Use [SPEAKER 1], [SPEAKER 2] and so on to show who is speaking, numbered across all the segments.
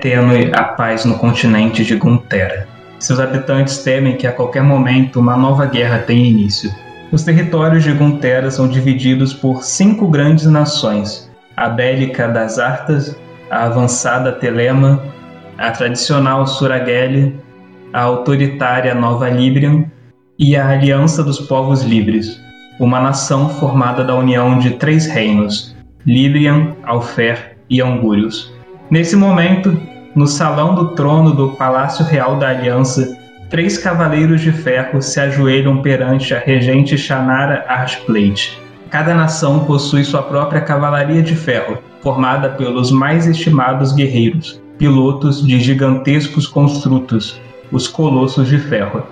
[SPEAKER 1] tênue a paz no continente de Guntera. Seus habitantes temem que a qualquer momento uma nova guerra tenha início. Os territórios de Guntera são divididos por cinco grandes nações: a bélica das Artas, a avançada Telema, a tradicional Surageli, a autoritária Nova Librium e a Aliança dos Povos Livres, uma nação formada da união de três reinos, Librium, Alfer e Angúrios. Nesse momento, no salão do trono do Palácio Real da Aliança, três cavaleiros de ferro se ajoelham perante a regente Shannara Archplate. Cada nação possui sua própria cavalaria de ferro, formada pelos mais estimados guerreiros, pilotos de gigantescos construtos, os Colossos de Ferro.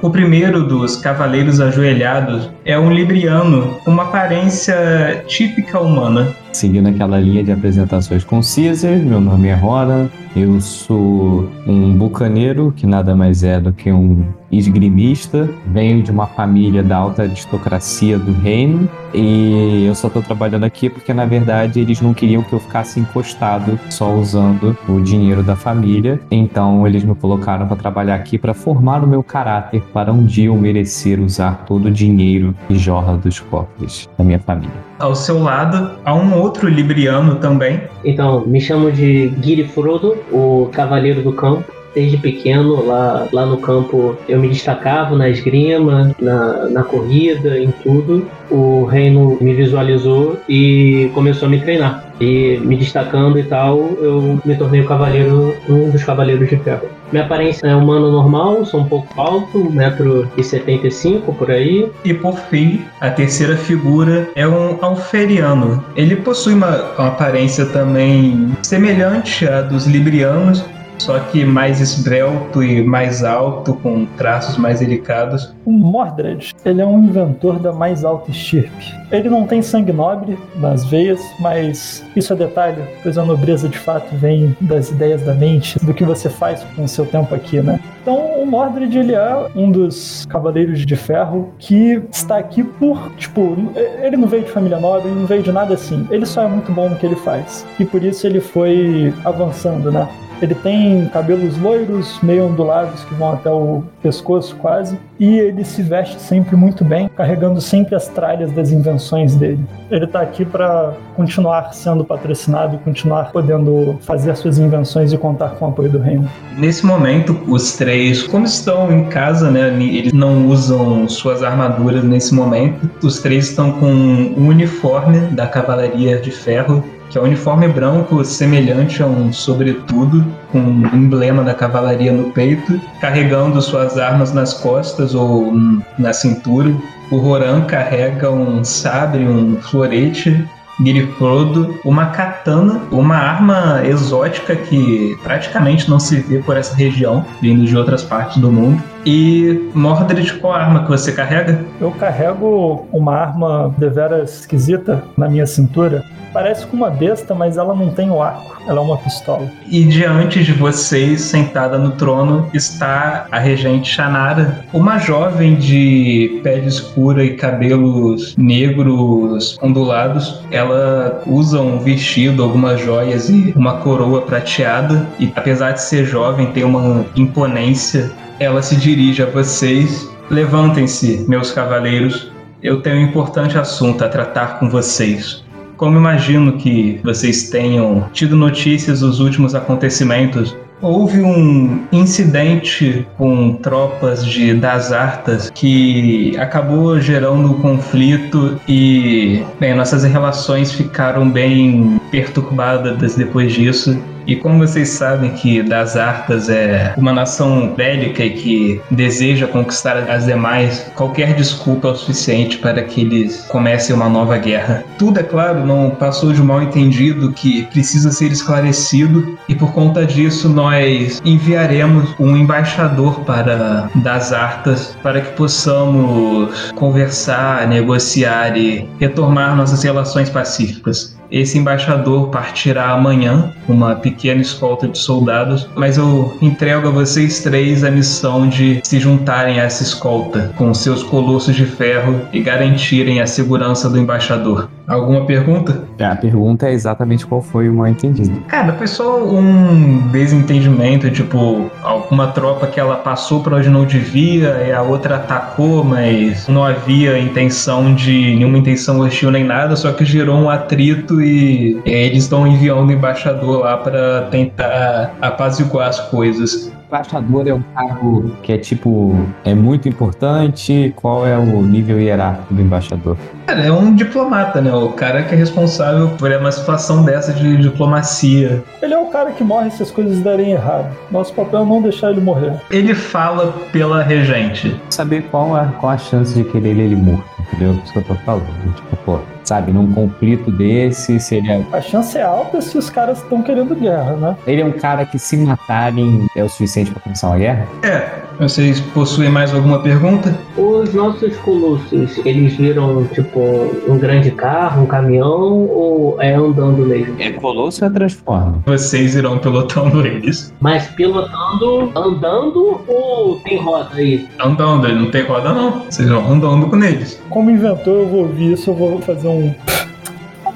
[SPEAKER 1] O primeiro dos Cavaleiros Ajoelhados é um libriano com uma aparência típica humana.
[SPEAKER 2] Seguindo aquela linha de apresentações concisas, meu nome é Rora, eu sou um bucaneiro, que nada mais é do que um esgrimista, venho de uma família da alta aristocracia do reino e eu só estou trabalhando aqui porque na verdade eles não queriam que eu ficasse encostado só usando o dinheiro da família, então eles me colocaram para trabalhar aqui para formar o meu caráter para um dia eu merecer usar todo o dinheiro que jorra dos cofres da minha família.
[SPEAKER 1] Ao seu lado há um outro libriano também.
[SPEAKER 3] Então, me chamo de Giri Frodo, o Cavaleiro do Campo desde pequeno lá, lá no campo eu me destacava na esgrima, na, na corrida, em tudo. O reino me visualizou e começou a me treinar. E me destacando e tal, eu me tornei o cavaleiro, um dos cavaleiros de ferro. Minha aparência é humano normal, sou um pouco alto, 1,75m por aí.
[SPEAKER 1] E por fim, a terceira figura é um alferiano. Ele possui uma, uma aparência também semelhante à dos librianos, só que mais esbelto e mais alto, com traços mais delicados.
[SPEAKER 4] O Mordred, ele é um inventor da mais alta estirpe. Ele não tem sangue nobre nas veias, mas isso é detalhe, pois a nobreza de fato vem das ideias da mente, do que você faz com o seu tempo aqui, né? Então, o Mordred, ele é um dos cavaleiros de ferro que está aqui por, tipo, ele não veio de família nobre, ele não veio de nada assim. Ele só é muito bom no que ele faz. E por isso ele foi avançando, né? Ele tem cabelos loiros, meio ondulados, que vão até o pescoço quase, e ele se veste sempre muito bem, carregando sempre as tralhas das invenções dele. Ele está aqui para continuar sendo patrocinado continuar podendo fazer suas invenções e contar com o apoio do reino.
[SPEAKER 1] Nesse momento, os três, como estão em casa, né, eles não usam suas armaduras nesse momento. Os três estão com o uniforme da Cavalaria de Ferro que é um uniforme branco semelhante a um sobretudo, com um emblema da cavalaria no peito, carregando suas armas nas costas ou na cintura. O Roran carrega um sabre, um florete Girifrodo, uma katana, uma arma exótica que praticamente não se vê por essa região, vindo de outras partes do mundo. E Mordred, qual arma que você carrega?
[SPEAKER 4] Eu carrego uma arma deveras esquisita na minha cintura. Parece com uma besta, mas ela não tem o arco. Ela é uma pistola.
[SPEAKER 1] E diante de vocês, sentada no trono, está a regente Shannara, uma jovem de pele escura e cabelos negros ondulados. Ela usa um vestido, algumas joias e uma coroa prateada. E apesar de ser jovem, tem uma imponência. Ela se dirige a vocês. Levantem-se, meus cavaleiros. Eu tenho um importante assunto a tratar com vocês. Como imagino que vocês tenham tido notícias dos últimos acontecimentos, houve um incidente com tropas de das Artas que acabou gerando um conflito e bem, nossas relações ficaram bem perturbadas depois disso. E como vocês sabem que das Artas é uma nação bélica e que deseja conquistar as demais, qualquer desculpa é o suficiente para que eles comecem uma nova guerra. Tudo, é claro, não passou de um mal entendido que precisa ser esclarecido e por conta disso nós enviaremos um embaixador para das Artas para que possamos conversar, negociar e retomar nossas relações pacíficas. Esse embaixador partirá amanhã, uma pequena escolta de soldados, mas eu entrego a vocês três a missão de se juntarem a essa escolta com seus colossos de ferro e garantirem a segurança do embaixador. Alguma pergunta?
[SPEAKER 2] A pergunta é exatamente qual foi o mal entendido.
[SPEAKER 1] Cara, foi só um desentendimento, tipo, alguma tropa que ela passou para onde não devia e a outra atacou, mas não havia intenção de nenhuma intenção hostil nem nada, só que gerou um atrito e, e eles estão enviando o embaixador lá para tentar apaziguar as coisas
[SPEAKER 2] embaixador é um cargo que é tipo, é muito importante? Qual é o nível hierárquico do embaixador?
[SPEAKER 1] Cara, é um diplomata, né? O cara que é responsável por uma situação dessa de diplomacia.
[SPEAKER 4] Ele é o cara que morre se as coisas derem errado. Nosso papel é não deixar ele morrer.
[SPEAKER 1] Ele fala pela regente.
[SPEAKER 2] Saber qual a, qual a chance de querer ele morto, entendeu? É isso que eu tô falando. Tipo, pô, sabe, num conflito desse seria.
[SPEAKER 4] A chance é alta se os caras estão querendo guerra, né?
[SPEAKER 2] Ele é um cara que se matarem é o suficiente para começar uma guerra?
[SPEAKER 1] É. Vocês possuem mais alguma pergunta?
[SPEAKER 3] Os nossos colossos, eles viram, tipo, um grande carro, um caminhão ou é andando mesmo?
[SPEAKER 2] É colosso ou é transforma?
[SPEAKER 1] Vocês irão pilotando eles.
[SPEAKER 3] Mas pilotando, andando ou tem roda aí?
[SPEAKER 1] Andando, ele não tem roda não. Vocês vão andando com eles.
[SPEAKER 4] Como inventor, eu vou ouvir isso, eu vou fazer um.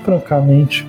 [SPEAKER 4] Francamente.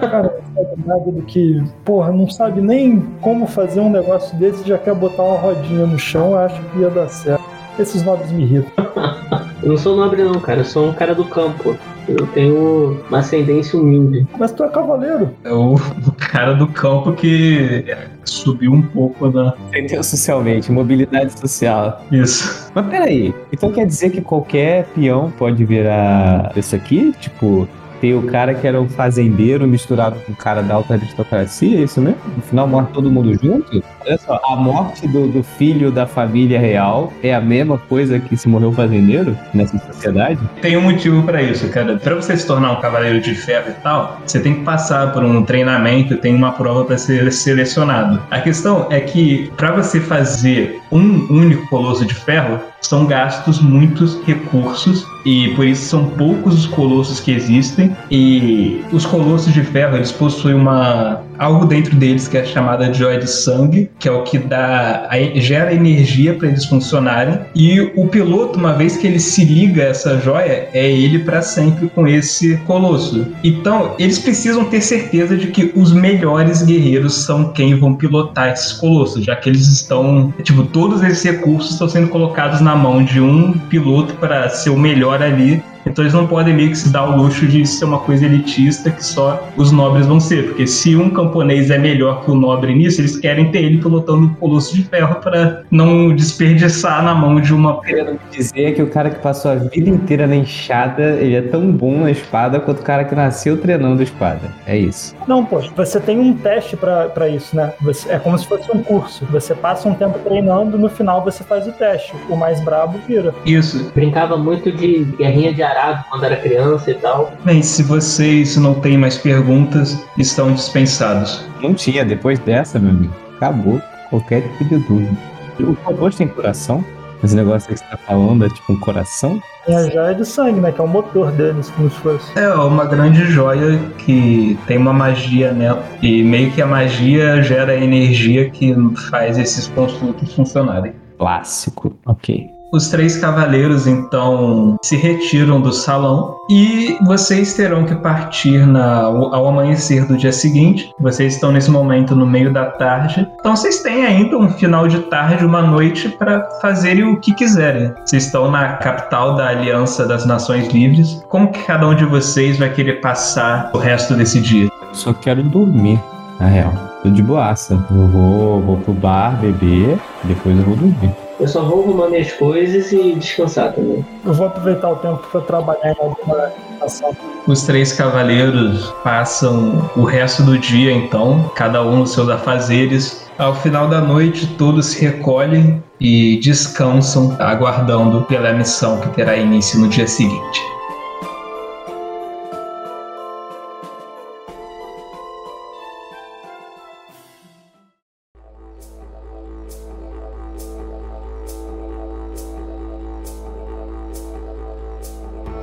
[SPEAKER 4] Cara, não sabe nada do que. Porra, não sabe nem como fazer um negócio desse já quer botar uma rodinha no chão, eu acho que ia dar certo. Esses nobres me irritam.
[SPEAKER 3] Eu não sou nobre não, cara. Eu sou um cara do campo. Eu tenho uma ascendência humilde.
[SPEAKER 4] Mas tu é cavaleiro.
[SPEAKER 1] É o, o cara do campo que subiu um pouco na.
[SPEAKER 2] Entendeu socialmente, mobilidade social.
[SPEAKER 1] Isso.
[SPEAKER 2] Mas peraí, então quer dizer que qualquer peão pode virar isso aqui? Tipo, ter o cara que era um fazendeiro misturado com o cara da alta aristocracia, é isso mesmo? No final morre todo mundo junto? Olha só, a morte do, do filho da família real é a mesma coisa que se morreu fazendeiro nessa sociedade?
[SPEAKER 1] Tem um motivo pra isso, cara. Pra você se tornar um cavaleiro de ferro e tal, você tem que passar por um treinamento, tem uma prova pra ser selecionado. A questão é que pra você fazer um único colosso de ferro, são gastos muitos recursos e por isso são poucos os colossos que existem. E os colossos de ferro eles possuem uma algo dentro deles que é chamada joia de sangue, que é o que dá gera energia para eles funcionarem e o piloto uma vez que ele se liga a essa joia é ele para sempre com esse colosso. Então eles precisam ter certeza de que os melhores guerreiros são quem vão pilotar esses colossos, já que eles estão tipo todos esses recursos estão sendo colocados na mão de um piloto para ser o melhor ali. Então eles não podem meio que se dar o luxo de ser uma coisa elitista que só os nobres vão ser. Porque se um camponês é melhor que o nobre nisso, eles querem ter ele pilotando o colosso de ferro para não desperdiçar na mão de uma.
[SPEAKER 2] Querendo dizer que o cara que passou a vida inteira na enxada, ele é tão bom na espada quanto o cara que nasceu treinando espada. É isso.
[SPEAKER 4] Não, pô, você tem um teste pra pra isso, né? Você- é como se fosse um curso. Você passa um tempo treinando, no final você faz o teste. O mais brabo vira.
[SPEAKER 1] Isso.
[SPEAKER 3] Brincava muito de guerrinha de arado quando era criança e tal.
[SPEAKER 1] Bem, se vocês não têm mais perguntas, estão dispensados.
[SPEAKER 2] Não tinha, depois dessa, meu amigo. Acabou qualquer tipo de dúvida. O robôs tem coração? Esse negócio que você tá falando é tipo um coração?
[SPEAKER 4] Tem a joia de sangue, né? Que é o motor deles, como se fosse.
[SPEAKER 1] É uma grande joia que tem uma magia nela. E meio que a magia gera a energia que faz esses construtos funcionarem.
[SPEAKER 2] Clássico. Ok.
[SPEAKER 1] Os três cavaleiros então se retiram do salão e vocês terão que partir na- ao amanhecer do dia seguinte. Vocês estão nesse momento no meio da tarde, então vocês têm ainda um final de tarde, uma noite para fazerem o que quiserem. Vocês estão na capital da Aliança das Nações Livres. Como que cada um de vocês vai querer passar o resto desse dia?
[SPEAKER 2] Só quero dormir, na real. Tô de boaça. Eu vou, vou pro bar beber, depois eu vou dormir.
[SPEAKER 3] Eu só vou arrumar minhas coisas e descansar também.
[SPEAKER 4] Eu vou aproveitar o tempo pra trabalhar em alguma ação.
[SPEAKER 1] Os três cavaleiros passam o resto do dia, então, cada um nos seus afazeres. Ao final da noite, todos se recolhem e descansam, aguardando pela missão que terá início no dia seguinte.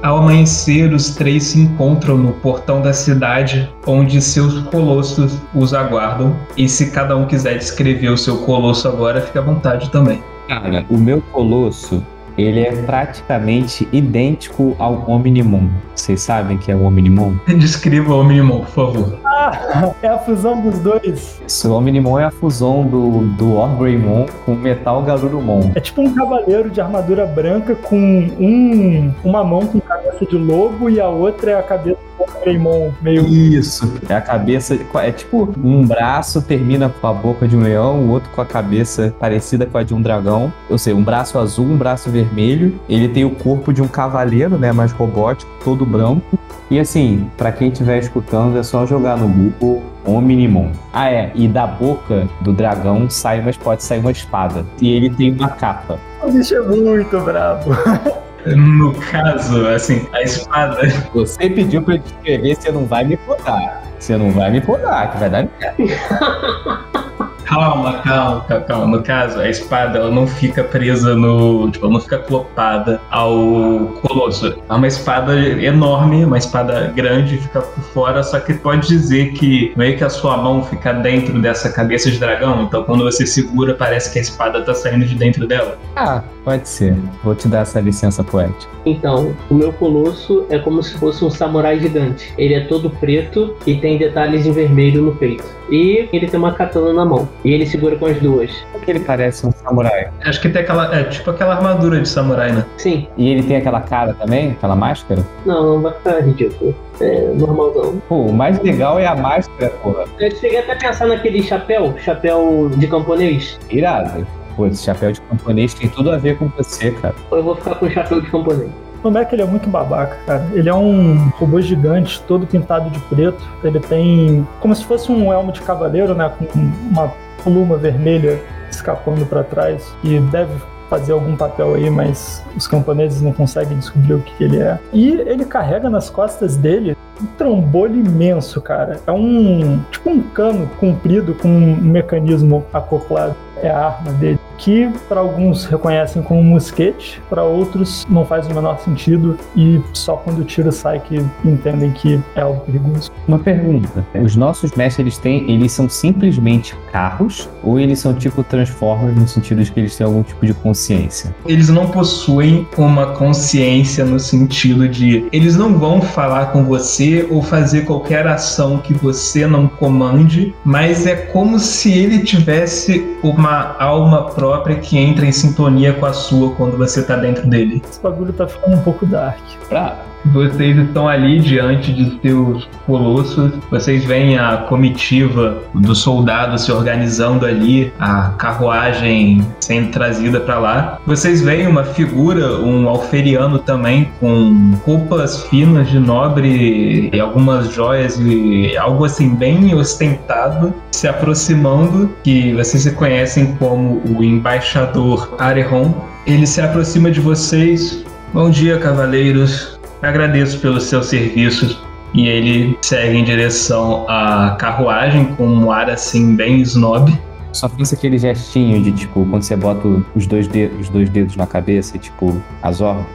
[SPEAKER 1] Ao amanhecer, os três se encontram no portão da cidade, onde seus colossos os aguardam. E se cada um quiser descrever o seu colosso agora, fica à vontade também.
[SPEAKER 2] Cara, o meu colosso, ele é praticamente idêntico ao Omnimon. Vocês sabem que é o Omnimon?
[SPEAKER 1] Descreva o Omnimon, por favor.
[SPEAKER 4] Ah, é a fusão dos dois.
[SPEAKER 2] Isso, o Omnimon é a fusão do, do Orgreymon com o Metal Garurumon.
[SPEAKER 4] É tipo um cavaleiro de armadura branca com um, uma mão com cabeça de lobo e a outra é a cabeça Greymon, meio
[SPEAKER 2] Isso. É a cabeça. É tipo um braço termina com a boca de um leão, o outro com a cabeça parecida com a de um dragão. Ou seja, um braço azul, um braço vermelho. Ele tem o corpo de um cavaleiro, né? Mais robótico, todo branco. E assim, pra quem estiver escutando, é só jogar no Google Omnimon. Ah, é. E da boca do dragão sai, mas pode sair uma espada. E ele tem uma capa.
[SPEAKER 4] O bicho é muito bravo.
[SPEAKER 1] No caso, assim, a espada.
[SPEAKER 2] Você pediu pra eu descrever, você não vai me podar. Você não vai me podar, que vai dar
[SPEAKER 1] Calma, calma, calma, calma. No caso, a espada ela não fica presa no. Tipo, ela não fica clopada ao colosso. É uma espada enorme, uma espada grande, fica por fora, só que pode dizer que meio que a sua mão fica dentro dessa cabeça de dragão. Então quando você segura, parece que a espada tá saindo de dentro dela.
[SPEAKER 2] Ah, pode ser. Vou te dar essa licença poética.
[SPEAKER 3] Então, o meu colosso é como se fosse um samurai gigante. Ele é todo preto e tem detalhes em vermelho no peito. E ele tem uma katana na mão. E ele segura com as duas.
[SPEAKER 2] Por que ele parece um samurai?
[SPEAKER 1] Acho que tem aquela. É tipo aquela armadura de samurai, né?
[SPEAKER 3] Sim.
[SPEAKER 2] E ele tem aquela cara também? Aquela máscara?
[SPEAKER 3] Não, não vai ficar ridículo. É normalzão.
[SPEAKER 2] Pô, o mais legal é a máscara, porra.
[SPEAKER 3] Eu cheguei até a pensar naquele chapéu, chapéu de camponês.
[SPEAKER 2] Irado. Pô, esse chapéu de camponês tem tudo a ver com você, cara.
[SPEAKER 3] Eu vou ficar com o chapéu de camponês.
[SPEAKER 4] O Mac ele é muito babaca, cara. Ele é um robô gigante, todo pintado de preto. Ele tem como se fosse um elmo de cavaleiro, né? Com uma pluma vermelha escapando para trás. E deve fazer algum papel aí, mas os camponeses não conseguem descobrir o que, que ele é. E ele carrega nas costas dele um trambolho imenso, cara. É um tipo um cano comprido com um mecanismo acoplado. É a arma dele, que para alguns reconhecem como um mosquete, para outros não faz o menor sentido e só quando o tiro sai que entendem que é algo perigoso.
[SPEAKER 2] Uma pergunta. Os nossos mestres, eles têm, eles são simplesmente carros ou eles são tipo Transformers no sentido de que eles têm algum tipo de consciência?
[SPEAKER 1] Eles não possuem uma consciência no sentido de eles não vão falar com você ou fazer qualquer ação que você não comande, mas é como se ele tivesse uma alma própria que entra em sintonia com a sua quando você tá dentro dele.
[SPEAKER 4] Esse bagulho tá ficando um pouco dark.
[SPEAKER 2] Pra
[SPEAKER 1] Vocês estão ali diante de seus colossos. Vocês veem a comitiva dos soldados se organizando ali, a carruagem sendo trazida para lá. Vocês veem uma figura, um alferiano também, com roupas finas de nobre e algumas joias e algo assim bem ostentado, se aproximando, que vocês reconhecem como o embaixador Arehon. Ele se aproxima de vocês. Bom dia, cavaleiros. Agradeço pelos seus serviços. E ele segue em direção à carruagem com um ar assim bem snob.
[SPEAKER 2] Só fiz aquele gestinho de tipo, quando você bota os dois dedos, os dois dedos na cabeça e tipo, as ordens.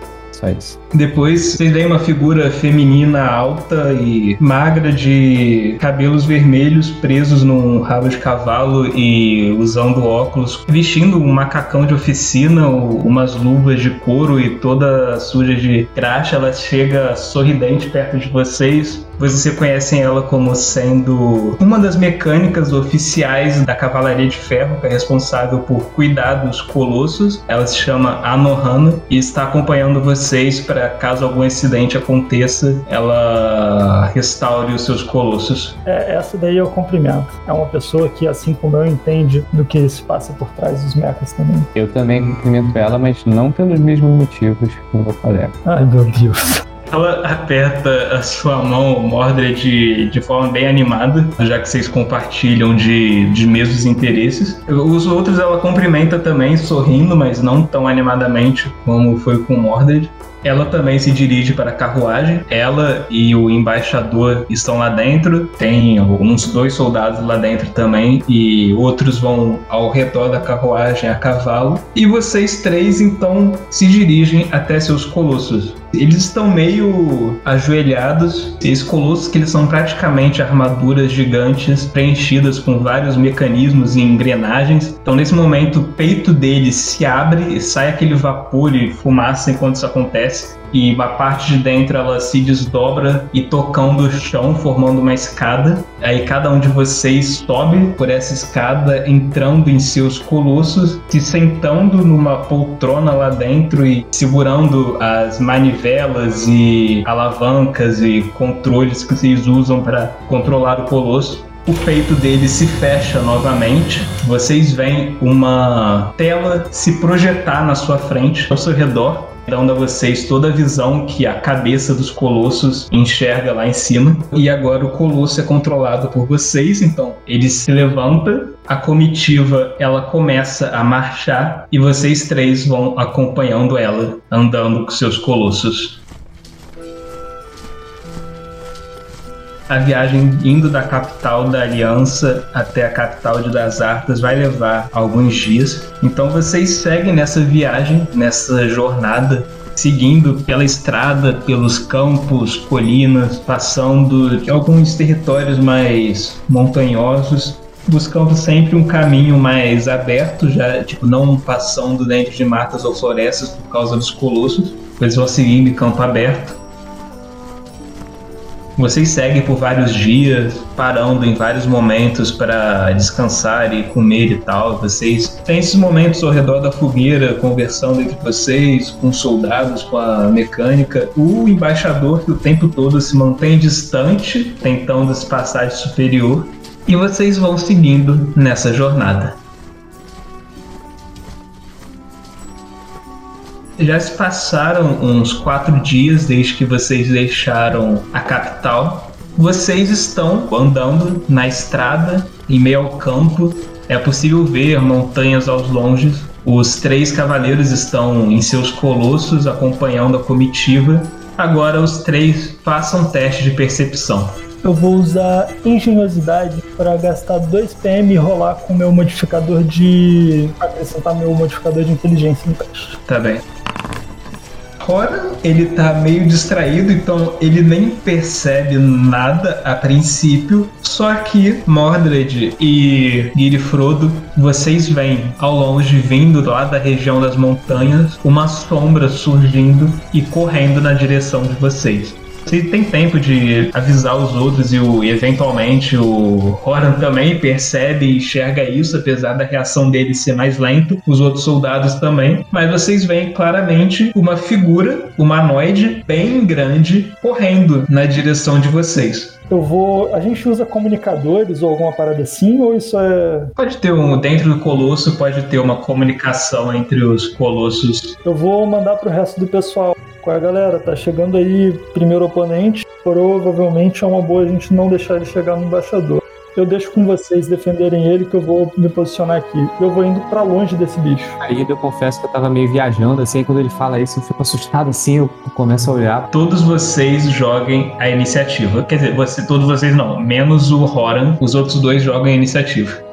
[SPEAKER 1] Depois vocês veem uma figura feminina alta e magra de cabelos vermelhos presos num rabo de cavalo e usando óculos, vestindo um macacão de oficina, umas luvas de couro e toda suja de graxa. Ela chega sorridente perto de vocês. Vocês reconhecem ela como sendo uma das mecânicas oficiais da Cavalaria de Ferro, que é responsável por cuidar dos colossos. Ela se chama Anohana e está acompanhando vocês para caso algum acidente aconteça, ela restaure os seus colossos.
[SPEAKER 4] É, essa daí eu cumprimento. É uma pessoa que, assim como eu, entende do que se passa por trás dos mechas também.
[SPEAKER 2] Eu também cumprimento ela, mas não pelos mesmos motivos que o meu colega.
[SPEAKER 4] Ai, meu Deus.
[SPEAKER 1] Ela aperta a sua mão, Mordred, de forma bem animada, já que vocês compartilham de, de mesmos interesses. Os outros ela cumprimenta também, sorrindo, mas não tão animadamente como foi com Mordred. Ela também se dirige para a carruagem. Ela e o embaixador estão lá dentro. Tem uns dois soldados lá dentro também. E outros vão ao redor da carruagem a cavalo. E vocês três então se dirigem até seus colossos. Eles estão meio ajoelhados. Esses colossos que eles são praticamente armaduras gigantes preenchidas com vários mecanismos e engrenagens. Então nesse momento o peito deles se abre e sai aquele vapor e fumaça enquanto isso acontece e a parte de dentro ela se desdobra e tocando o chão, formando uma escada. Aí cada um de vocês sobe por essa escada, entrando em seus colossos, se sentando numa poltrona lá dentro e segurando as manivelas e alavancas e controles que vocês usam para controlar o colosso o peito dele se fecha novamente. Vocês veem uma tela se projetar na sua frente, ao seu redor, dando a vocês toda a visão que a cabeça dos colossos enxerga lá em cima. E agora o colosso é controlado por vocês, então ele se levanta, a comitiva ela começa a marchar e vocês três vão acompanhando ela, andando com seus colossos. A viagem indo da capital da Aliança até a capital de Das Artas vai levar alguns dias. Então vocês seguem nessa viagem, nessa jornada seguindo pela estrada, pelos campos, colinas, passando alguns territórios mais montanhosos, buscando sempre um caminho mais aberto, já tipo não passando dentro de matas ou florestas por causa dos colossos. Eles vão seguindo em campo aberto. Vocês seguem por vários dias, parando em vários momentos para descansar e comer e tal. Vocês têm esses momentos ao redor da fogueira, conversando entre vocês, com soldados, com a mecânica. O embaixador que o tempo todo se mantém distante, tentando se passar de superior. E vocês vão seguindo nessa jornada. Já se passaram uns quatro dias desde que vocês deixaram a capital. Vocês estão andando na estrada, em meio ao campo. É possível ver montanhas aos longes. Os três cavaleiros estão em seus colossos acompanhando a comitiva. Agora os três façam teste de percepção.
[SPEAKER 4] Eu vou usar engenhosidade para gastar 2 PM e rolar com meu modificador de. acrescentar meu modificador de inteligência no teste.
[SPEAKER 1] Tá bem. Horan, ele tá meio distraído, então ele nem percebe nada a princípio. Só que Mordred e Giri Frodo, vocês veem ao longe, vindo lá da região das montanhas, uma sombra surgindo e correndo na direção de vocês. Você tem tempo de avisar os outros e, o, e eventualmente o Horan também percebe e enxerga isso, apesar da reação dele ser mais lento, os outros soldados também. Mas vocês veem claramente uma figura humanoide bem grande correndo na direção de vocês.
[SPEAKER 4] Eu vou. A gente usa comunicadores ou alguma parada assim, ou isso é.
[SPEAKER 1] Pode ter um. Dentro do colosso, pode ter uma comunicação entre os colossos.
[SPEAKER 4] Eu vou mandar pro resto do pessoal. Qual é, galera? Tá chegando aí primeiro oponente. Provavelmente é uma boa a gente não deixar ele chegar no embaixador. Eu deixo com vocês defenderem ele que eu vou me posicionar aqui. Eu vou indo para longe desse bicho.
[SPEAKER 2] Aí eu confesso que eu tava meio viajando, assim, quando ele fala isso, eu fico assustado, assim, eu começo a olhar.
[SPEAKER 1] Todos vocês joguem a iniciativa. Quer dizer, você, todos vocês não, menos o Horan. Os outros dois jogam a iniciativa.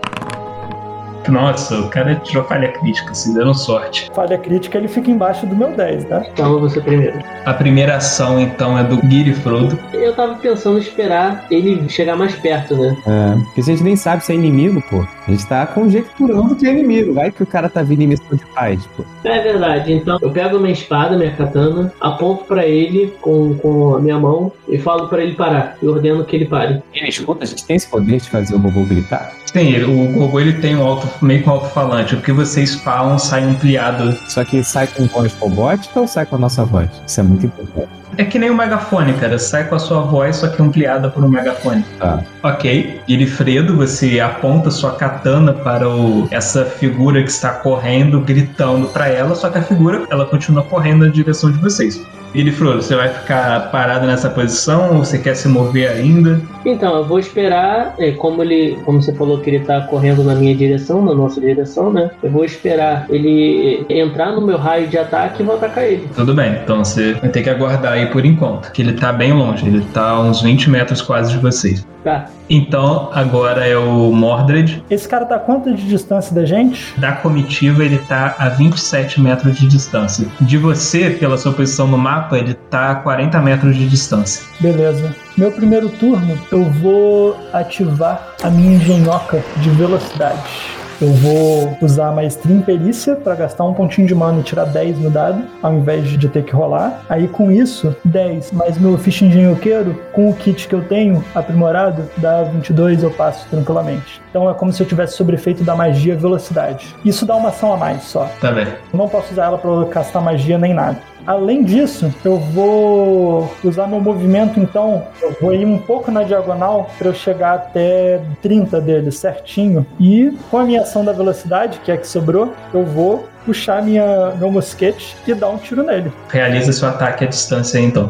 [SPEAKER 1] Nossa, o cara tirou falha crítica, se dando sorte.
[SPEAKER 4] Falha crítica, ele fica embaixo do meu 10, tá?
[SPEAKER 3] Então você primeiro.
[SPEAKER 1] A primeira ação, então, é do Giri Frodo.
[SPEAKER 3] Eu tava pensando em esperar ele chegar mais perto, né?
[SPEAKER 2] É, porque a gente nem sabe se é inimigo, pô. A gente tá conjecturando que é inimigo. Vai que o cara tá vindo em missão de paz, pô.
[SPEAKER 3] É verdade. Então eu pego minha espada, minha katana, aponto pra ele com, com a minha mão e falo pra ele parar. E ordeno que ele pare.
[SPEAKER 2] Ele escuta, a gente tem esse poder de fazer o robô gritar?
[SPEAKER 1] Sim, ele- o robô ele tem um alto, meio com alto-falante. O que vocês falam sai ampliado.
[SPEAKER 2] Só que sai com voz robótica ou sai com a nossa voz? Isso é muito importante.
[SPEAKER 1] É que nem o megafone, cara. Sai com a sua voz, só que ampliada por um megafone.
[SPEAKER 2] Tá.
[SPEAKER 1] Ok. Guilherfredo, você aponta sua katana para o, essa figura que está correndo, gritando para ela, só que a figura ela continua correndo na direção de vocês. Guilherfredo, você vai ficar parado nessa posição ou você quer se mover ainda?
[SPEAKER 3] Então, eu vou esperar, é, como ele, como você falou que ele tá correndo na minha direção, na nossa direção, né? Eu vou esperar ele entrar no meu raio de ataque e vou atacar ele.
[SPEAKER 1] Tudo bem, então você vai ter que aguardar aí por enquanto, que ele tá bem longe, ele tá a uns 20 metros quase de vocês.
[SPEAKER 3] Tá.
[SPEAKER 1] Então, agora é o Mordred.
[SPEAKER 4] Esse cara tá quanto de distância da gente?
[SPEAKER 1] Da comitiva, ele tá a 27 metros de distância. De você, pela sua posição no mapa, ele tá a 40 metros de distância.
[SPEAKER 4] Beleza. Meu primeiro turno, eu vou ativar a minha engenhoca de velocidade. Eu vou usar a maestria em perícia para gastar um pontinho de mana e tirar 10 no dado, ao invés de ter que rolar. Aí com isso, 10 mais meu ficha engenhoqueiro, com o kit que eu tenho aprimorado, dá 22 eu passo tranquilamente. Então é como se eu tivesse sobre efeito da magia velocidade. Isso dá uma ação a mais só.
[SPEAKER 1] Tá bem.
[SPEAKER 4] Eu não posso usar ela para castar magia nem nada. Além disso, eu vou usar meu movimento, então eu vou ir um pouco na diagonal para eu chegar até 30 deles certinho. E com a minha ação da velocidade, que é que sobrou, eu vou puxar minha, meu mosquete e dar um tiro nele.
[SPEAKER 1] Realiza seu ataque à distância então.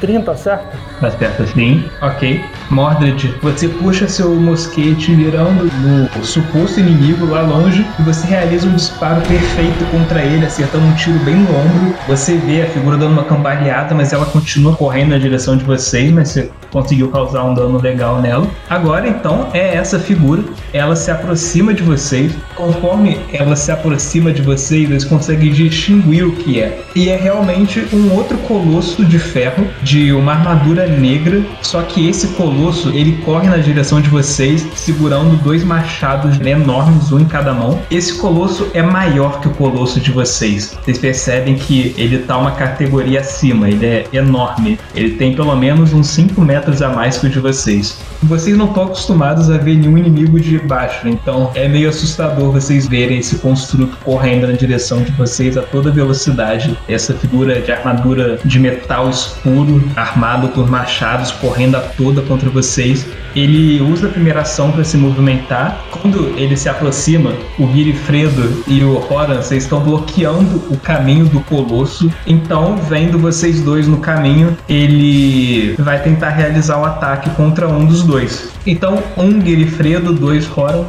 [SPEAKER 4] 30, certo?
[SPEAKER 1] Mais perto assim. Ok. Mordred, você puxa seu mosquete mirando no suposto inimigo lá longe e você realiza um disparo perfeito contra ele, acertando um tiro bem no ombro. Você vê a figura dando uma cambaleada, mas ela continua correndo na direção de vocês, mas você conseguiu causar um dano legal nela. Agora então é essa figura, ela se aproxima de vocês. Conforme ela se aproxima de vocês, vocês conseguem distinguir o que é. E é realmente um outro colosso de ferro de uma armadura negra, só que esse colosso ele corre na direção de vocês, segurando dois machados enormes, um em cada mão. Esse colosso é maior que o colosso de vocês. Vocês percebem que ele tá uma categoria acima, ele é enorme. Ele tem pelo menos uns 5 metros a mais que o de vocês. Vocês não estão acostumados a ver nenhum inimigo de baixo, então é meio assustador vocês verem esse construto correndo na direção de vocês a toda velocidade. Essa figura de armadura de metal escuro, armado por machados, correndo a toda contra vocês. Ele usa a primeira ação para se movimentar. Quando ele se aproxima, o Girifredo e o Horan, vocês estão bloqueando o caminho do Colosso. Então, vendo vocês dois no caminho, ele vai tentar realizar o ataque contra um dos dois. Então, um Girifredo, dois Horan.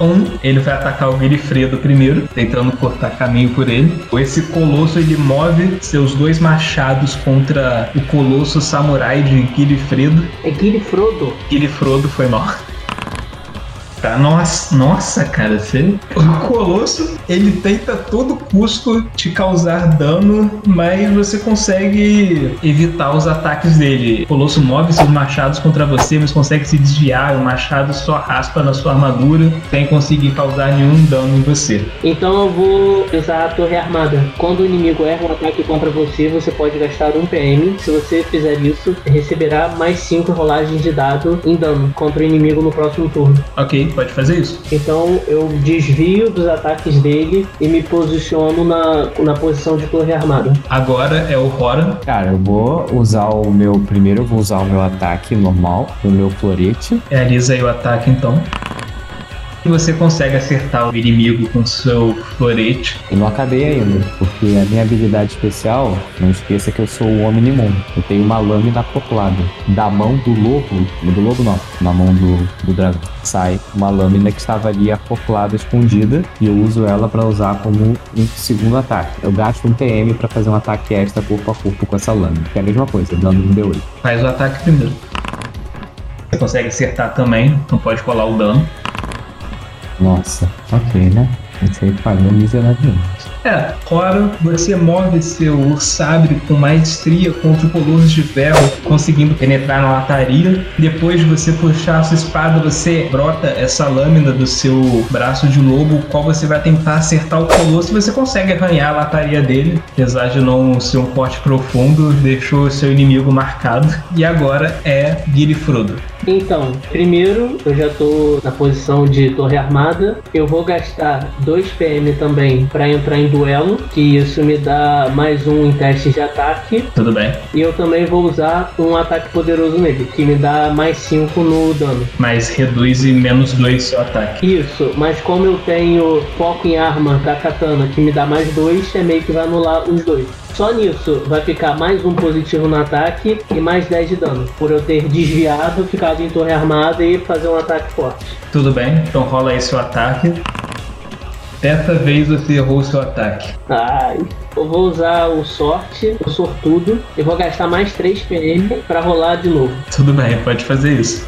[SPEAKER 1] Um, ele vai atacar o Girifredo primeiro, tentando cortar caminho por ele. Esse colosso ele move seus dois machados contra o colosso samurai de Girifredo.
[SPEAKER 3] É Girifrodo.
[SPEAKER 1] Girifrodo foi mal. Tá, nossa, nossa, cara, você... o Colosso, ele tenta a todo custo te causar dano, mas você consegue evitar os ataques dele. O Colosso move seus machados contra você, mas consegue se desviar, o machado só raspa na sua armadura, sem conseguir causar nenhum dano em você.
[SPEAKER 3] Então eu vou usar a torre armada. Quando o inimigo erra um ataque contra você, você pode gastar um PM. Se você fizer isso, receberá mais 5 rolagens de dado em dano contra o inimigo no próximo turno.
[SPEAKER 1] Ok, pode fazer isso.
[SPEAKER 3] Então eu desvio dos ataques dele e me posiciono na, na posição de torre armada.
[SPEAKER 1] Agora é o Horan.
[SPEAKER 2] Cara, eu vou usar o meu. Primeiro eu vou usar o meu ataque normal, o meu florete.
[SPEAKER 1] Realiza aí o ataque então. E você consegue acertar o inimigo com seu florete.
[SPEAKER 2] Eu não acabei ainda, porque a minha habilidade especial, não esqueça que eu sou o Omnimon. Eu tenho uma lâmina acoplada. Da mão do lobo, do lobo não, na mão do, do dragão, sai uma lâmina que estava ali acoplada, escondida, e eu uso ela para usar como um segundo ataque. Eu gasto um PM para fazer um ataque extra corpo a corpo com essa lâmina, que é a mesma coisa, dando um D8.
[SPEAKER 1] Faz o ataque primeiro. Você consegue acertar também, não pode colar o dano.
[SPEAKER 2] Nossa, ok, né? Esse aí falhou miseravelmente.
[SPEAKER 1] É, Cora, você move seu sabre com maestria contra o Colosso de Ferro, conseguindo penetrar na lataria. Depois de você puxar a sua espada, você brota essa lâmina do seu braço de lobo, qual você vai tentar acertar o Colosso e você consegue arranhar a lataria dele. Apesar de não ser um corte profundo, deixou seu inimigo marcado. E agora é Girifrodo.
[SPEAKER 3] Então, primeiro, eu já tô na posição de torre armada. Eu vou gastar 2 PM também para entrar em duelo, que isso me dá mais um em testes de ataque.
[SPEAKER 1] Tudo bem.
[SPEAKER 3] E eu também vou usar um ataque poderoso nele, que me dá mais 5 no dano.
[SPEAKER 1] Mas reduz em menos 2 seu ataque.
[SPEAKER 3] Isso, mas como eu tenho foco em arma da katana, que me dá mais 2, é meio que vai anular os dois. Só nisso vai ficar mais um positivo no ataque e mais 10 de dano. Por eu ter desviado, ficado em torre armada e fazer um ataque forte.
[SPEAKER 1] Tudo bem, então rola aí seu ataque. Dessa vez você errou seu ataque.
[SPEAKER 3] Ai. Eu vou usar o sorte, o sortudo, e vou gastar mais 3 PM pra rolar de novo.
[SPEAKER 1] Tudo bem, pode fazer isso.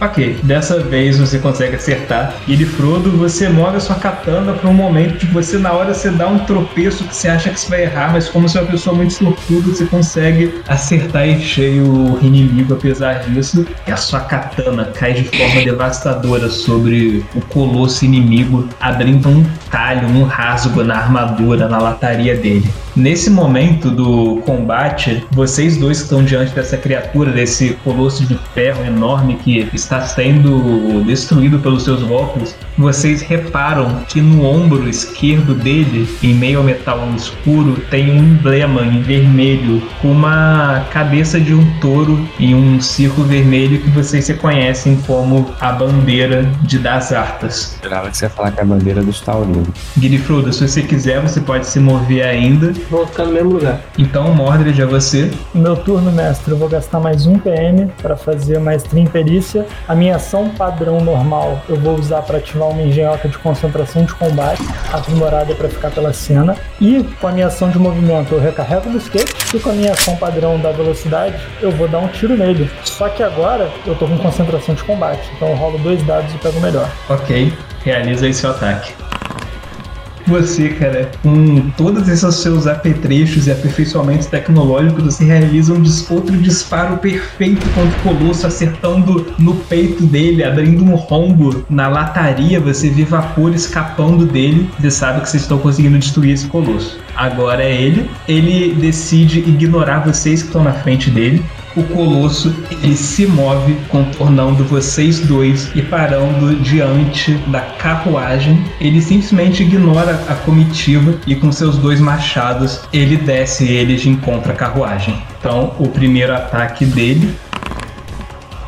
[SPEAKER 1] Ok, dessa vez você consegue acertar. E de Frodo, você move a sua katana para um momento que você, na hora, você dá um tropeço que você acha que você vai errar, mas como você é uma pessoa muito sortuda, você consegue acertar em cheio o inimigo, apesar disso. E a sua katana cai de forma devastadora sobre o colosso inimigo, abrindo um talho, um rasgo na armadura, na lataria dele. Nesse momento do combate, vocês dois que estão diante dessa criatura, desse colosso de ferro enorme que está sendo destruído pelos seus golpes, vocês reparam que no ombro esquerdo dele, em meio ao metal escuro, tem um emblema em vermelho com uma cabeça de um touro em um círculo vermelho que vocês se conhecem como a bandeira de das Artas.
[SPEAKER 2] Esperava que você ia falar que é a bandeira dos taurinos.
[SPEAKER 1] Guilherme, se você quiser, você pode se mover ainda.
[SPEAKER 3] Vou ficar no mesmo lugar.
[SPEAKER 1] Então, Mordred, é você.
[SPEAKER 4] Meu turno, mestre, eu vou gastar mais um PM para fazer maestria em perícia. A minha ação padrão normal eu vou usar para ativar uma engenhoca de concentração de combate, aprimorada para ficar pela cena. E com a minha ação de movimento eu recarrego no skate. E com a minha ação padrão da velocidade eu vou dar um tiro nele. Só que agora eu tô com concentração de combate, então eu rolo dois dados e pego o melhor.
[SPEAKER 1] Ok, realiza seu ataque. Você, cara, com todos esses seus apetrechos e aperfeiçoamentos tecnológicos, você realiza um dis- outro disparo perfeito contra o Colosso, acertando no peito dele, abrindo um rombo na lataria. Você vê vapor escapando dele. Você sabe que vocês estão conseguindo destruir esse Colosso. Agora é ele. Ele decide ignorar vocês que estão na frente dele o Colosso ele se move, contornando vocês dois e parando diante da carruagem. Ele simplesmente ignora a comitiva e com seus dois machados ele desce eles de encontro à carruagem. Então, o primeiro ataque dele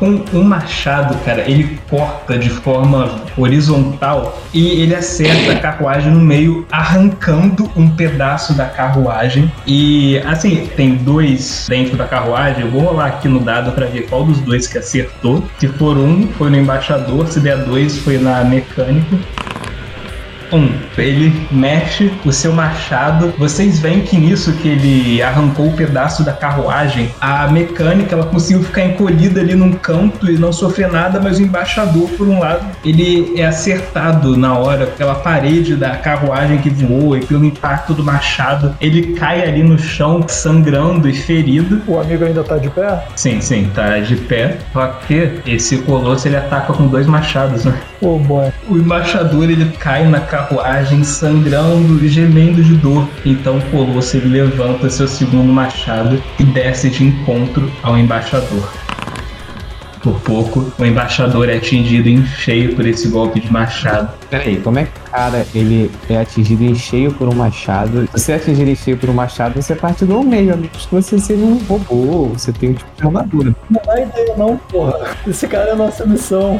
[SPEAKER 1] com um machado, cara, ele corta de forma horizontal e ele acerta a carruagem no meio, arrancando um pedaço da carruagem. E assim, tem dois dentro da carruagem. Eu vou rolar aqui no dado para ver qual dos dois que acertou. Se for um, foi no embaixador. Se der dois, foi na mecânica. Um, ele mexe o seu machado. Vocês veem que nisso que ele arrancou o pedaço da carruagem, a mecânica ela conseguiu ficar encolhida ali num canto e não sofrer nada, mas o embaixador, por um lado, ele é acertado na hora pela parede da carruagem que voou e pelo impacto do machado. Ele cai ali no chão, sangrando e ferido.
[SPEAKER 4] O amigo ainda tá de pé?
[SPEAKER 1] Sim, sim, tá de pé. Só que esse colosso ele ataca com dois machados, né?
[SPEAKER 4] Oh boy.
[SPEAKER 1] O embaixador ele cai na carruagem sangrando e gemendo de dor. Então Colosso ele levanta seu segundo machado e desce de encontro ao embaixador. Por pouco, o embaixador é atingido em cheio por esse golpe de machado.
[SPEAKER 2] Peraí, como é que o cara ele é atingido em cheio por um machado? Se você é atingido em cheio por um machado, você parte do meio, a menos que você seja um robô, você tem um tipo de armadura.
[SPEAKER 4] Não dá ideia não, porra. Esse cara é a nossa missão.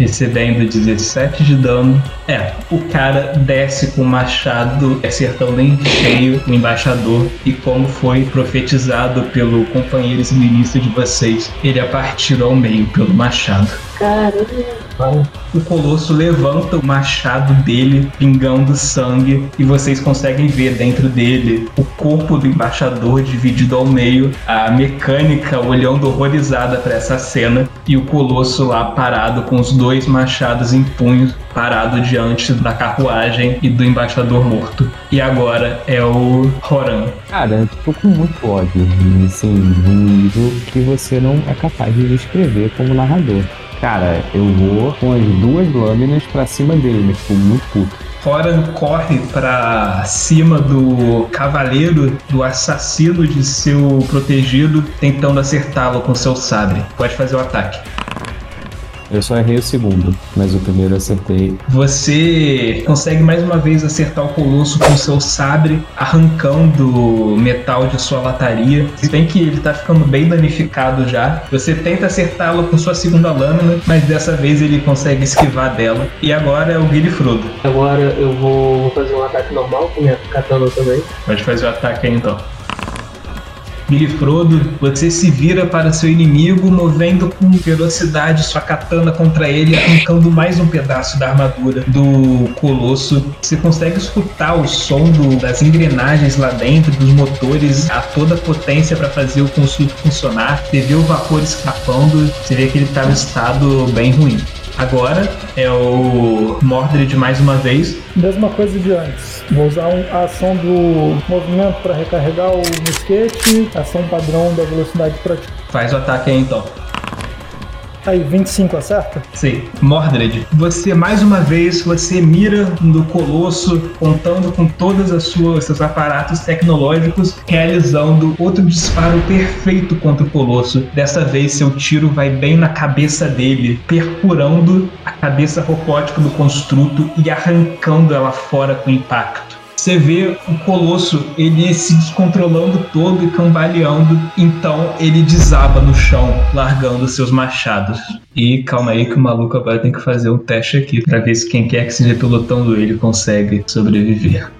[SPEAKER 1] Recebendo 17 de dano. É, o cara desce com o machado, acertando em cheio o embaixador. E como foi profetizado pelo companheiro esgrimista de vocês, ele é partido ao meio pelo machado.
[SPEAKER 3] Caramba.
[SPEAKER 1] O colosso levanta o machado dele, pingando sangue, e vocês conseguem ver dentro dele o corpo do embaixador dividido ao meio, a mecânica olhando horrorizada para essa cena, e o colosso lá parado com os dois machados em punhos, parado diante da carruagem e do embaixador morto. E agora é o Horan.
[SPEAKER 2] Cara, eu tô com muito ódio, assim, num nível que você não é capaz de descrever como narrador. Cara, eu vou com as duas lâminas pra cima dele, mas tô muito puto.
[SPEAKER 1] Horan corre para cima do cavaleiro, do assassino de seu protegido, tentando acertá-lo com seu sabre. Pode fazer o ataque.
[SPEAKER 2] Eu só errei o segundo, mas o primeiro eu acertei.
[SPEAKER 1] Você consegue mais uma vez acertar o colosso com seu sabre, arrancando metal de sua lataria. Se bem que ele tá ficando bem danificado já. Você tenta acertá-lo com sua segunda lâmina, mas dessa vez ele consegue esquivar dela. E agora é o Guilherme Frodo.
[SPEAKER 3] Agora eu vou fazer um ataque normal com minha katana também.
[SPEAKER 1] Pode fazer o ataque aí então. Billy Frodo, você se vira para seu inimigo, movendo com velocidade sua katana contra ele, arrancando mais um pedaço da armadura do colosso. Você consegue escutar o som do, das engrenagens lá dentro, dos motores a toda potência para fazer o construto funcionar. Você vê o vapor escapando, você vê que ele está um estado bem ruim. Agora é o Mordred mais uma vez.
[SPEAKER 4] Mesma coisa de antes. Vou usar a ação do movimento para recarregar o mosquete, ação padrão da velocidade para
[SPEAKER 1] Faz o ataque aí então.
[SPEAKER 4] Aí, 25 acerta?
[SPEAKER 1] Sim. Mordred, você mais uma vez você mira no colosso, contando com as suas seus aparatos tecnológicos, realizando outro disparo perfeito contra o colosso. Dessa vez seu tiro vai bem na cabeça dele, perfurando a cabeça robótica do construto e arrancando ela fora com impacto. Você vê o colosso ele se descontrolando todo e cambaleando, então ele desaba no chão, largando seus machados. E calma aí que o maluco agora tem que fazer um teste aqui pra ver se quem quer que seja pilotando ele consegue sobreviver.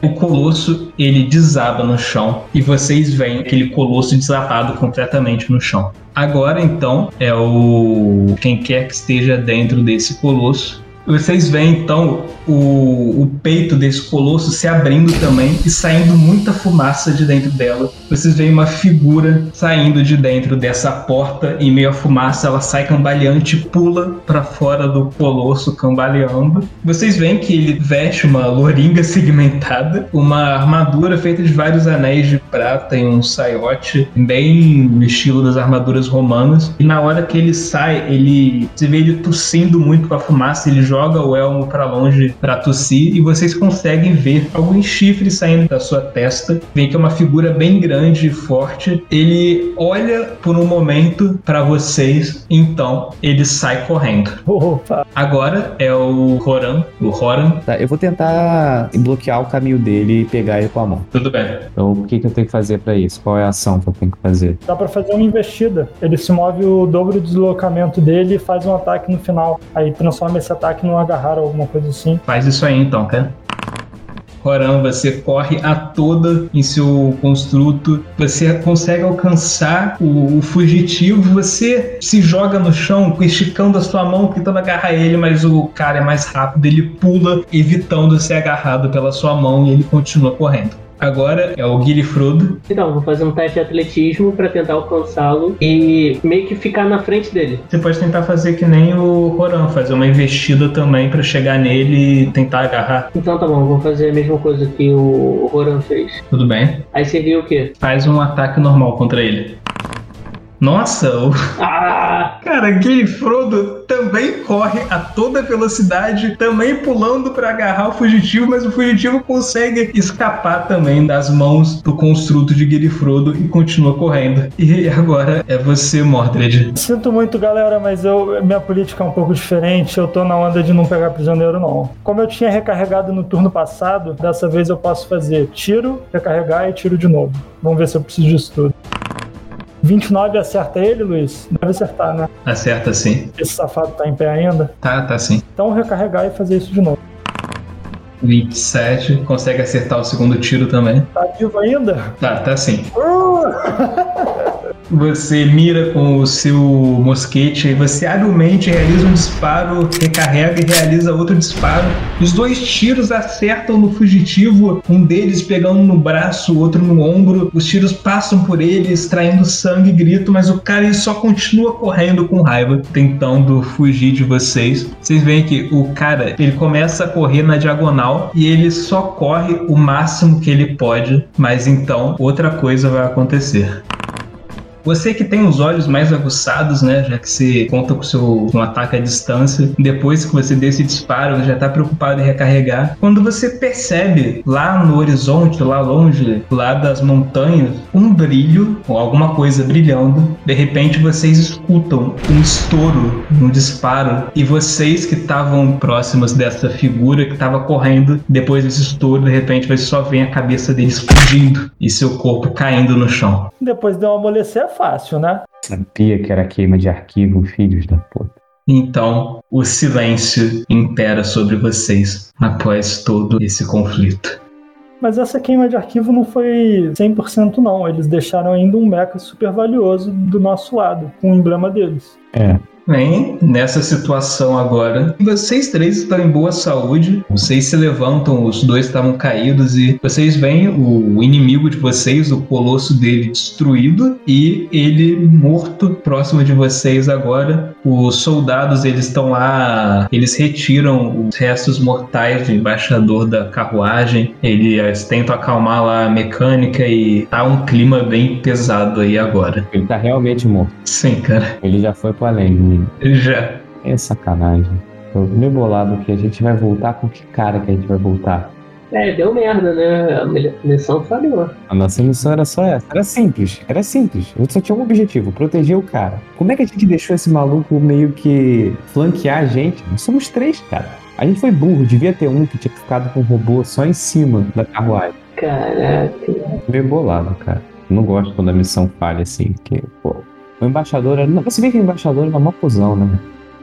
[SPEAKER 1] O colosso ele desaba no chão e vocês veem aquele colosso desabado completamente no chão. Agora então é o quem quer que esteja dentro desse colosso vocês veem então o, o peito desse colosso se abrindo também e saindo muita fumaça de dentro dela. Vocês veem uma figura saindo de dentro dessa porta e meio a fumaça ela sai cambaleante pula para fora do colosso cambaleando. Vocês veem que ele veste uma loringa segmentada, uma armadura feita de vários anéis de prata e um saiote bem no estilo das armaduras romanas. E na hora que ele sai, ele você vê ele tossindo muito com a fumaça, ele joga o elmo para longe para tossir e vocês conseguem ver alguns chifres saindo da sua testa. Vê que é uma figura bem grande e forte. Ele olha por um momento para vocês, então ele sai correndo.
[SPEAKER 4] Opa!
[SPEAKER 1] Agora é o Horan, o Horan.
[SPEAKER 2] Tá, eu vou tentar bloquear o caminho dele e pegar ele com a mão.
[SPEAKER 1] Tudo bem.
[SPEAKER 2] Então, o que, que eu tenho que fazer pra isso? Qual é a ação que eu tenho que fazer?
[SPEAKER 4] Dá pra fazer uma investida. Ele se move o dobro do deslocamento dele e faz um ataque no final. Aí transforma esse ataque num agarrar ou alguma coisa assim.
[SPEAKER 1] Faz isso aí então, cara. Roran, você corre a toda em seu construto, você consegue alcançar o, o fugitivo, você se joga no chão, esticando a sua mão, tentando agarrar ele, mas o cara é mais rápido, ele pula, evitando ser agarrado pela sua mão e ele continua correndo. Agora é o Guilherme Frodo.
[SPEAKER 3] Então, vou fazer um teste de atletismo pra tentar alcançá-lo e meio que ficar na frente dele.
[SPEAKER 1] Você pode tentar fazer que nem o Roran, fazer uma investida também pra chegar nele e tentar agarrar.
[SPEAKER 3] Então tá bom, vou fazer a mesma coisa que o Roran fez.
[SPEAKER 1] Tudo bem?
[SPEAKER 3] Aí seria o quê?
[SPEAKER 1] Faz um ataque normal contra ele. Nossa, o
[SPEAKER 3] Ah!
[SPEAKER 1] Cara, aquele Frodo também corre a toda velocidade, também pulando para agarrar o fugitivo, mas o fugitivo consegue escapar também das mãos do construto de Guilherme Frodo e continua correndo. E agora é você, Mordred.
[SPEAKER 4] Sinto muito, galera, mas eu, minha política é um pouco diferente. Eu tô na onda de não pegar prisioneiro, não. Como eu tinha recarregado no turno passado, dessa vez eu posso fazer tiro, recarregar e tiro de novo. Vamos ver se eu preciso disso tudo. 29 acerta ele, Luiz? Deve acertar, né?
[SPEAKER 1] Acerta sim.
[SPEAKER 4] Esse safado tá em pé ainda.
[SPEAKER 1] Tá, tá sim.
[SPEAKER 4] Então recarregar e fazer isso de novo.
[SPEAKER 1] 27, consegue acertar o segundo tiro também.
[SPEAKER 4] Tá vivo ainda?
[SPEAKER 1] Tá, tá sim.
[SPEAKER 4] Uh!
[SPEAKER 1] Você mira com o seu mosquete e você habilmente realiza um disparo, recarrega e realiza outro disparo. Os dois tiros acertam no fugitivo, um deles pegando no braço, o outro no ombro. Os tiros passam por ele, extraindo sangue e grito, mas o cara só continua correndo com raiva, tentando fugir de vocês. Vocês veem que o cara ele começa a correr na diagonal e ele só corre o máximo que ele pode, mas então outra coisa vai acontecer. Você que tem os olhos mais aguçados, né? Já que você conta com seu um ataque à distância, depois que você desse disparo, já tá preocupado em recarregar. Quando você percebe lá no horizonte, lá longe, lá das montanhas, um brilho ou alguma coisa brilhando, de repente vocês escutam um estouro, um disparo, e vocês que estavam próximos dessa figura que estava correndo, depois desse estouro, de repente você só vê a cabeça dele explodindo e seu corpo caindo no chão.
[SPEAKER 4] Depois de um amolecer fácil, né?
[SPEAKER 2] Sabia que era queima de arquivo, filhos da puta.
[SPEAKER 1] Então, o silêncio impera sobre vocês após todo esse conflito.
[SPEAKER 4] Mas essa queima de arquivo não foi 100% não. Eles deixaram ainda um mecha super valioso do nosso lado, com o emblema deles.
[SPEAKER 2] É,
[SPEAKER 1] Bem, nessa situação agora, vocês três estão em boa saúde, vocês se levantam, os dois estavam caídos e vocês veem o inimigo de vocês, o colosso dele destruído e ele morto próximo de vocês agora. Os soldados, eles estão lá, eles retiram os restos mortais do embaixador da carruagem, eles tentam acalmar lá a mecânica e tá um clima bem pesado aí agora.
[SPEAKER 2] ele tá realmente morto.
[SPEAKER 1] Sim, cara,
[SPEAKER 2] Ele já foi pro além, menino.
[SPEAKER 1] já.
[SPEAKER 2] É sacanagem. Tô meio bolado que a gente vai voltar com que cara que a gente vai voltar?
[SPEAKER 3] É, deu merda, né? A mi- missão falhou.
[SPEAKER 2] A nossa missão era só essa. Era simples, era simples. A gente só tinha um objetivo, proteger o cara. Como é que a gente deixou esse maluco meio que flanquear a gente? Nós somos três, cara. A gente foi burro, devia ter um que tinha ficado com o robô só em cima da carruagem.
[SPEAKER 3] Caraca.
[SPEAKER 2] Meio bolado, cara. Não gosto quando a missão falha assim, porque, pô. O embaixador era. Você vê que o embaixador era uma cuzão, né?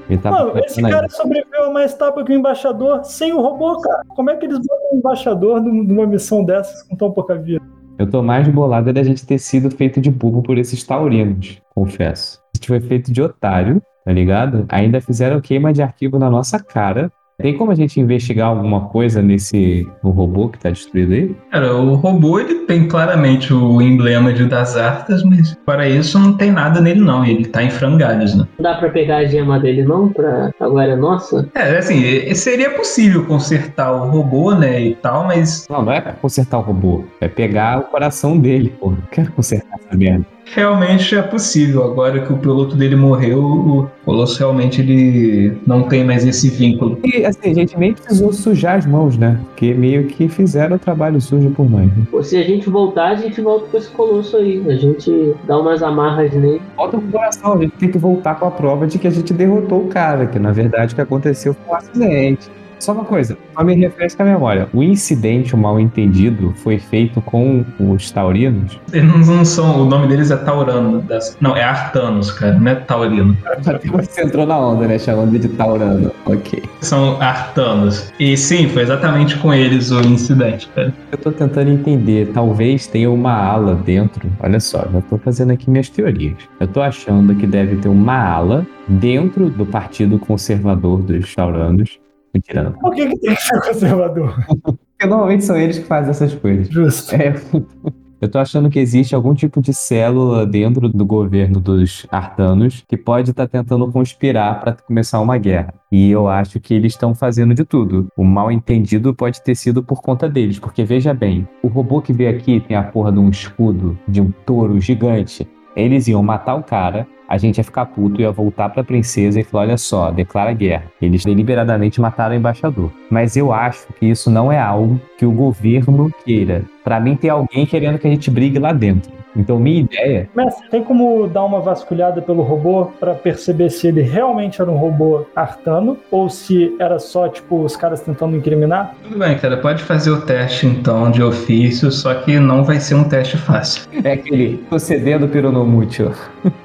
[SPEAKER 2] Ele tava
[SPEAKER 4] Mano, esse
[SPEAKER 2] pensando aí.
[SPEAKER 4] cara sobreviveu a mais etapa que o embaixador sem o robô, cara. Como é que eles botam um embaixador num- numa missão dessas com tão pouca vida?
[SPEAKER 2] Eu tô mais bolado é da gente ter sido feito de bobo por esses taurinos, confesso. A gente foi feito de otário, tá ligado? Ainda fizeram queima de arquivo na nossa cara. Tem como a gente investigar alguma coisa nesse no robô que tá destruído aí?
[SPEAKER 1] Cara, o robô ele tem claramente o emblema de das artes, mas para isso não tem nada nele não. Ele tá em frangalhos, né?
[SPEAKER 3] Não dá pra pegar a gema dele, não? Pra agora é nossa?
[SPEAKER 1] É, assim, e- seria possível consertar o robô, né, e tal, mas
[SPEAKER 2] Não, não é pra consertar o robô. É pegar o coração dele, pô. Não quero consertar essa merda.
[SPEAKER 1] Realmente é possível. Agora que o piloto dele morreu, o Colosso realmente ele não tem mais esse vínculo.
[SPEAKER 2] E assim, a gente nem precisou sujar as mãos, né? Porque meio que fizeram o trabalho sujo por nós. né?
[SPEAKER 3] Se a gente voltar, a gente volta com esse colosso aí. A gente dá umas amarras nele.
[SPEAKER 2] Falta com o coração, a gente tem que voltar com a prova de que a gente derrotou o cara, que na verdade o que aconteceu foi um acidente. Só uma coisa, só me refresca a memória. O incidente, o mal entendido, foi feito com os taurinos?
[SPEAKER 1] Eles não são, o nome deles é Taurano. não, é Artanos, cara, não é Taurino.
[SPEAKER 2] Você entrou na onda, né? Chamando de taurano. Ok.
[SPEAKER 1] São Artanos. E sim, foi exatamente com eles o incidente, cara.
[SPEAKER 2] Eu tô tentando entender, talvez tenha uma ala dentro. Olha só, já tô fazendo aqui minhas teorias. Eu tô achando que deve ter uma ala dentro do Partido Conservador dos Tauranos. Mentira, não.
[SPEAKER 4] Por que, que tem que ser conservador?
[SPEAKER 2] Porque normalmente são eles que fazem essas coisas.
[SPEAKER 4] Justo.
[SPEAKER 2] É, eu tô achando que existe algum tipo de célula dentro do governo dos artanos que pode estar tentando conspirar para começar uma guerra. E eu acho que eles estão fazendo de tudo. O mal entendido pode ter sido por conta deles, porque veja bem, o robô que veio aqui tem a porra de um escudo de um touro gigante. Eles iam matar o cara, a gente ia ficar puto, ia voltar pra princesa e falar: olha só, declara guerra. Eles deliberadamente mataram o embaixador. Mas eu acho que isso não é algo que o governo queira. Pra mim, tem alguém querendo que a gente brigue lá dentro. Então, minha ideia.
[SPEAKER 4] Mestre, tem como dar uma vasculhada pelo robô pra perceber se ele realmente era um robô artano ou se era só, tipo, os caras tentando incriminar?
[SPEAKER 1] Tudo bem, cara, pode fazer o teste então de ofício, só que não vai ser um teste fácil.
[SPEAKER 2] É aquele procedendo peronomútil.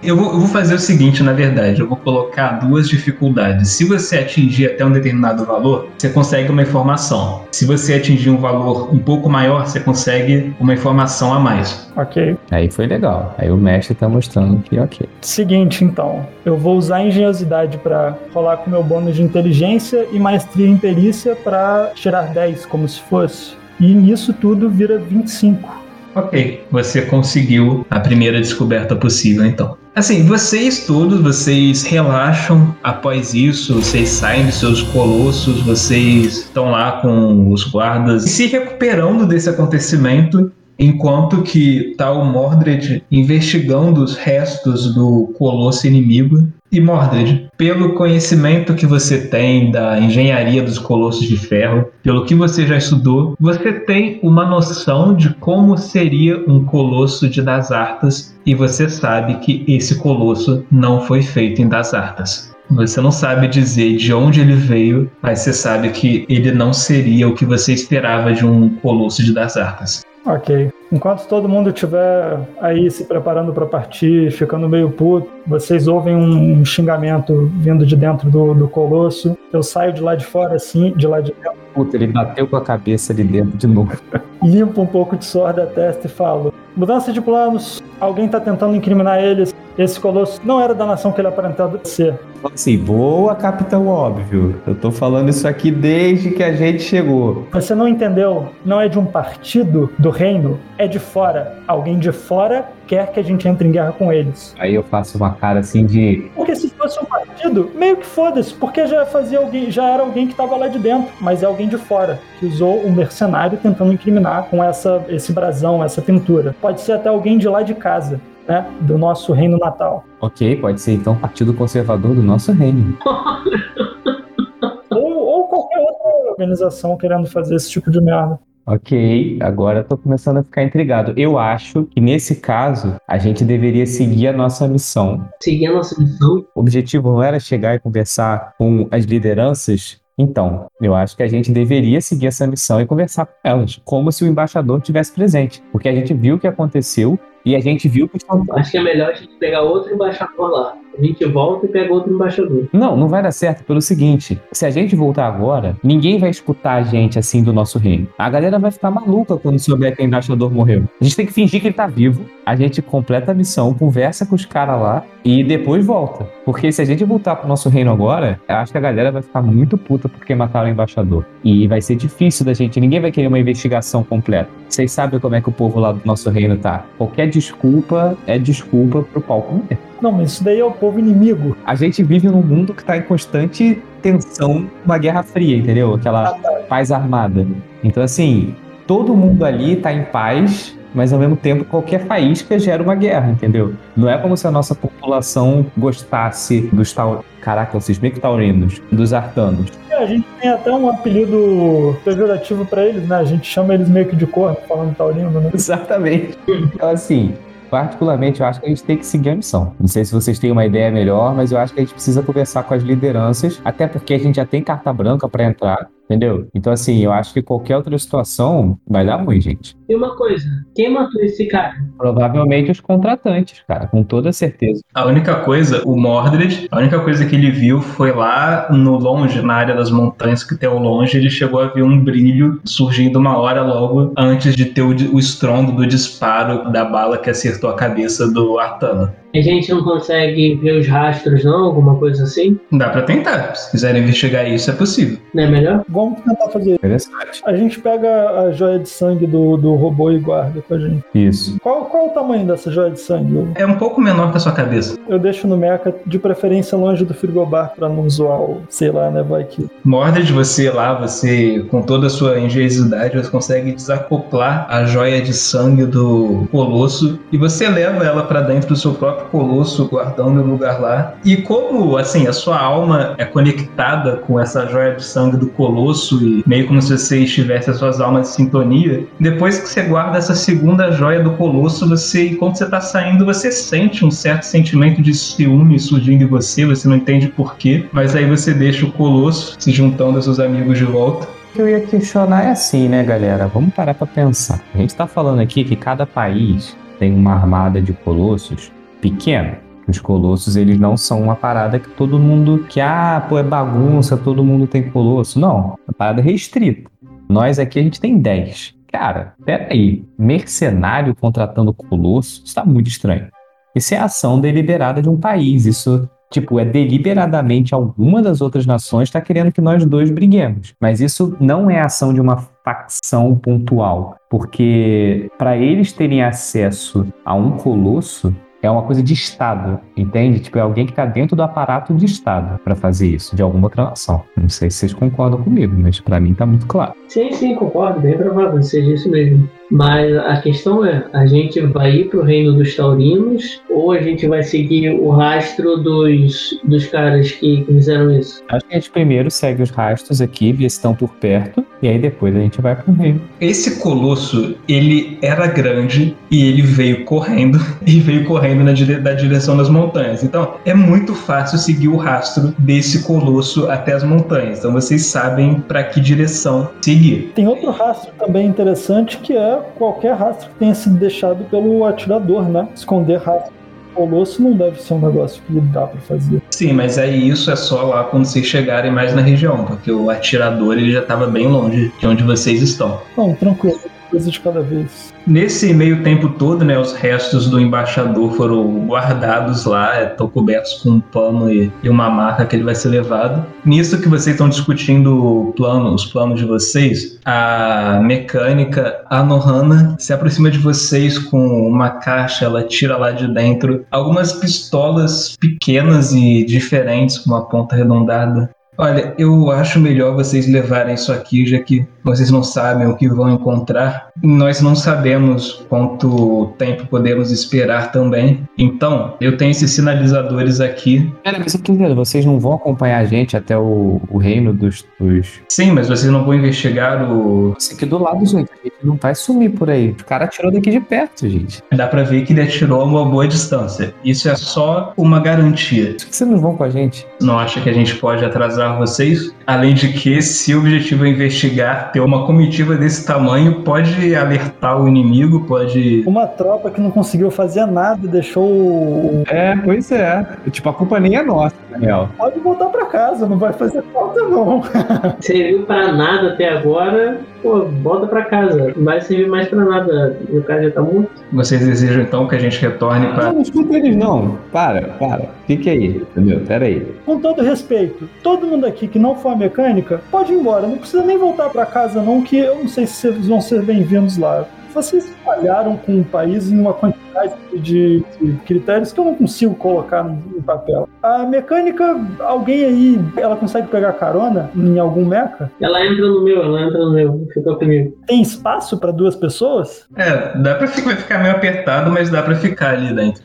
[SPEAKER 1] Eu vou, eu vou fazer o seguinte, na verdade, eu vou colocar duas dificuldades. Se você atingir até um determinado valor, você consegue uma informação. Se você atingir um valor um pouco maior, você consegue uma informação a mais.
[SPEAKER 4] Ok.
[SPEAKER 2] Aí foi legal. Aí o mestre tá mostrando que ok.
[SPEAKER 4] Seguinte, então. Eu vou usar engenhosidade pra rolar com meu bônus de inteligência e maestria em perícia pra tirar 10, como se fosse. E nisso tudo vira 25.
[SPEAKER 1] Ok, você conseguiu a primeira descoberta possível, então. Assim, vocês todos, vocês relaxam após isso, vocês saem de seus colossos, vocês estão lá com os guardas se recuperando desse acontecimento. enquanto que tá o Mordred investigando os restos do colosso inimigo. E Mordred, pelo conhecimento que você tem da engenharia dos colossos de ferro, pelo que você já estudou, você tem uma noção de como seria um colosso de Das Artas e você sabe que esse colosso não foi feito em Das Artas. Você não sabe dizer de onde ele veio, mas você sabe que ele não seria o que você esperava de um colosso de Das Artas.
[SPEAKER 4] Ok. Enquanto todo mundo estiver aí se preparando para partir, ficando meio puto, vocês ouvem um, xingamento vindo de dentro do, do colosso. Eu saio de lá de fora, assim, de lá de dentro.
[SPEAKER 2] Puta, ele bateu com a cabeça ali dentro de novo.
[SPEAKER 4] Limpo um pouco de suor da testa e falo: Mudança de planos. Alguém tá tentando incriminar eles. Esse colosso não era da nação que ele aparentava ser.
[SPEAKER 2] Assim, boa, capitão óbvio. Eu tô falando isso aqui desde que a gente chegou.
[SPEAKER 4] Você não entendeu? Não é de um partido do reino, é de fora. Alguém de fora quer que a gente entre em guerra com eles.
[SPEAKER 2] Aí eu faço uma cara assim de.
[SPEAKER 4] Porque se fosse um partido, meio que foda-se, porque já fazia alguém, já era alguém que tava lá de dentro, mas é alguém de fora que usou um mercenário tentando incriminar com essa esse brasão, essa pintura. Pode ser até alguém de lá de casa né, do nosso reino natal.
[SPEAKER 2] Ok, pode ser então Partido Conservador do nosso reino.
[SPEAKER 4] ou, ou qualquer outra organização querendo fazer esse tipo de merda.
[SPEAKER 2] Ok, agora tô começando a ficar intrigado. Eu acho que nesse caso a gente deveria seguir a nossa missão.
[SPEAKER 3] Seguir a nossa missão?
[SPEAKER 2] O objetivo não era chegar e conversar com as lideranças então, eu acho que a gente deveria seguir essa missão e conversar com elas, como se o embaixador tivesse presente, porque a gente viu o que aconteceu e a gente viu que.
[SPEAKER 3] Acho que é melhor a gente pegar outro embaixador lá. A gente volta e pega outro embaixador.
[SPEAKER 2] Não, não vai dar certo pelo seguinte: se a gente voltar agora, ninguém vai escutar a gente assim do nosso reino. A galera vai ficar maluca quando souber que o embaixador morreu. A gente tem que fingir que ele tá vivo, a gente completa a missão, conversa com os caras lá e depois volta. Porque se a gente voltar pro nosso reino agora, eu acho que a galera vai ficar muito puta porque mataram o embaixador. E vai ser difícil da gente, ninguém vai querer uma investigação completa. Vocês sabem como é que o povo lá do nosso reino tá. Qualquer desculpa é desculpa pro pau comer.
[SPEAKER 4] Não, mas isso daí é o povo inimigo.
[SPEAKER 2] A gente vive num mundo que tá em constante tensão, uma guerra fria, entendeu? Aquela paz armada. Então, assim, todo mundo ali tá em paz, mas ao mesmo tempo qualquer faísca gera uma guerra, entendeu? Não é como se a nossa população gostasse dos tal. Caraca, vocês bem que taurinos, dos artanos.
[SPEAKER 4] É, a gente tem até um apelido pejorativo para eles, né? A gente chama eles meio que de corno, falando taurino, né?
[SPEAKER 2] Exatamente. Então, assim, particularmente, eu acho que a gente tem que seguir a missão. Não sei se vocês têm uma ideia melhor, mas eu acho que a gente precisa conversar com as lideranças, até porque a gente já tem carta branca para entrar. Entendeu? Então, assim, eu acho que qualquer outra situação vai dar ruim, gente.
[SPEAKER 3] E uma coisa, quem matou esse cara?
[SPEAKER 2] Provavelmente os contratantes, cara, com toda certeza.
[SPEAKER 1] A única coisa, o Mordred, a única coisa que ele viu foi lá no longe, na área das montanhas que tem ao longe, ele chegou a ver um brilho surgindo uma hora logo antes de ter o, o estrondo do disparo da bala que acertou a cabeça do Artano.
[SPEAKER 3] A gente não consegue ver os rastros, não? Alguma coisa assim?
[SPEAKER 1] Dá pra tentar. Se quiserem investigar isso, é possível.
[SPEAKER 3] Não é melhor?
[SPEAKER 4] Vamos tentar fazer isso.
[SPEAKER 2] Interessante.
[SPEAKER 4] A gente pega a joia de sangue do, do robô e guarda com a gente.
[SPEAKER 2] Isso.
[SPEAKER 4] Qual, qual o tamanho dessa joia de sangue?
[SPEAKER 1] É um pouco menor que a sua cabeça.
[SPEAKER 4] Eu deixo no meca, de preferência longe do frigobar, pra não zoar o, sei lá, né, vai que...
[SPEAKER 1] Mordred, você lá, você, com toda a sua engenhosidade, você consegue desacoplar a joia de sangue do colosso e você leva ela para dentro do seu próprio colosso, guardando no lugar lá. E como, assim, a sua alma é conectada com essa joia de sangue do colosso e meio como se você estivesse as suas almas em sintonia, depois que você guarda essa segunda joia do colosso, você, enquanto você tá saindo, você sente um certo sentimento de ciúme surgindo em você, você não entende porquê, mas aí você deixa o colosso se juntando aos seus amigos de volta
[SPEAKER 2] que eu ia questionar é assim, né, galera? Vamos parar para pensar. A gente está falando aqui que cada país tem uma armada de colossos pequena. Os colossos, eles não são uma parada que todo mundo que, ah, pô, é bagunça, todo mundo tem colosso. Não, é uma parada restrita. Nós aqui a gente tem 10. Cara, peraí, mercenário contratando colosso, isso tá muito estranho. Isso é ação deliberada de um país, isso Tipo, é deliberadamente alguma das outras nações está querendo que nós dois briguemos. Mas isso não é ação de uma facção pontual, porque para eles terem acesso a um colosso é uma coisa de Estado, entende? Tipo, é alguém que está dentro do aparato de Estado para fazer isso, de alguma outra nação. Não sei se vocês concordam comigo, mas para mim está muito claro.
[SPEAKER 3] Sim, sim, concordo. Bem provável, seja isso mesmo. Mas a questão é, a gente vai ir pro reino dos taurinos ou a gente vai seguir o rastro dos, dos caras que fizeram isso?
[SPEAKER 2] Acho que a gente primeiro segue os rastros aqui, vê se estão por perto, e aí depois a gente vai pro reino.
[SPEAKER 1] Esse colosso, ele era grande e ele veio correndo e veio correndo na dire da direção das montanhas. Então, é muito fácil seguir o rastro desse colosso até as montanhas. Então, vocês sabem para que direção seguir.
[SPEAKER 4] Tem outro rastro também interessante que é qualquer rastro que tenha sido deixado pelo atirador, né? Esconder rastro Colosso não deve ser um negócio que dá pra fazer.
[SPEAKER 1] Sim, mas aí isso é só lá quando vocês chegarem mais na região, porque o atirador ele já estava bem longe de onde vocês estão.
[SPEAKER 4] Não, tranquilo, coisa de cada vez.
[SPEAKER 1] Nesse meio tempo todo, né, os restos do embaixador foram guardados lá, estão cobertos com um pano e, e, uma marca que ele vai ser levado. Nisso que vocês estão discutindo plano, os planos de vocês, a mecânica, a Nohana, se aproxima de vocês com uma caixa, ela tira lá de dentro algumas pistolas pequenas e diferentes com uma ponta arredondada. Olha, eu acho melhor vocês levarem isso aqui, já que vocês não sabem o que vão encontrar. Nós não sabemos quanto tempo podemos esperar também. Então, eu tenho esses sinalizadores aqui.
[SPEAKER 2] Pera, mas eu tô entendendo, vocês não vão acompanhar a gente até o, o reino dos, dos,
[SPEAKER 1] Sim, mas vocês não vão investigar o.
[SPEAKER 2] Isso aqui do lado, gente. A gente não vai sumir por aí. O cara atirou daqui de perto, gente.
[SPEAKER 1] Dá pra ver que ele atirou a uma boa distância. Isso é só uma garantia.
[SPEAKER 2] Por que vocês não vão com a gente?
[SPEAKER 1] Não acha que a gente pode atrasar vocês. Além de que, se o objetivo é investigar, ter uma comitiva desse tamanho pode alertar o inimigo, pode.
[SPEAKER 4] Uma tropa que não conseguiu fazer nada, deixou o.
[SPEAKER 2] É, pois é. Tipo, a culpa nem é nossa, real.
[SPEAKER 4] Pode voltar pra casa, não vai fazer falta, não.
[SPEAKER 3] Serviu pra nada até agora, pô, volta pra casa. Não vai servir mais pra nada. E o cara já tá morto.
[SPEAKER 1] Vocês desejam então que a gente retorne para.
[SPEAKER 2] Não, não escuta eles não. Para, para. Fique aí, entendeu? Pera aí.
[SPEAKER 4] Com todo respeito, todo mundo aqui que não for a mecânica, pode ir embora. Não precisa nem voltar pra casa, não, que eu não sei se vocês vão ser bem-vindos lá. Vocês falharam com o país em uma quantidade de, de critérios que eu não consigo colocar no, papel. A mecânica, alguém aí, ela consegue pegar carona em algum meca?
[SPEAKER 3] Ela entra no meu, ela entra no meu, fica comigo.
[SPEAKER 4] Tem espaço pra duas pessoas?
[SPEAKER 1] É, dá pra ficar, ficar meio apertado, mas dá pra ficar ali dentro.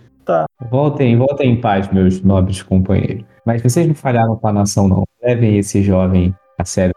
[SPEAKER 2] Voltem, voltem em paz, meus nobres companheiros. Mas vocês não falharam com a nação, não. Levem esse jovem a sério.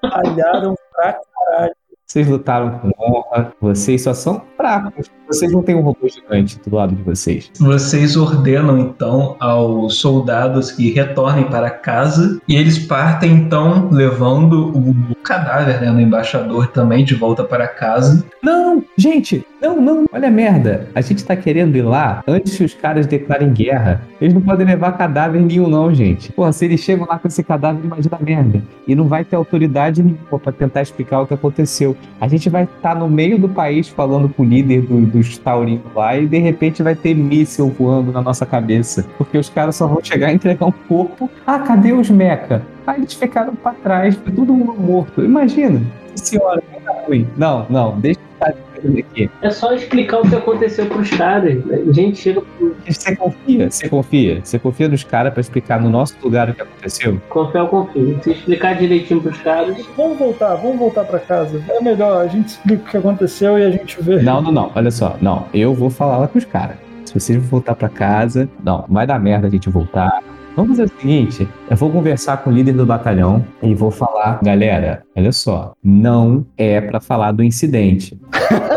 [SPEAKER 4] Falharam pra caralho.
[SPEAKER 2] Vocês lutaram com honra, vocês só são fracos. Vocês não têm um robô gigante do lado de vocês.
[SPEAKER 1] Vocês ordenam então aos soldados que retornem para casa e eles partem então levando o cadáver né, do embaixador também de volta para casa.
[SPEAKER 2] Não, gente, não, não, olha a merda. A gente tá querendo ir lá antes que os caras declarem guerra. Eles não podem levar cadáver nenhum, não, gente. Porra, se eles chegam lá com esse cadáver, imagina a merda. E não vai ter autoridade nenhuma pra tentar explicar o que aconteceu. A gente vai estar no meio do país falando com o líder do, dos taurinos lá e de repente vai ter míssil voando na nossa cabeça. Porque os caras só vão chegar e entregar um corpo. Ah, cadê os meca? Aí eles ficaram pra trás, foi todo mundo morto. Imagina. Senhora, ruim. Não, não, deixa aqui.
[SPEAKER 3] É só explicar o que aconteceu pros caras. A gente chega pro
[SPEAKER 2] Você confia? Você confia? Você confia nos caras pra explicar no nosso lugar o que aconteceu?
[SPEAKER 3] confiar, eu confio. Se explicar direitinho pros caras,
[SPEAKER 4] Vamos voltar, vamos voltar pra casa. É melhor, a gente explica o que aconteceu e a gente vê.
[SPEAKER 2] Não, não, não. Olha só. Não, eu vou falar lá com os caras. Se vocês vão voltar pra casa, não, vai dar merda a gente voltar. Vamos fazer o seguinte: eu vou conversar com o líder do batalhão e vou falar, galera, olha só, não é pra falar do incidente.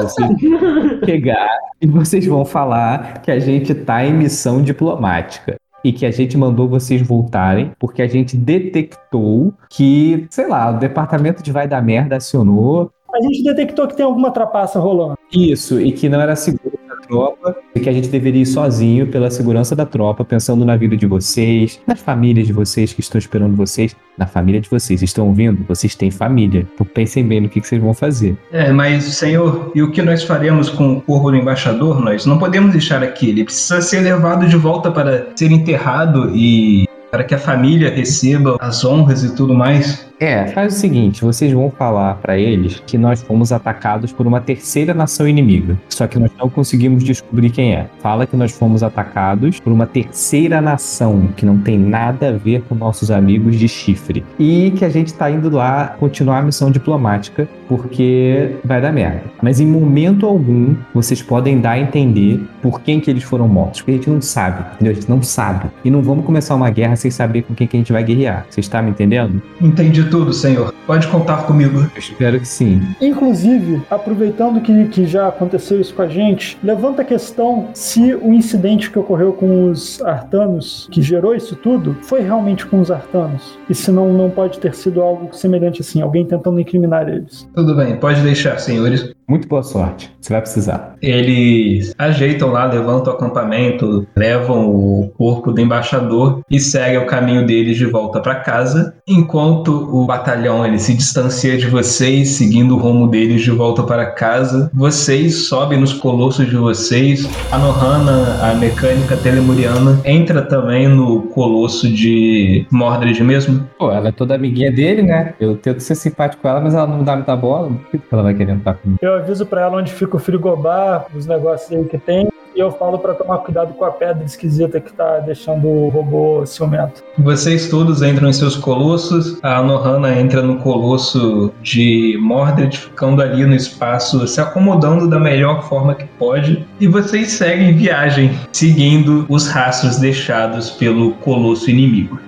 [SPEAKER 2] Vocês chegar e vocês vão falar que a gente tá em missão diplomática. E que a gente mandou vocês voltarem porque a gente detectou que, sei lá, o departamento de vai dar merda acionou
[SPEAKER 4] A gente detectou que tem alguma trapaça rolando.
[SPEAKER 2] isso, e que não era seguro tropa, e que a gente deveria ir sozinho pela segurança da tropa, pensando na vida de vocês, nas famílias de vocês que estão esperando vocês, na família de vocês. Estão ouvindo? Vocês têm família. Então pensem bem no que, que vocês vão fazer.
[SPEAKER 1] É, mas, senhor, e o que nós faremos com o corpo do embaixador? Nós não podemos deixar aqui. Ele precisa ser levado de volta para ser enterrado e para que a família receba as honras e tudo mais.
[SPEAKER 2] É, faz o seguinte, vocês vão falar pra eles que nós fomos atacados por uma terceira nação inimiga. Só que nós não conseguimos descobrir quem é. Fala que nós fomos atacados por uma terceira nação que não tem nada a ver com nossos amigos de chifre. E que a gente tá indo lá continuar a missão diplomática porque vai dar merda. Mas em momento algum vocês podem dar a entender por quem que eles foram mortos, porque a gente não sabe, entendeu? A gente não sabe. E não vamos começar uma guerra sem saber com quem que a gente vai guerrear. Você está me entendendo?
[SPEAKER 1] Entendi tudo, senhor. Pode contar comigo.
[SPEAKER 2] Eu espero que sim.
[SPEAKER 4] Inclusive, aproveitando que, que já aconteceu isso com a gente, levanta a questão se o incidente que ocorreu com os artanos, que gerou isso tudo, foi realmente com os artanos. E se não, não pode ter sido algo semelhante assim, alguém tentando incriminar eles.
[SPEAKER 1] Tudo bem, pode deixar, senhores.
[SPEAKER 2] Muito boa sorte. Você vai precisar.
[SPEAKER 1] Eles ajeitam lá, levantam o acampamento, levam o corpo do embaixador e seguem o caminho deles de volta para casa, enquanto o batalhão ele se distancia de vocês, seguindo o rumo deles de volta para casa. Vocês sobem nos colossos de vocês. A Nohana, a mecânica telemuriana, entra também no colosso de Mordred mesmo.
[SPEAKER 2] Pô, ela é toda amiguinha dele, né? Eu tento ser simpático com ela, mas ela não me dá muita bola. Por que ela vai querer entrar comigo?
[SPEAKER 4] Eu aviso pra ela onde fica o frigobar, os negócios aí que tem, e eu falo pra tomar cuidado com a pedra esquisita que tá deixando o robô ciumento.
[SPEAKER 1] Vocês todos entram em seus colossos. A Nohana entra no colosso de Mordred, ficando ali no espaço, se acomodando da melhor forma que pode. E vocês seguem viagem, seguindo os rastros deixados pelo colosso inimigo.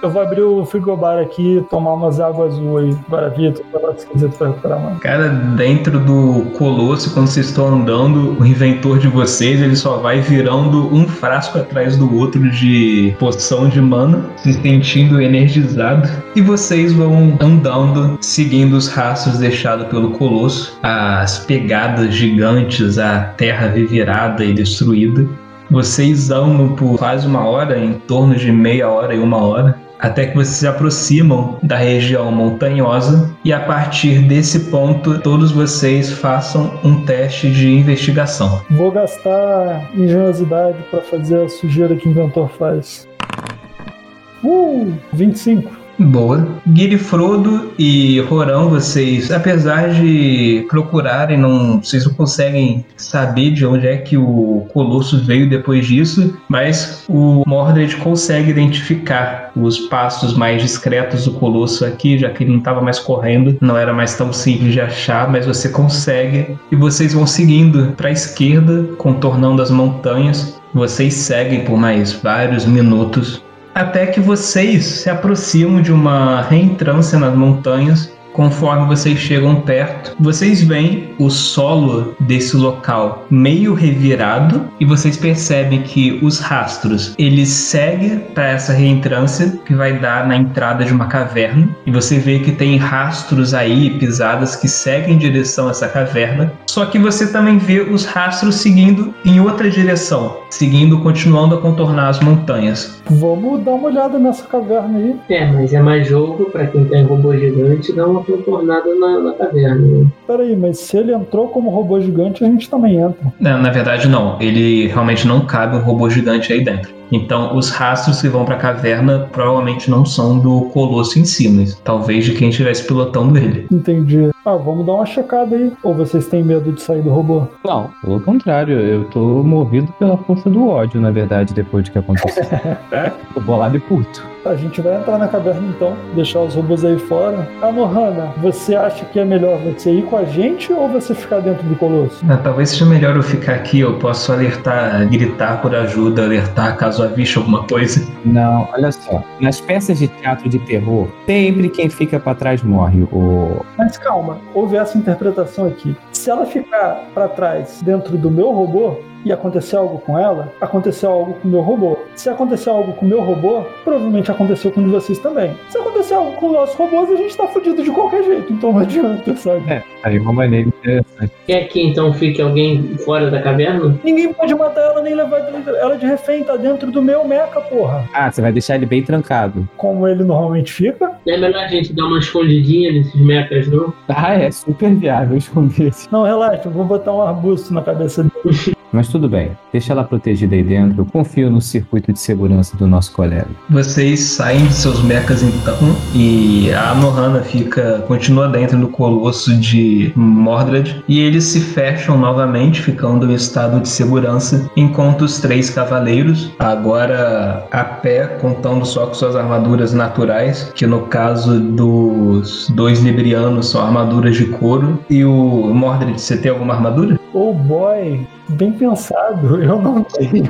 [SPEAKER 4] Eu vou abrir o frigobar aqui, tomar umas águas azul aí. Agora, Vitor, um esquisito recuperar, mano.
[SPEAKER 1] Cara, dentro do colosso, quando vocês estão andando, o inventor de vocês ele só vai virando um frasco atrás do outro de poção de mana, se sentindo energizado. E vocês vão andando, seguindo os rastros deixados pelo colosso, as pegadas gigantes, a terra revirada e destruída. Vocês andam por quase uma hora, em torno de meia hora e uma hora, até que vocês se aproximam da região montanhosa e a partir desse ponto todos vocês façam um teste de investigação.
[SPEAKER 4] Vou gastar engenhosidade pra fazer a sujeira que o inventor faz. Uh, 25.
[SPEAKER 1] Boa. Frodo e Rorão, vocês, apesar de procurarem, não, vocês não conseguem saber de onde é que o Colosso veio depois disso, mas o Mordred consegue identificar os passos mais discretos do Colosso aqui, já que ele não estava mais correndo, não era mais tão simples de achar, mas você consegue e vocês vão seguindo para a esquerda, contornando as montanhas. Vocês seguem por mais vários minutos até que vocês se aproximam de uma reentrância nas montanhas. Conforme vocês chegam perto, vocês veem o solo desse local meio revirado e vocês percebem que os rastros eles seguem para essa reentrância que vai dar na entrada de uma caverna e você vê que tem rastros aí pisadas que seguem em direção a essa caverna. Só que você também vê os rastros seguindo em outra direção, seguindo continuando a contornar as montanhas.
[SPEAKER 4] Vamos dar uma olhada nessa caverna aí.
[SPEAKER 3] É, mas é mais jogo pra quem tem robô gigante dar uma contornada na, na caverna. né?
[SPEAKER 4] Peraí, mas se ele entrou como robô gigante, a gente também entra.
[SPEAKER 1] Não, na verdade não, ele realmente não cabe um robô gigante aí dentro. Então, os rastros que vão para a caverna provavelmente não são do colosso em si, mas talvez de quem estivesse pilotando ele.
[SPEAKER 4] Entendi. Ah, vamos dar uma checada aí. Ou vocês têm medo de sair do robô?
[SPEAKER 2] Não, pelo contrário, eu tô movido pela força do ódio, na verdade, depois do que aconteceu. tô bolado e puto.
[SPEAKER 4] A gente vai entrar na caverna então, deixar os robôs aí fora. Ah, Nohana, você acha que é melhor você ir com a gente ou você ficar dentro do colosso?
[SPEAKER 1] Ah, talvez seja melhor eu ficar aqui, eu posso alertar, gritar por ajuda, alertar caso aviste alguma coisa.
[SPEAKER 2] Não, olha só. Nas peças de teatro de terror, sempre quem fica pra trás morre. O...
[SPEAKER 4] Mas calma, houve essa interpretação aqui. Se ela ficar pra trás dentro do meu robô, e acontecer algo com ela, aconteceu algo com o meu robô. Se acontecer algo com o meu robô, provavelmente aconteceu com o de vocês também. Se acontecer algo com os nossos robôs, a gente tá fudido de qualquer jeito, então não adianta, sabe?
[SPEAKER 2] É, aí uma maneira interessante.
[SPEAKER 3] Quer que então fique alguém fora da caverna?
[SPEAKER 4] Ninguém pode matar ela nem levar ela de refém, tá dentro do meu mecha, porra.
[SPEAKER 2] Ah, você vai deixar ele bem trancado.
[SPEAKER 4] Como ele normalmente fica.
[SPEAKER 3] É melhor a gente dar uma escondidinha nesses mechas, não?
[SPEAKER 2] Ah, é super viável esconder esse.
[SPEAKER 4] Não, relaxa, eu vou botar um arbusto na cabeça dele.
[SPEAKER 2] Mas tudo bem, deixa ela protegida aí dentro. Eu confio no circuito de segurança do nosso colega.
[SPEAKER 1] Vocês saem de seus mechas então e a Anohana fica, continua dentro do colosso de Mordred e eles se fecham novamente, ficando em estado de segurança, enquanto os três cavaleiros, agora a pé, contando só com suas armaduras naturais, que no caso dos dois librianos são armaduras de couro. E o Mordred, você tem alguma armadura?
[SPEAKER 4] Oh boy, bem pensado, eu não tenho.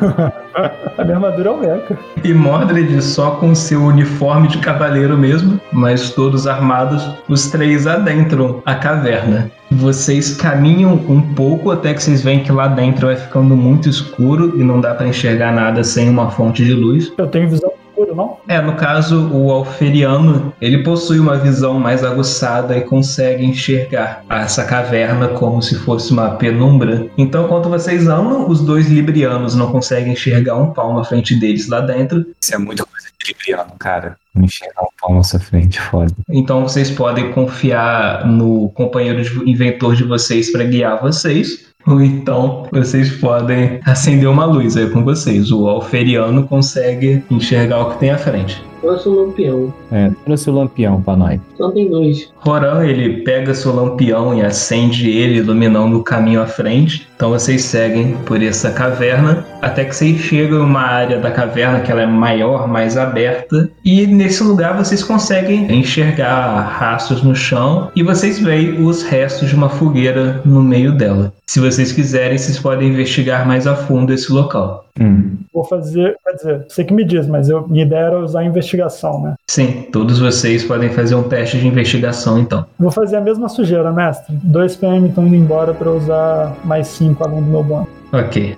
[SPEAKER 4] A minha armadura é o mecha.
[SPEAKER 1] E Mordred só com seu uniforme de cavaleiro mesmo, mas todos armados, os três adentram a caverna. Vocês caminham um pouco até que vocês veem que lá dentro vai ficando muito escuro e não dá para enxergar nada sem uma fonte de luz.
[SPEAKER 4] Eu tenho visão escura, não?
[SPEAKER 1] É, no caso, o Alferiano, ele possui uma visão mais aguçada e consegue enxergar essa caverna como se fosse uma penumbra. Então, enquanto vocês andam, os dois librianos não conseguem enxergar um palmo à frente deles lá dentro.
[SPEAKER 2] Isso é muita coisa de libriano, cara. Não enxergar um pau na sua frente, foda.
[SPEAKER 1] Então, vocês podem confiar no companheiro de inventor de vocês para guiar vocês. Ou então vocês podem acender uma luz aí com vocês. O alferiano consegue enxergar o que tem à frente.
[SPEAKER 3] Trouxe um lampião.
[SPEAKER 2] É, trouxe o lampião pra nós.
[SPEAKER 3] Só tem dois.
[SPEAKER 1] Roran, ele pega seu lampião e acende ele, iluminando o caminho à frente. Então vocês seguem por essa caverna até que vocês chegam em uma área da caverna que ela é maior, mais aberta. E nesse lugar vocês conseguem enxergar rastros no chão e vocês veem os restos de uma fogueira no meio dela. Se vocês quiserem, vocês podem investigar mais a fundo esse local.
[SPEAKER 2] Hum.
[SPEAKER 4] Vou fazer, quer dizer, você que me diz, mas eu, minha ideia era usar investigação, né?
[SPEAKER 1] Sim, todos vocês podem fazer um teste de investigação então.
[SPEAKER 4] Vou fazer a mesma sujeira, mestre. Dois PM estão indo embora para usar mais cinco alunos do meu bônus.
[SPEAKER 1] Ok.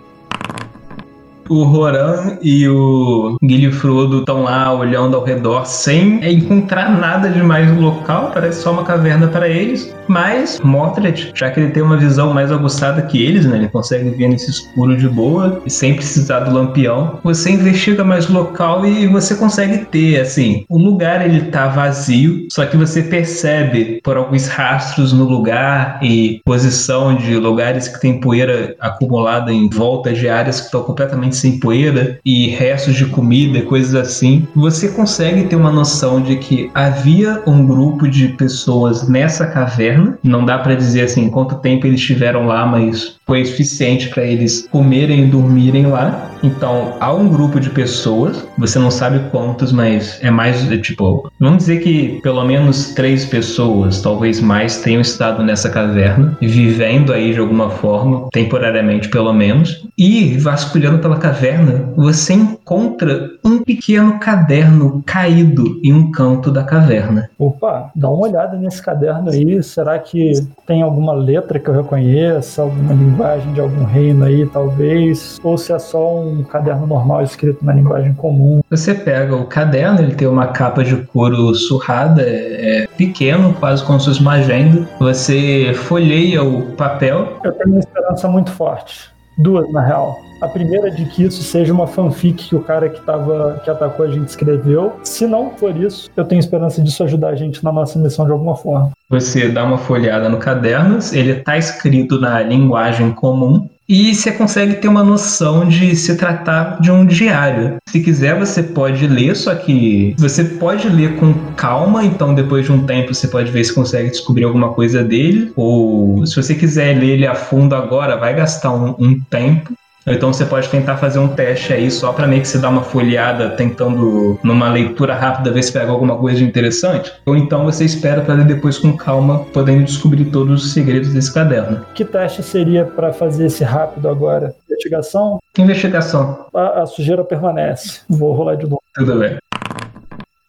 [SPEAKER 1] O Roran e o Guilherme estão lá olhando ao redor sem encontrar nada demais no local, parece só uma caverna para eles. Mas Mordred, já que ele tem uma visão mais aguçada que eles, né? Ele consegue ver nesse escuro de boa e sem precisar do lampião. Você investiga mais o local e você consegue ter, assim, o lugar ele tá vazio, só que você percebe por alguns rastros no lugar e posição de lugares que tem poeira acumulada em volta de áreas que estão completamente sem poeira e restos de comida coisas assim, você consegue ter uma noção de que havia um grupo de pessoas nessa caverna. Não dá para dizer assim quanto tempo eles estiveram lá, mas foi suficiente para eles comerem e dormirem lá. Então, há um grupo de pessoas, você não sabe quantos, mas é mais, é, tipo, vamos dizer que pelo menos três pessoas, talvez mais, tenham estado nessa caverna, vivendo aí de alguma forma, temporariamente pelo menos. E vasculhando pela caverna, você encontra um pequeno caderno caído em um canto da caverna.
[SPEAKER 4] Opa, dá uma olhada nesse caderno aí. Será que tem alguma letra que eu reconheça, alguma linguagem de algum reino aí, talvez? Ou se é só um caderno normal escrito na linguagem comum?
[SPEAKER 1] Você pega o caderno, ele tem uma capa de couro surrada, é, é pequeno, quase como se fosse uma agenda. Você folheia o papel.
[SPEAKER 4] Eu tenho uma esperança muito forte. Duas, na real. A primeira é de que isso seja uma fanfic que o cara que, tava, que atacou a gente escreveu. Se não for isso, eu tenho esperança disso ajudar a gente na nossa missão de alguma forma.
[SPEAKER 1] Você dá uma folhada no caderno, ele está escrito na linguagem comum, e você consegue ter uma noção de se tratar de um diário. Se quiser, você pode ler, só que você pode ler com calma, então depois de um tempo você pode ver se consegue descobrir alguma coisa dele. Ou se você quiser ler ele a fundo agora, vai gastar um, um tempo. Então você pode tentar fazer um teste aí só para meio que você dar uma folheada, tentando numa leitura rápida ver se pega alguma coisa de interessante. Ou então você espera para ler depois com calma, podendo descobrir todos os segredos desse caderno.
[SPEAKER 4] Que teste seria para fazer esse rápido agora? Investigação?
[SPEAKER 1] Investigação.
[SPEAKER 4] A, a sujeira permanece. Vou rolar de novo.
[SPEAKER 1] Tudo bem.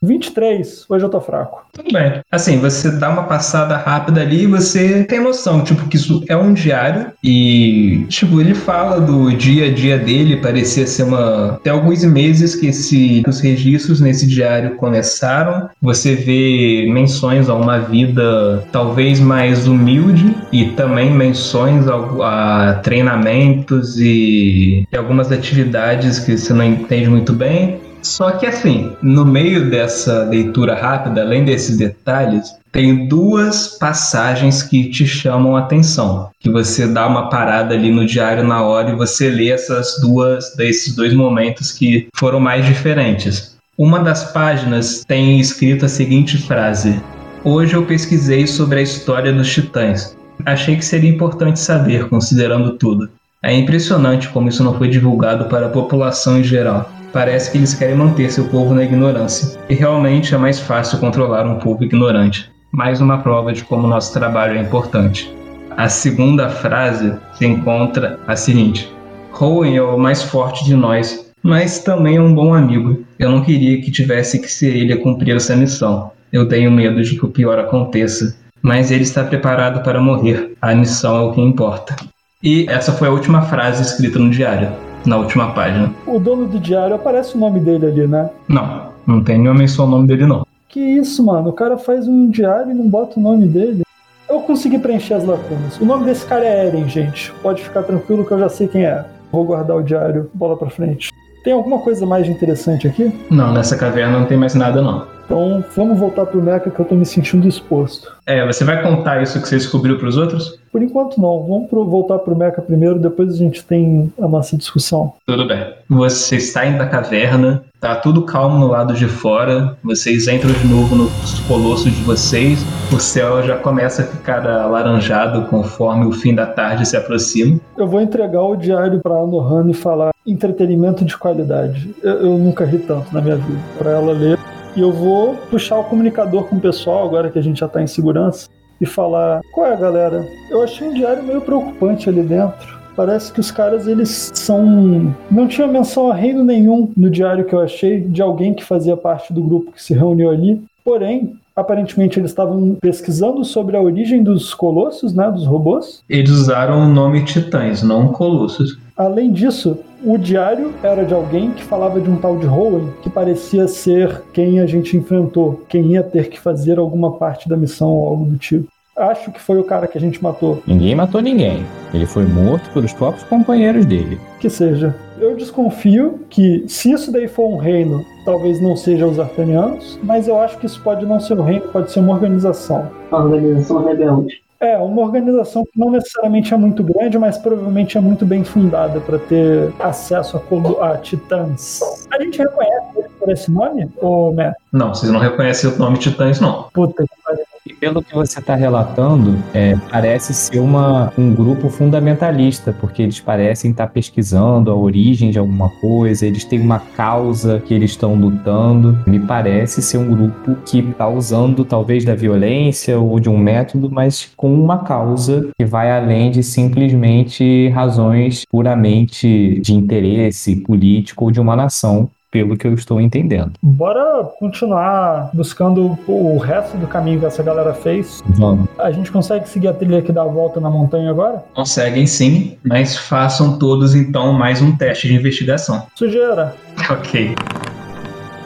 [SPEAKER 4] 23, hoje eu tô fraco.
[SPEAKER 1] Tudo bem. Assim, você dá uma passada rápida ali e você tem noção, tipo, que isso é um diário e, tipo, ele fala do dia a dia dele, parecia ser uma. Tem alguns meses que esse, os registros nesse diário começaram. Você vê menções a uma vida talvez mais humilde e também menções a, a treinamentos e, e algumas atividades que você não entende muito bem. Só que assim, no meio dessa leitura rápida, além desses detalhes, tem duas passagens que te chamam a atenção, que você dá uma parada ali no diário na hora e você lê essas duas, desses dois momentos que foram mais diferentes. Uma das páginas tem escrito a seguinte frase: Hoje eu pesquisei sobre a história dos titãs. Achei que seria importante saber, considerando tudo. É impressionante como isso não foi divulgado para a população em geral. Parece que eles querem manter seu povo na ignorância. E realmente é mais fácil controlar um povo ignorante. Mais uma prova de como nosso trabalho é importante. A segunda frase se encontra a seguinte: Rowan é o mais forte de nós, mas também é um bom amigo. Eu não queria que tivesse que ser ele a cumprir essa missão. Eu tenho medo de que o pior aconteça, mas ele está preparado para morrer. A missão é o que importa. E essa foi a última frase escrita no diário na última página.
[SPEAKER 4] O dono do diário aparece o nome dele ali, né?
[SPEAKER 1] Não, não tem nenhuma menção ao nome dele, não.
[SPEAKER 4] Que isso, mano? O cara faz um diário e não bota o nome dele. Eu consegui preencher as lacunas. O nome desse cara é Eren, gente. Pode ficar tranquilo que eu já sei quem é. Vou guardar o diário, bola pra frente. Tem alguma coisa mais interessante aqui?
[SPEAKER 1] Não, nessa caverna não tem mais nada, não.
[SPEAKER 4] Então vamos voltar pro Mecha que eu tô me sentindo exposto.
[SPEAKER 1] É, você vai contar isso que você descobriu pros outros?
[SPEAKER 4] Por enquanto não. Vamos pro, voltar pro Mecha primeiro, depois a gente tem a nossa discussão.
[SPEAKER 1] Tudo bem. Você está indo da caverna, tá tudo calmo no lado de fora, vocês entram de novo nos colossos de vocês, o céu já começa a ficar alaranjado conforme o fim da tarde se aproxima.
[SPEAKER 4] Eu vou entregar o diário pra Anohan e falar entretenimento de qualidade. Eu, eu nunca ri tanto na minha vida. Pra ela ler e eu vou puxar o comunicador com o pessoal, agora que a gente já está em segurança, e falar: qual é, galera? Eu achei um diário meio preocupante ali dentro. Parece que os caras, eles são. Não tinha menção a reino nenhum no diário que eu achei de alguém que fazia parte do grupo que se reuniu ali. Porém, aparentemente eles estavam pesquisando sobre a origem dos colossos, né, dos robôs.
[SPEAKER 1] Eles usaram o nome Titãs, não Colossos.
[SPEAKER 4] Além disso, o diário era de alguém que falava de um tal de Rowan, que parecia ser quem a gente enfrentou, quem ia ter que fazer alguma parte da missão ou algo do tipo. Acho que foi o cara que a gente matou.
[SPEAKER 2] Ninguém matou ninguém. Ele foi morto pelos próprios companheiros dele.
[SPEAKER 4] Que seja. Eu desconfio que, se isso daí for um reino, talvez não seja os artanianos, mas eu acho que isso pode não ser um reino, pode ser uma organização.
[SPEAKER 3] Uma organização rebelde.
[SPEAKER 4] É, uma organização que não necessariamente é muito grande, mas provavelmente é muito bem fundada para ter acesso a, a, titãs. A gente reconhece ele por esse nome, ou Matt?
[SPEAKER 1] Não, vocês não reconhecem o nome titãs, não.
[SPEAKER 4] Puta que pariu.
[SPEAKER 2] E pelo que você está relatando, é, parece ser uma, um grupo fundamentalista, porque eles parecem estar tá pesquisando a origem de alguma coisa, eles têm uma causa que eles estão lutando. Me parece ser um grupo que está usando talvez da violência ou de um método, mas com uma causa que vai além de simplesmente razões puramente de interesse político ou de uma nação pelo que eu estou entendendo.
[SPEAKER 4] Bora continuar buscando o resto do caminho que essa galera fez.
[SPEAKER 2] Vamos.
[SPEAKER 4] A gente consegue seguir a trilha que dá a volta na montanha agora?
[SPEAKER 1] Conseguem sim, mas façam todos então mais um teste de investigação.
[SPEAKER 4] Sujeira.
[SPEAKER 1] Ok.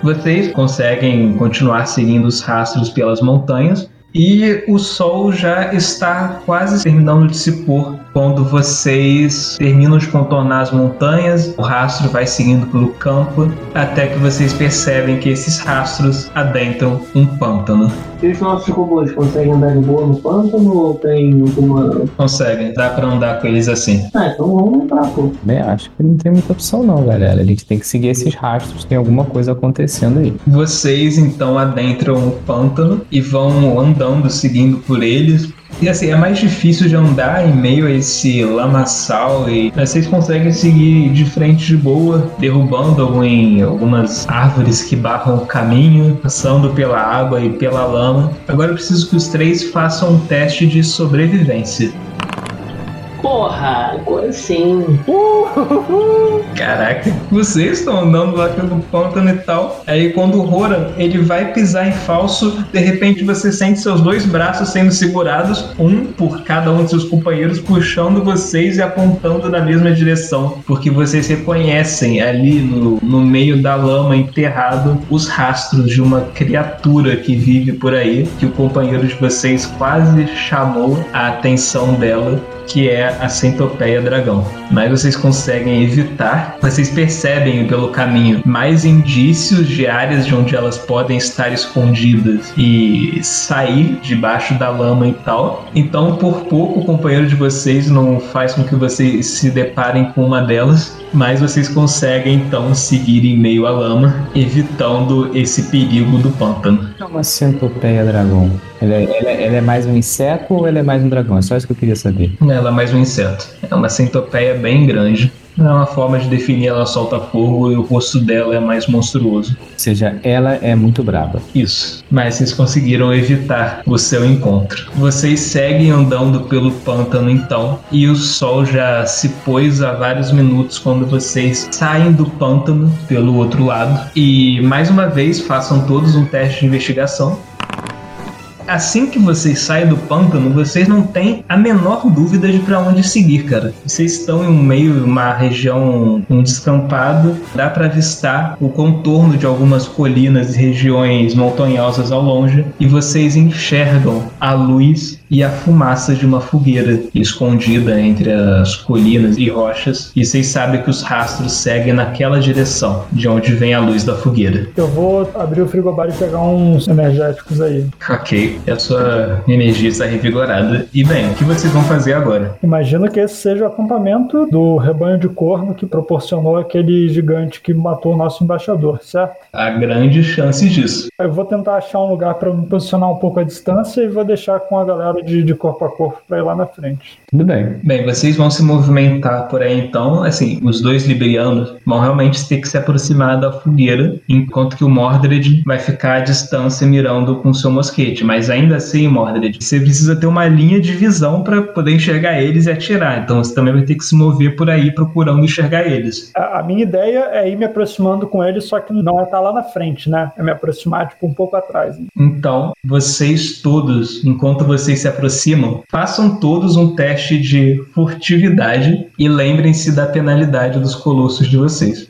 [SPEAKER 1] Vocês conseguem continuar seguindo os rastros pelas montanhas e o sol já está quase terminando de se pôr quando vocês terminam de contornar as montanhas, o rastro vai seguindo pelo campo até que vocês percebem que esses rastros adentram um pântano.
[SPEAKER 3] E os nossos robôs conseguem andar de boa no pântano ou tem alguma.
[SPEAKER 1] Conseguem, dá pra andar com eles assim.
[SPEAKER 3] Ah, então vamos entrar, pô.
[SPEAKER 2] Bem, acho que não tem muita opção não, galera. A gente tem que seguir esses rastros, tem alguma coisa acontecendo aí.
[SPEAKER 1] Vocês então adentram o pântano e vão andando, seguindo por eles, e assim, é mais difícil de andar em meio a esse lamaçal e vocês conseguem seguir de frente de boa, derrubando algumas árvores que barram o caminho, passando pela água e pela lama. Agora eu preciso que os três façam um teste de sobrevivência.
[SPEAKER 3] Porra, agora sim.
[SPEAKER 1] Caraca, vocês estão andando lá pelo pântano e tal. Aí quando o Roran ele vai pisar em falso, de repente você sente seus dois braços sendo segurados, um por cada um de seus companheiros, puxando vocês e apontando na mesma direção. Porque vocês reconhecem ali no, no meio da lama enterrado os rastros de uma criatura que vive por aí, que o companheiro de vocês quase chamou a atenção dela que é a centopeia dragão. Mas vocês conseguem evitar, vocês percebem pelo caminho mais indícios de áreas de onde elas podem estar escondidas e sair debaixo da lama e tal. Então, por pouco, o companheiro de vocês não faz com que vocês se deparem com uma delas, mas vocês conseguem então seguir em meio à lama, evitando esse perigo do pântano.
[SPEAKER 2] É uma centopeia dragão. Ela é, ela, é, ela é mais um inseto ou ela é mais um dragão? É só isso que eu queria saber.
[SPEAKER 1] Ela é mais um inseto. É uma centopeia bem grande. Não é uma forma de definir, ela solta fogo e o rosto dela é mais monstruoso.
[SPEAKER 2] Ou seja, ela é muito brava.
[SPEAKER 1] Isso. Mas vocês conseguiram evitar o seu encontro. Vocês seguem andando pelo pântano então, e o sol já se pôs há vários minutos quando vocês saem do pântano pelo outro lado. E mais uma vez façam todos um teste de investigação assim que vocês saem do pântano, vocês não têm a menor dúvida de para onde seguir, cara. Vocês estão em um meio, uma região, um descampado, dá para avistar o contorno de algumas colinas e regiões montanhosas ao longe, e vocês enxergam a luz e a fumaça de uma fogueira escondida entre as colinas e rochas, e vocês sabem que os rastros seguem naquela direção, de onde vem a luz da fogueira.
[SPEAKER 4] Eu vou abrir o frigobar e pegar uns energéticos aí.
[SPEAKER 1] Ok, a sua energia está revigorada. E bem, o que vocês vão fazer agora?
[SPEAKER 4] Imagino que esse seja o acampamento do rebanho de corno que proporcionou aquele gigante que matou o nosso embaixador, certo?
[SPEAKER 1] Há grande chance disso.
[SPEAKER 4] Eu vou tentar achar um lugar para me posicionar um pouco à distância e vou deixar com a galera de, de corpo a corpo para ir lá na frente.
[SPEAKER 2] Tudo bem.
[SPEAKER 1] Bem, vocês vão se movimentar por aí então. Assim, os dois liberianos vão realmente ter que se aproximar da fogueira, enquanto que o Mordred vai ficar à distância mirando com seu mosquete. Mas ainda assim, Mordred, você precisa ter uma linha de visão para poder enxergar eles e atirar. Então você também vai ter que se mover por aí procurando enxergar eles.
[SPEAKER 4] A, a minha ideia é ir me aproximando com eles, só que não é estar lá na frente, né? É me aproximar tipo um pouco atrás. Né?
[SPEAKER 1] Então, vocês todos, enquanto vocês se aproximam, façam todos um teste de furtividade e lembrem-se da penalidade dos colossos de vocês.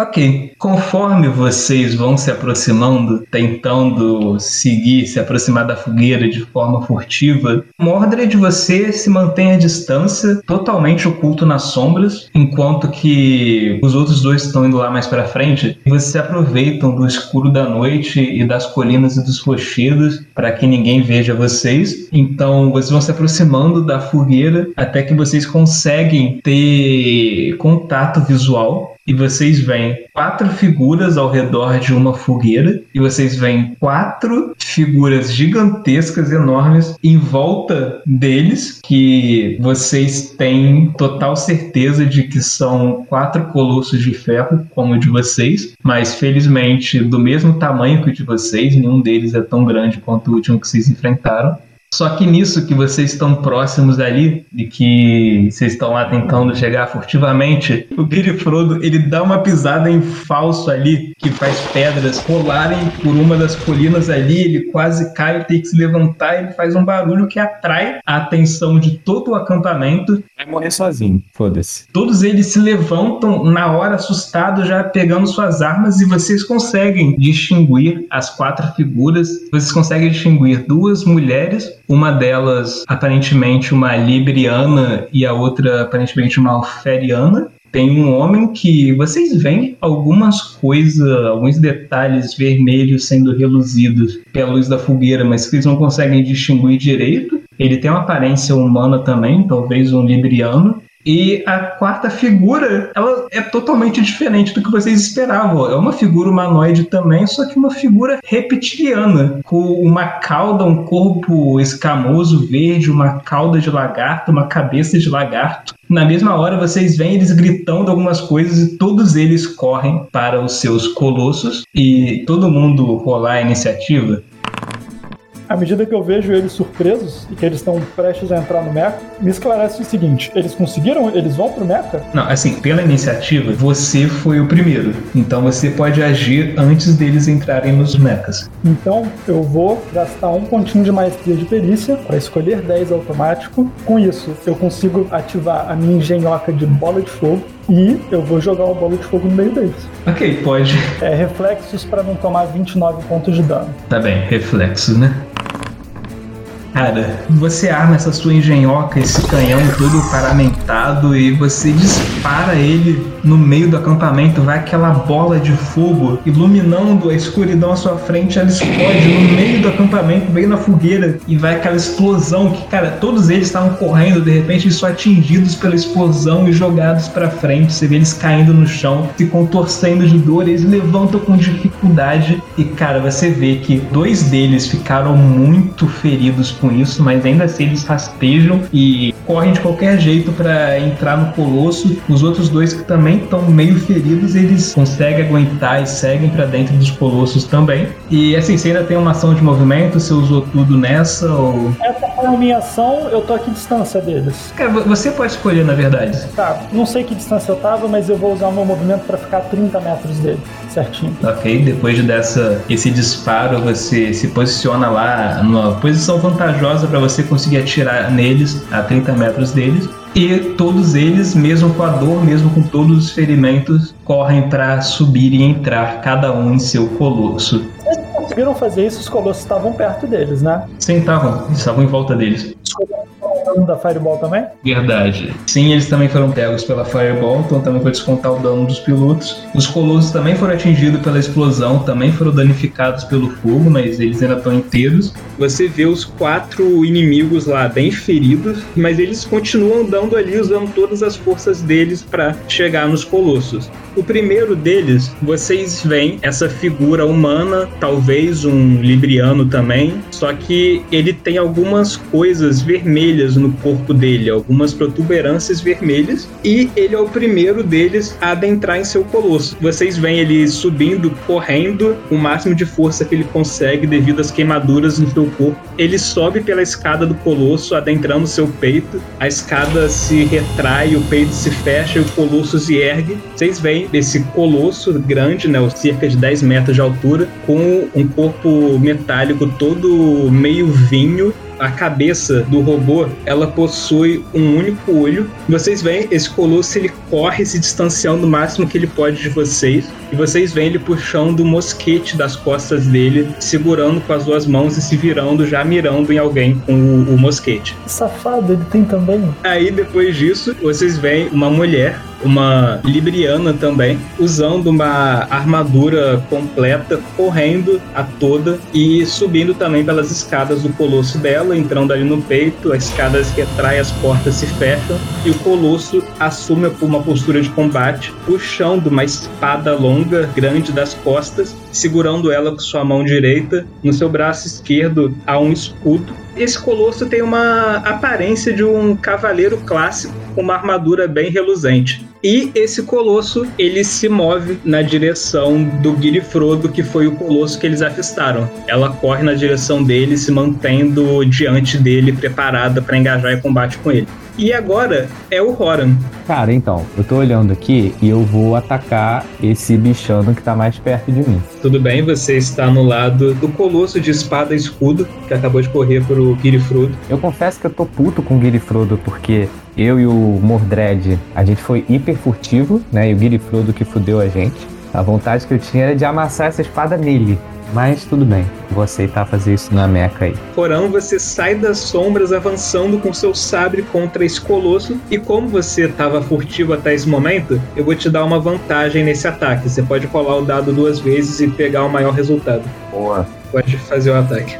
[SPEAKER 1] Ok, conforme vocês vão se aproximando, tentando seguir, se aproximar da fogueira de forma furtiva, Mordred você se mantém à distância, totalmente oculto nas sombras, enquanto que os outros dois estão indo lá mais para frente. E vocês se aproveitam do escuro da noite e das colinas e dos rochedos para que ninguém veja vocês. Então vocês vão se aproximando da fogueira até que vocês conseguem ter contato visual e vocês veem quatro figuras ao redor de uma fogueira e vocês veem quatro figuras gigantescas, enormes em volta deles que vocês têm total certeza de que são quatro colossos de ferro como o de vocês, mas felizmente do mesmo tamanho que o de vocês, nenhum deles é tão grande quanto o último que vocês enfrentaram. Só que nisso que vocês estão próximos ali e que vocês estão lá tentando chegar furtivamente, o Billy Frodo ele dá uma pisada em falso ali que faz pedras rolarem por uma das colinas ali, ele quase cai, tem que se levantar, ele faz um barulho que atrai a atenção de todo o acampamento.
[SPEAKER 2] Vai morrer sozinho, foda-se.
[SPEAKER 1] Todos eles se levantam na hora assustados, já pegando suas armas e vocês conseguem distinguir as quatro figuras. Vocês conseguem distinguir duas mulheres uma delas, aparentemente, uma libriana e a outra, aparentemente, uma alferiana. Tem um homem que vocês veem algumas coisas, alguns detalhes vermelhos sendo reluzidos pela luz da fogueira, mas que eles não conseguem distinguir direito. Ele tem uma aparência humana também, talvez um libriano. E a quarta figura, ela é totalmente diferente do que vocês esperavam. É uma figura humanoide também, só que uma figura reptiliana, com uma cauda, um corpo escamoso verde, uma cauda de lagarto, uma cabeça de lagarto. Na mesma hora, vocês veem eles gritando algumas coisas e todos eles correm para os seus colossos. E todo mundo rolar a iniciativa.
[SPEAKER 4] À medida que eu vejo eles surpresos e que eles estão prestes a entrar no mecha, me esclarece o seguinte: eles conseguiram? Eles vão pro mecha?
[SPEAKER 1] Não, assim, pela iniciativa, você foi o primeiro. Então você pode agir antes deles entrarem nos mechas.
[SPEAKER 4] Então eu vou gastar um pontinho de maestria de perícia para escolher 10 automático. Com isso, eu consigo ativar a minha engenhoca de bola de fogo e eu vou jogar uma bola de fogo no meio deles.
[SPEAKER 1] Ok, pode.
[SPEAKER 4] É reflexos para não tomar 29 pontos de dano.
[SPEAKER 1] Tá bem, reflexos, né? Cara, você arma essa sua engenhoca, esse canhão todo paramentado e você dispara ele no meio do acampamento, vai aquela bola de fogo iluminando a escuridão à sua frente, ela explode no meio do acampamento, bem na fogueira, e vai aquela explosão que, cara, todos eles estavam correndo, de repente eles são atingidos pela explosão e jogados para frente, você vê eles caindo no chão, se contorcendo de dor, eles levantam com dificuldade. E, cara, você vê que dois deles ficaram muito feridos com isso, mas ainda assim eles rastejam e correm de qualquer jeito para entrar no colosso. Os outros dois que também estão meio feridos, eles conseguem aguentar e seguem para dentro dos colossos também. E assim, você ainda tem uma ação de movimento, você usou tudo nessa ou
[SPEAKER 4] Essa foi a minha ação, eu tô aqui distância deles.
[SPEAKER 1] Cara, vo- você pode escolher na verdade.
[SPEAKER 4] Tá, não sei que distância eu tava, mas eu vou usar o meu movimento para ficar a 30 metros dele, certinho.
[SPEAKER 1] Ok, depois de dessa esse disparo, você se posiciona lá numa posição vantajosa para você conseguir atirar neles a 30 metros deles. E todos eles, mesmo com a dor, mesmo com todos os ferimentos, correm para subir e entrar, cada um em seu colosso.
[SPEAKER 4] Conseguiram fazer isso, os colossos estavam perto deles, né?
[SPEAKER 1] Sentavam, estavam em volta deles.
[SPEAKER 4] Estavam dando da Fireball também?
[SPEAKER 1] Verdade. Sim, eles também foram pegos pela Fireball, então também foi descontar o dano dos pilotos. Os colossos também foram atingidos pela explosão, também foram danificados pelo fogo, mas eles ainda estão inteiros. Você vê os quatro inimigos lá bem feridos, mas eles continuam andando ali usando todas as forças deles para chegar nos colossos. O primeiro deles, vocês veem essa figura humana, talvez um libriano também, só que ele tem algumas coisas vermelhas no corpo dele, algumas protuberâncias vermelhas, e ele é o primeiro deles a adentrar em seu colosso. Vocês veem ele subindo, correndo, o máximo de força que ele consegue devido às queimaduras no seu corpo. Ele sobe pela escada do colosso, adentrando seu peito. A escada se retrai, o peito se fecha e o colosso se ergue. Vocês veem esse colosso grande, né, cerca de 10 metros de altura, com um corpo metálico todo meio vinho a cabeça do robô, ela possui um único olho. Vocês veem esse colosso, ele corre se distanciando o máximo que ele pode de vocês. E vocês veem ele puxando o mosquete das costas dele, segurando com as duas mãos e se virando, já mirando em alguém com o, o mosquete.
[SPEAKER 4] Que safado, ele tem também.
[SPEAKER 1] Aí depois disso, vocês veem uma mulher, uma libriana também, usando uma armadura completa, correndo a toda e subindo também pelas escadas do colosso dela, entrando ali no peito, as escadas retrai, as portas se fecham e o colosso assume uma postura de combate, puxando uma espada longa, grande das costas, segurando ela com sua mão direita, no seu braço esquerdo há um escudo esse colosso tem uma aparência de um cavaleiro clássico com uma armadura bem reluzente. E esse colosso, ele se move na direção do Guirifrodo, que foi o colosso que eles avistaram. Ela corre na direção dele, se mantendo diante dele, preparada para engajar em combate com ele. E agora é o Horan.
[SPEAKER 2] Cara, então, eu tô olhando aqui e eu vou atacar esse bichano que tá mais perto de mim.
[SPEAKER 1] Tudo bem, você está no lado do colosso de espada e escudo, que acabou de correr pro Guirifrodo.
[SPEAKER 2] Eu confesso que eu tô puto com o Guirifrodo porque eu e o Mordred, a gente foi hiper furtivo, né? E o Guirifrodo que fudeu a gente. A vontade que eu tinha era de amassar essa espada nele. Mas tudo bem, vou aceitar fazer isso na meca aí.
[SPEAKER 1] Porão, você sai das sombras avançando com seu sabre contra esse colosso. E como você estava furtivo até esse momento, eu vou te dar uma vantagem nesse ataque. Você pode rolar o dado duas vezes e pegar o maior resultado.
[SPEAKER 2] Boa.
[SPEAKER 1] Pode fazer o ataque.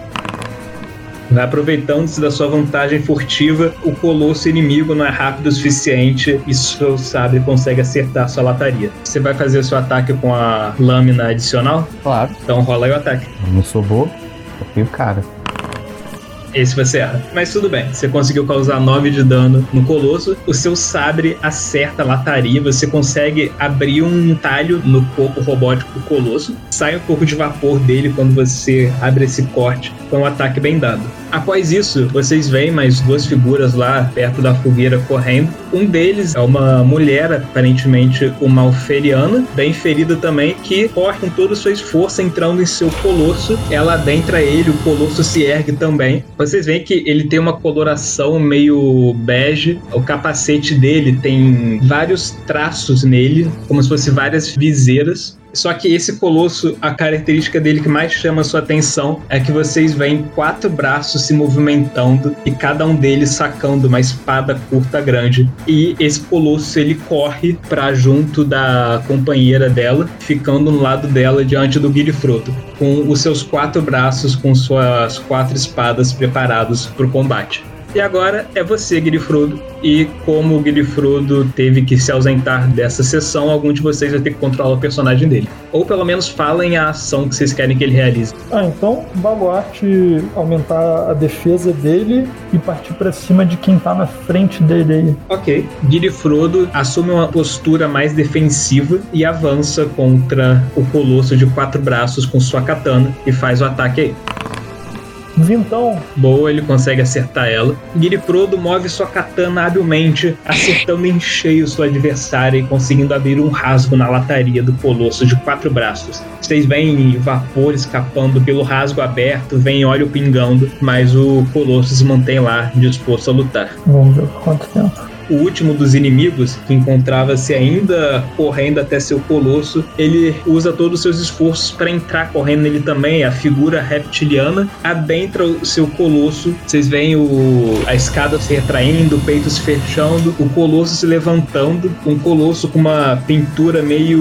[SPEAKER 1] Vai aproveitando-se da sua vantagem furtiva, o colosso inimigo não é rápido o suficiente e seu sabre consegue acertar sua lataria. Você vai fazer o seu ataque com a lâmina adicional?
[SPEAKER 2] Claro,
[SPEAKER 1] Então rola aí o ataque.
[SPEAKER 2] eu não sou bobo, eu fui o cara.
[SPEAKER 1] Esse você erra. Mas tudo bem, você conseguiu causar 9 de dano no colosso. O seu sabre acerta a lataria, você consegue abrir um talho no corpo robótico do colosso. Sai um pouco de vapor dele quando você abre esse corte. Foi um ataque bem dado. Após isso, vocês veem mais duas figuras lá perto da fogueira correndo. Um deles é uma mulher, aparentemente uma alferiana, bem ferida também, que corre com toda a sua força entrando em seu colosso. Ela adentra ele, o colosso se ergue também. Vocês veem que ele tem uma coloração meio bege. O capacete dele tem vários traços nele, como se fosse várias viseiras. Só que esse colosso, a característica dele que mais chama sua atenção é que vocês veem quatro braços se movimentando e cada um deles sacando uma espada curta grande. E esse colosso ele corre para junto da companheira dela, ficando no lado dela diante do Guilherme com os seus quatro braços com suas quatro espadas preparados para o combate. E agora é você, Guilherme E como o Guilherme teve que se ausentar dessa sessão, algum de vocês vai ter que controlar o personagem dele. Ou pelo menos falem a ação que vocês querem que ele realize.
[SPEAKER 4] Ah, então Baluarte aumentar a defesa dele e partir para cima de quem tá na frente dele aí.
[SPEAKER 1] Ok. Guilherme assume uma postura mais defensiva e avança contra o colosso de quatro braços com sua katana e faz o ataque aí.
[SPEAKER 4] Vintão.
[SPEAKER 1] Boa, ele consegue acertar ela. Guilherme move sua katana habilmente, acertando em cheio sua adversária e conseguindo abrir um rasgo na lataria do colosso de quatro braços. Vocês veem vapor escapando pelo rasgo aberto, vem óleo pingando, mas o colosso se mantém lá, disposto a lutar.
[SPEAKER 4] Vamos ver quanto tempo
[SPEAKER 1] o último dos inimigos, que encontrava-se ainda correndo até seu colosso, ele usa todos os seus esforços para entrar correndo nele também. A figura reptiliana adentra o seu colosso. Vocês veem o, a escada se retraindo, o peito se fechando, o colosso se levantando. Um colosso com uma pintura meio.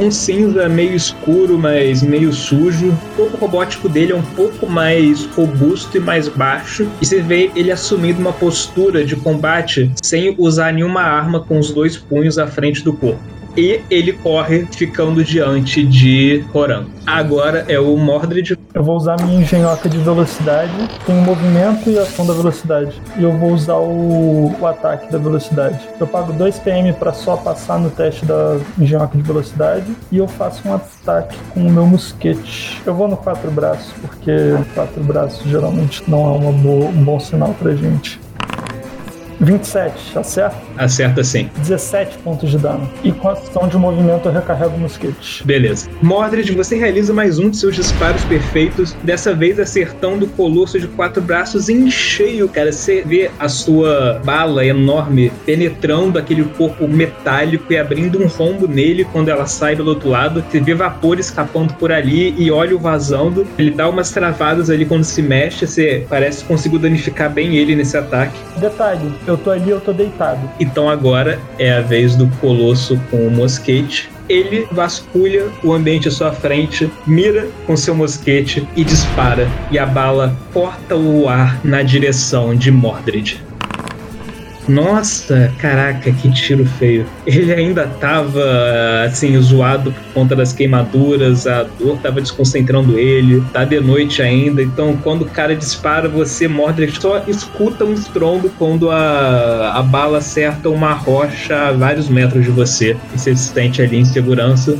[SPEAKER 1] um cinza meio escuro, mas meio sujo. O corpo robótico dele é um pouco mais robusto e mais baixo. E você vê ele assumindo uma postura de combate sem usar nenhuma arma com os dois punhos à frente do corpo. E ele corre ficando diante de Horan. Agora é o Mordred.
[SPEAKER 4] Eu vou usar minha engenhoca de velocidade. Tem movimento e ação da velocidade. E eu vou usar o, o ataque da velocidade. Eu pago 2 PM para só passar no teste da engenhoca de velocidade. E eu faço um ataque com o meu mosquete. Eu vou no quatro braços, porque quatro braços geralmente não é uma boa, um bom sinal pra gente. 27, acerta?
[SPEAKER 1] Acerta sim.
[SPEAKER 4] 17 pontos de dano. E com a ação de movimento eu recarrego o mosquete.
[SPEAKER 1] Beleza. Mordred, você realiza mais um de seus disparos perfeitos, dessa vez acertando o colosso de quatro braços em cheio, cara. Você vê a sua bala enorme penetrando aquele corpo metálico e abrindo um rombo nele quando ela sai do outro lado. Você vê vapor escapando por ali e óleo vazando. Ele dá umas travadas ali quando se mexe. Você parece que conseguiu danificar bem ele nesse ataque.
[SPEAKER 4] Detalhe, eu tô ali, eu tô deitado.
[SPEAKER 1] Então agora é a vez do Colosso com o mosquete. Ele vasculha o ambiente à sua frente, mira com seu mosquete e dispara. E a bala corta o ar na direção de Mordred. Nossa, caraca, que tiro feio. Ele ainda tava, assim, zoado por conta das queimaduras, a dor tava desconcentrando ele, tá de noite ainda, então quando o cara dispara, você morde, só escuta um estrondo quando a, a bala acerta uma rocha a vários metros de você. E você se sente ali em segurança.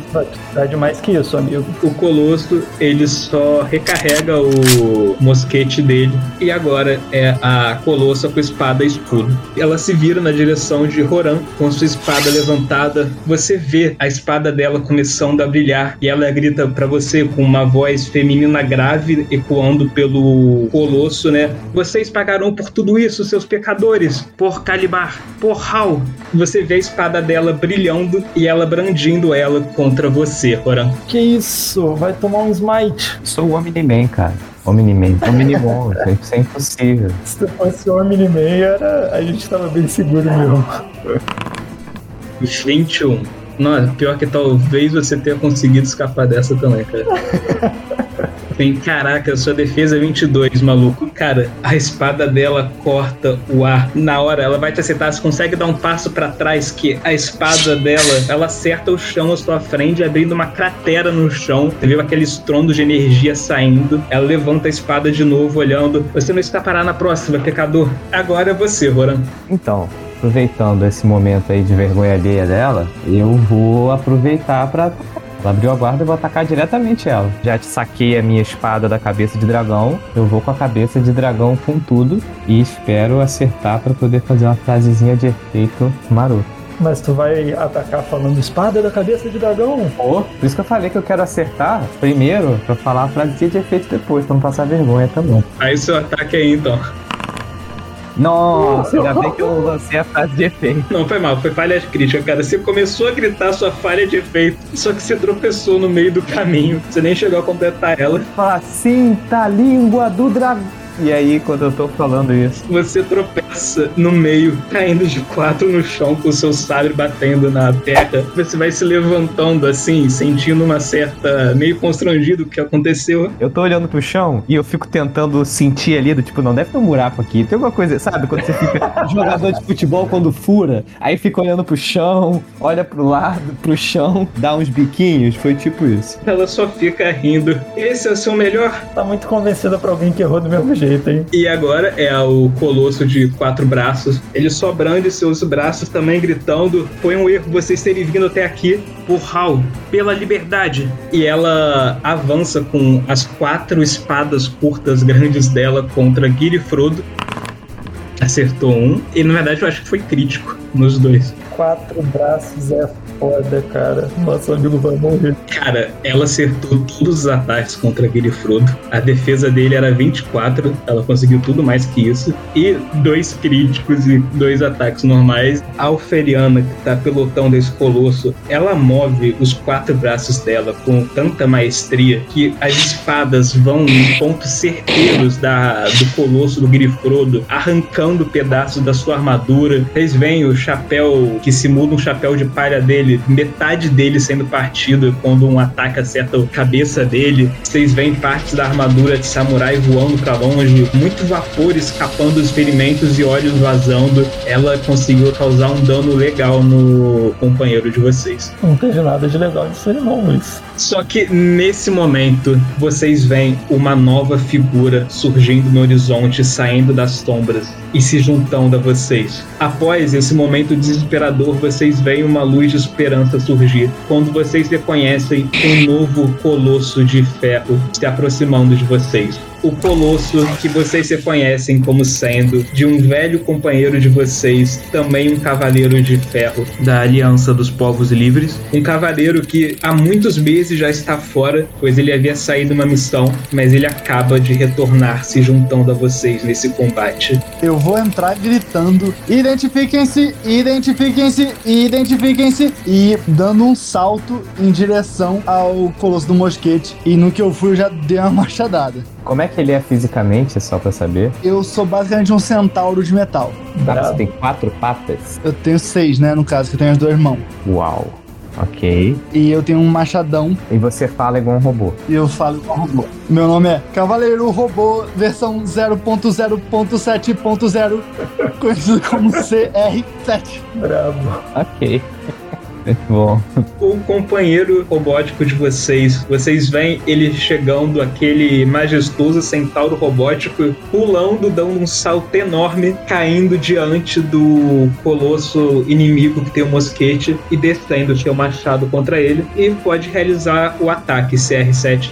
[SPEAKER 4] Dá demais que isso, amigo.
[SPEAKER 1] O Colosso, ele só recarrega o mosquete dele, e agora é a Colossa com espada e escudo. Ela ela se vira na direção de Roran com sua espada levantada. Você vê a espada dela começando a brilhar e ela grita para você com uma voz feminina grave ecoando pelo colosso, né? Vocês pagarão por tudo isso, seus pecadores, por Calibar, por Hal. Você vê a espada dela brilhando e ela brandindo ela contra você, Roran.
[SPEAKER 4] Que isso? Vai tomar um smite.
[SPEAKER 2] Sou o Omni-Man, cara. Omni-Man. Omni-Mon, isso é impossível.
[SPEAKER 4] Se fosse o Omni-Man, era... a gente tava bem seguro mesmo.
[SPEAKER 1] 21. Não, pior que talvez você tenha conseguido escapar dessa também, cara. Aspen, caraca, sua defesa é 22, maluco. Cara, a espada dela corta o ar. Na hora, ela vai te acertar, você consegue dar um passo para trás que a espada dela, ela acerta o chão à sua frente, abrindo uma cratera no chão. Você viu aquele estrondo de energia saindo. Ela levanta a espada de novo, olhando. Você não escapará na próxima, pecador. Agora é você, Roran.
[SPEAKER 2] Então, aproveitando esse momento aí de vergonha alheia dela, eu vou aproveitar pra. Ela abriu a guarda e vou atacar diretamente ela. Já te saquei a minha espada da cabeça de dragão. Eu vou com a cabeça de dragão com tudo e espero acertar pra poder fazer uma frasezinha de efeito maroto.
[SPEAKER 4] Mas tu vai atacar falando espada da cabeça de dragão?
[SPEAKER 2] Pô, por isso que eu falei que eu quero acertar primeiro pra falar a frasezinha de efeito depois, pra não passar vergonha também.
[SPEAKER 1] Aí seu ataque aí, então.
[SPEAKER 2] Nossa, ainda bem que eu lancei a frase de efeito.
[SPEAKER 1] Não, foi mal, foi falha crítica, cara. Você começou a gritar sua falha de efeito, só que você tropeçou no meio do caminho. Você nem chegou a completar ela.
[SPEAKER 2] Fala, cinta a língua do dragão. E aí, quando eu tô falando isso,
[SPEAKER 1] Você tropeça no meio, caindo de quatro no chão com o seu sabre batendo na terra. Você vai se levantando assim, sentindo uma certa. meio constrangido o que aconteceu.
[SPEAKER 2] eu tô olhando pro chão e eu fico tentando sentir ali, do tipo, não deve ter um buraco aqui. Tem alguma coisa, sabe? Quando você fica jogador de futebol quando fura, aí fica olhando pro chão, olha pro lado, pro chão, dá uns biquinhos. Foi tipo isso.
[SPEAKER 1] Ela só fica rindo. Esse é o seu melhor?
[SPEAKER 4] Tá muito convencida pra alguém que errou do mesmo jeito, hein?
[SPEAKER 1] E agora é o colosso de quatro braços. Ele só brande seus braços também, gritando: Foi um erro vocês terem vindo até aqui. Por Hal, pela liberdade. E ela avança com as quatro espadas curtas grandes dela contra Giri e Frodo. Acertou um. E na verdade eu acho que foi crítico nos dois.
[SPEAKER 4] Quatro braços é foda, cara. Nosso amigo vai morrer.
[SPEAKER 1] Cara, ela acertou todos os ataques contra Giri e Frodo. A defesa dele era 24, ela conseguiu tudo mais que isso. E dois críticos e dois ataques normais. A Alferiana, que tá pelotão desse colosso, ela move os quatro braços dela com tanta maestria que as espadas vão em pontos certeiros da, do colosso do Giri e Frodo, arrancando pedaços da sua armadura. Vocês veem o chapéu que simula um chapéu de palha dele, metade dele sendo partido quando um ataque acerta a cabeça dele. Vocês veem partes da armadura de samurai voando pra longe, muito vapor escapando dos ferimentos e olhos vazando. Ela conseguiu causar um dano legal no companheiro de vocês.
[SPEAKER 4] Não teve nada de legal nisso aí, não, Luiz.
[SPEAKER 1] Só que nesse momento vocês veem uma nova figura surgindo no horizonte, saindo das sombras e se juntando a vocês. Após esse momento desesperador, vocês veem uma luz de esperança surgir. Quando vocês reconhecem um novo colosso de ferro se aproximando de vocês. O colosso que vocês reconhecem como sendo de um velho companheiro de vocês, também um cavaleiro de ferro da Aliança dos Povos Livres. Um cavaleiro que há muitos meses já está fora, pois ele havia saído uma missão, mas ele acaba de retornar se juntando a vocês nesse combate.
[SPEAKER 5] Eu vou entrar gritando: identifiquem-se, identifiquem-se, identifiquem-se, e dando um salto em direção ao Colosso do Mosquete. E no que eu fui, eu já dei uma machadada.
[SPEAKER 2] Como é que ele é fisicamente, só pra saber?
[SPEAKER 5] Eu sou basicamente um centauro de metal.
[SPEAKER 2] Tá, você tem quatro patas?
[SPEAKER 5] Eu tenho seis, né? No caso, que eu tenho as duas mãos.
[SPEAKER 2] Uau. Ok.
[SPEAKER 5] E eu tenho um machadão
[SPEAKER 2] E você fala igual um robô.
[SPEAKER 5] e eu falo com robô. Meu nome é Cavaleiro Robô, versão 0.0.7.0, conhecido como CR7.
[SPEAKER 4] Bravo.
[SPEAKER 2] Ok. Bom.
[SPEAKER 1] o companheiro robótico de vocês. Vocês veem ele chegando, aquele majestoso centauro robótico, pulando, dando um salto enorme, caindo diante do colosso inimigo que tem o mosquete e descendo seu machado contra ele. E pode realizar o ataque CR7.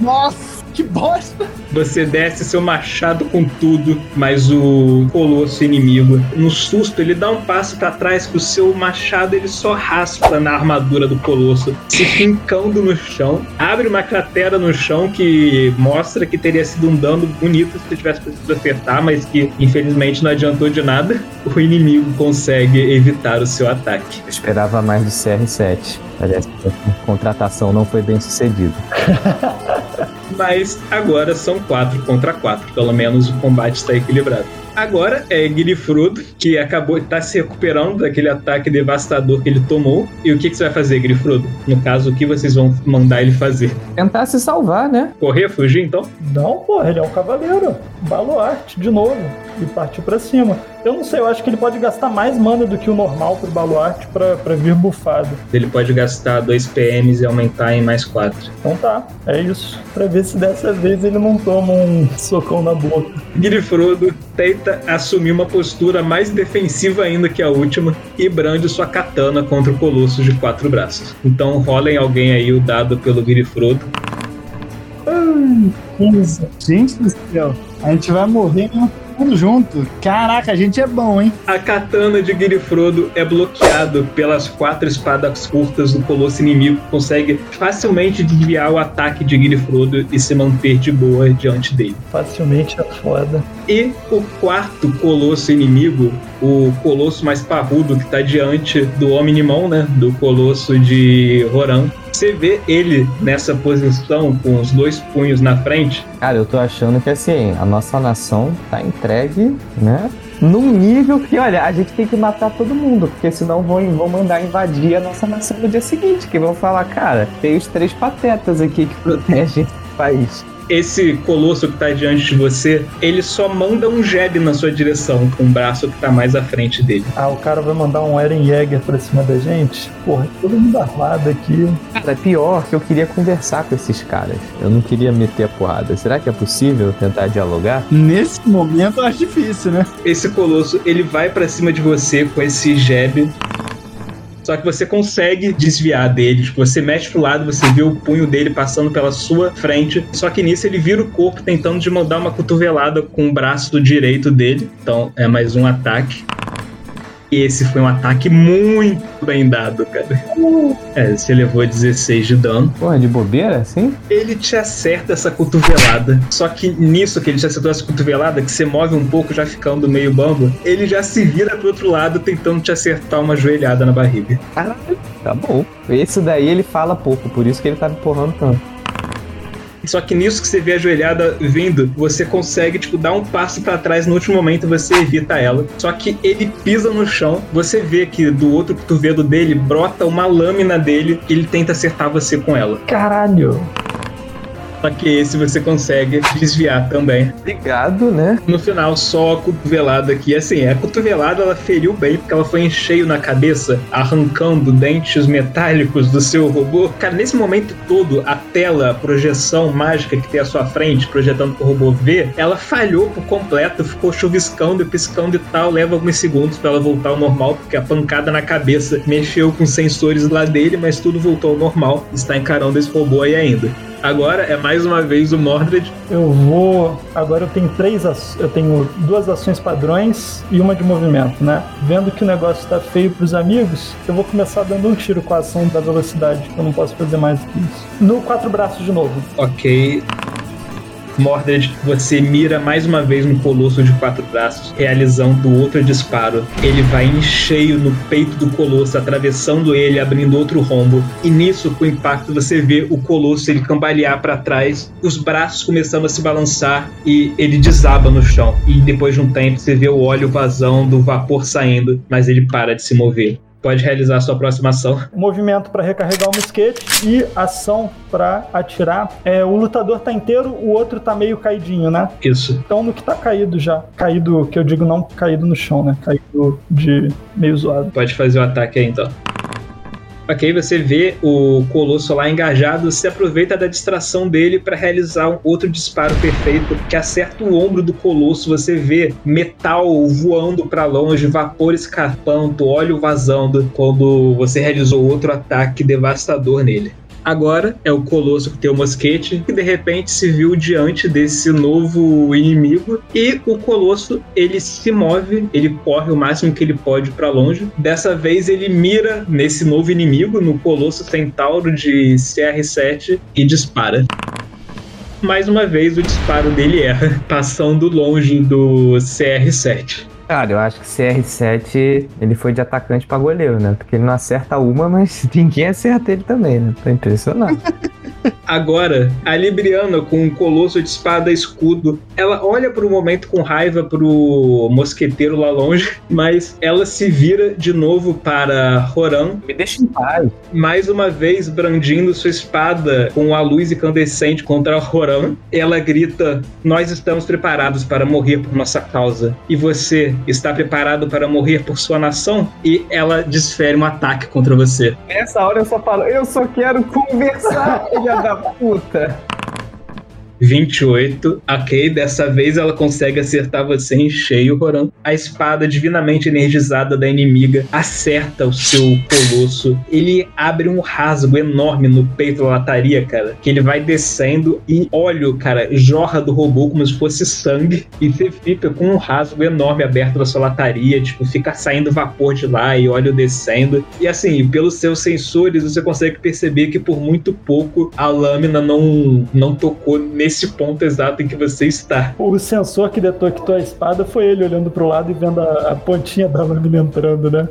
[SPEAKER 5] Nossa, que bosta!
[SPEAKER 1] Você desce seu machado com tudo, mas o colosso inimigo, no susto, ele dá um passo pra trás que o seu machado ele só raspa na armadura do colosso, se fincando no chão, abre uma cratera no chão que mostra que teria sido um dano bonito se tivesse preciso acertar, mas que infelizmente não adiantou de nada. O inimigo consegue evitar o seu ataque.
[SPEAKER 2] Eu esperava mais do CR7. Parece que a contratação não foi bem sucedida.
[SPEAKER 1] Mas agora são quatro contra quatro, pelo menos o combate está equilibrado. Agora é Grifrudo, que acabou de estar se recuperando daquele ataque devastador que ele tomou. E o que, que você vai fazer, Grifrudo? No caso, o que vocês vão mandar ele fazer?
[SPEAKER 2] Tentar se salvar, né?
[SPEAKER 1] Correr, fugir então?
[SPEAKER 4] Não, porra, ele é um cavaleiro. Baluarte, de novo. E partiu pra cima. Eu não sei, eu acho que ele pode gastar mais mana do que o normal pro Baluarte pra, pra vir bufado.
[SPEAKER 1] Ele pode gastar 2 PMs e aumentar em mais 4.
[SPEAKER 4] Então tá, é isso. Pra ver se dessa vez ele não toma um socão na boca.
[SPEAKER 1] Grifrudo tenta assumir uma postura mais defensiva ainda que a última e brande sua katana contra o colosso de quatro braços. Então rolem alguém aí o dado pelo Grifrudo.
[SPEAKER 4] Ai, 15.
[SPEAKER 5] Gente do céu, a gente vai morrer tudo junto. Caraca, a gente é bom, hein?
[SPEAKER 1] A katana de Grifrodo é bloqueado pelas quatro espadas curtas do colosso inimigo, consegue facilmente desviar o ataque de Grifrodo e se manter de boa diante dele.
[SPEAKER 4] Facilmente é foda.
[SPEAKER 1] E o quarto colosso inimigo, o colosso mais parrudo que tá diante do Omnimon, né? Do colosso de Roran. Você vê ele nessa posição, com os dois punhos na frente.
[SPEAKER 2] Cara, eu tô achando que assim, a nossa nação tá entregue, né? Num nível que, olha, a gente tem que matar todo mundo, porque senão vão, vão mandar invadir a nossa nação no dia seguinte, que vão falar, cara, tem os três patetas aqui que protegem o país.
[SPEAKER 1] Esse colosso que tá diante de você, ele só manda um jab na sua direção, com o braço que tá mais à frente dele.
[SPEAKER 4] Ah, o cara vai mandar um Eren Jäger pra cima da gente? Porra, todo mundo armado aqui.
[SPEAKER 2] Cara, é pior que eu queria conversar com esses caras. Eu não queria meter a porrada. Será que é possível tentar dialogar?
[SPEAKER 5] Nesse momento eu acho difícil, né?
[SPEAKER 1] Esse colosso, ele vai pra cima de você com esse jab. Só que você consegue desviar dele. Tipo, você mexe pro lado, você vê o punho dele passando pela sua frente. Só que nisso ele vira o corpo tentando de mandar uma cotovelada com o braço direito dele. Então é mais um ataque. E esse foi um ataque muito bem dado, cara. É, você levou 16 de dano.
[SPEAKER 2] Porra, de bobeira, assim?
[SPEAKER 1] Ele te acerta essa cotovelada. Só que nisso que ele te acertou essa cotovelada, que você move um pouco já ficando meio bambo, ele já se vira pro outro lado tentando te acertar uma joelhada na barriga.
[SPEAKER 2] Caralho. Tá bom. Esse daí ele fala pouco, por isso que ele tá me empurrando tanto.
[SPEAKER 1] Só que nisso que você vê a joelhada vindo, você consegue, tipo, dar um passo pra trás no último momento você evita ela. Só que ele pisa no chão, você vê que do outro cotovelo dele brota uma lâmina dele e ele tenta acertar você com ela.
[SPEAKER 4] Caralho.
[SPEAKER 1] Só que esse você consegue desviar também.
[SPEAKER 2] Obrigado, né?
[SPEAKER 1] No final, só a cotovelada aqui. Assim, a cotovelada ela feriu bem, porque ela foi em cheio na cabeça, arrancando dentes metálicos do seu robô. Cara, nesse momento todo, a tela, a projeção mágica que tem à sua frente, projetando pro robô ver, ela falhou por completo, ficou chuviscando e piscando e tal. Leva alguns segundos para ela voltar ao normal, porque a pancada na cabeça mexeu com os sensores lá dele, mas tudo voltou ao normal. Está encarando esse robô aí ainda. Agora é mais uma vez o Mordred.
[SPEAKER 4] Eu vou. Agora eu tenho três. Eu tenho duas ações padrões e uma de movimento, né? Vendo que o negócio tá feio pros amigos, eu vou começar dando um tiro com a ação da velocidade. Eu não posso fazer mais do que isso. No quatro braços de novo.
[SPEAKER 1] Ok. Mordred, você mira mais uma vez no colosso de quatro braços, realizando outro disparo. Ele vai em cheio no peito do colosso, atravessando ele, abrindo outro rombo. E nisso, com o impacto, você vê o colosso ele cambalear para trás, os braços começando a se balançar e ele desaba no chão. E depois de um tempo, você vê o óleo vazando, o vapor saindo, mas ele para de se mover. Pode realizar a sua próxima ação.
[SPEAKER 4] Movimento para recarregar o mosquete e ação para atirar. É, o lutador tá inteiro, o outro tá meio caidinho, né?
[SPEAKER 1] Isso.
[SPEAKER 4] Então no que tá caído já. Caído, que eu digo não caído no chão, né? Caído de meio zoado.
[SPEAKER 1] Pode fazer o ataque aí então. Ok, você vê o Colosso lá engajado, se aproveita da distração dele para realizar um outro disparo perfeito que acerta o ombro do Colosso. Você vê metal voando para longe, vapor escapando, óleo vazando quando você realizou outro ataque devastador nele. Agora é o Colosso que tem o mosquete, que de repente se viu diante desse novo inimigo. E o Colosso ele se move, ele corre o máximo que ele pode para longe. Dessa vez ele mira nesse novo inimigo, no Colosso Centauro de CR7, e dispara. Mais uma vez o disparo dele erra, passando longe do CR7.
[SPEAKER 2] Cara, eu acho que CR7 ele foi de atacante pra goleiro, né? Porque ele não acerta uma, mas ninguém acerta ele também, né? Tô impressionado.
[SPEAKER 1] Agora, a Libriana, com um colosso de espada e escudo, ela olha por um momento com raiva pro mosqueteiro lá longe, mas ela se vira de novo para Roran,
[SPEAKER 2] Me deixa em paz.
[SPEAKER 1] mais uma vez brandindo sua espada com a luz incandescente contra Roran. Ela grita: Nós estamos preparados para morrer por nossa causa. E você está preparado para morrer por sua nação? E ela desfere um ataque contra você.
[SPEAKER 2] Nessa hora eu só falo, eu só quero conversar, da puta.
[SPEAKER 1] 28. Ok, dessa vez ela consegue acertar você em cheio, Roran. A espada divinamente energizada da inimiga acerta o seu colosso. Ele abre um rasgo enorme no peito da lataria, cara. Que ele vai descendo e óleo, cara, jorra do robô como se fosse sangue. E você fica com um rasgo enorme aberto na sua lataria. Tipo, fica saindo vapor de lá e óleo descendo. E assim, pelos seus sensores, você consegue perceber que por muito pouco a lâmina não, não tocou nesse ponto exato em que você está.
[SPEAKER 4] O sensor que detectou a espada foi ele olhando pro lado e vendo a, a pontinha da lâmina entrando, né?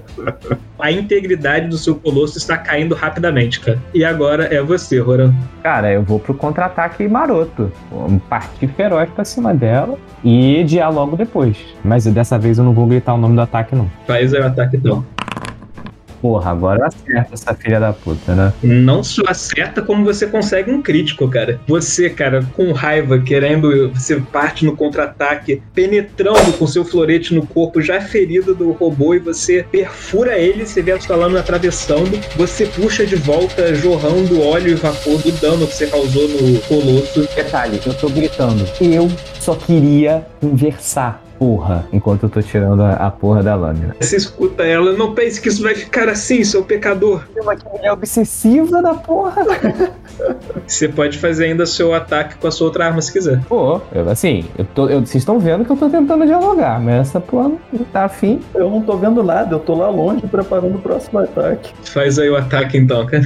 [SPEAKER 1] A integridade do seu colosso está caindo rapidamente, cara. E agora é você, Roran.
[SPEAKER 2] Cara, eu vou pro contra-ataque maroto. Vou partir feroz pra cima dela e dialogo depois. Mas dessa vez eu não vou gritar o nome do ataque, não.
[SPEAKER 1] Faz aí o ataque então.
[SPEAKER 2] Porra, agora acerta essa filha da puta, né?
[SPEAKER 1] Não só acerta, como você consegue um crítico, cara. Você, cara, com raiva, querendo. Você parte no contra-ataque, penetrando com seu florete no corpo já ferido do robô e você perfura ele, você vê a sua lâmina atravessando. Você puxa de volta, jorrando óleo e vapor do dano que você causou no colosso.
[SPEAKER 2] Detalhe, eu tô gritando. Eu só queria conversar, porra, enquanto eu tô tirando a, a porra da lâmina.
[SPEAKER 1] Você escuta ela, não pense que isso vai ficar assim, seu pecador.
[SPEAKER 2] Uma que mulher obsessiva da porra.
[SPEAKER 1] Você pode fazer ainda seu ataque com a sua outra arma se quiser.
[SPEAKER 2] Pô, eu, assim, eu tô, eu- vocês estão vendo que eu tô tentando dialogar, mas essa porra não tá afim.
[SPEAKER 4] Eu não tô vendo nada, eu tô lá longe preparando o próximo ataque.
[SPEAKER 1] Faz aí o ataque então, cara.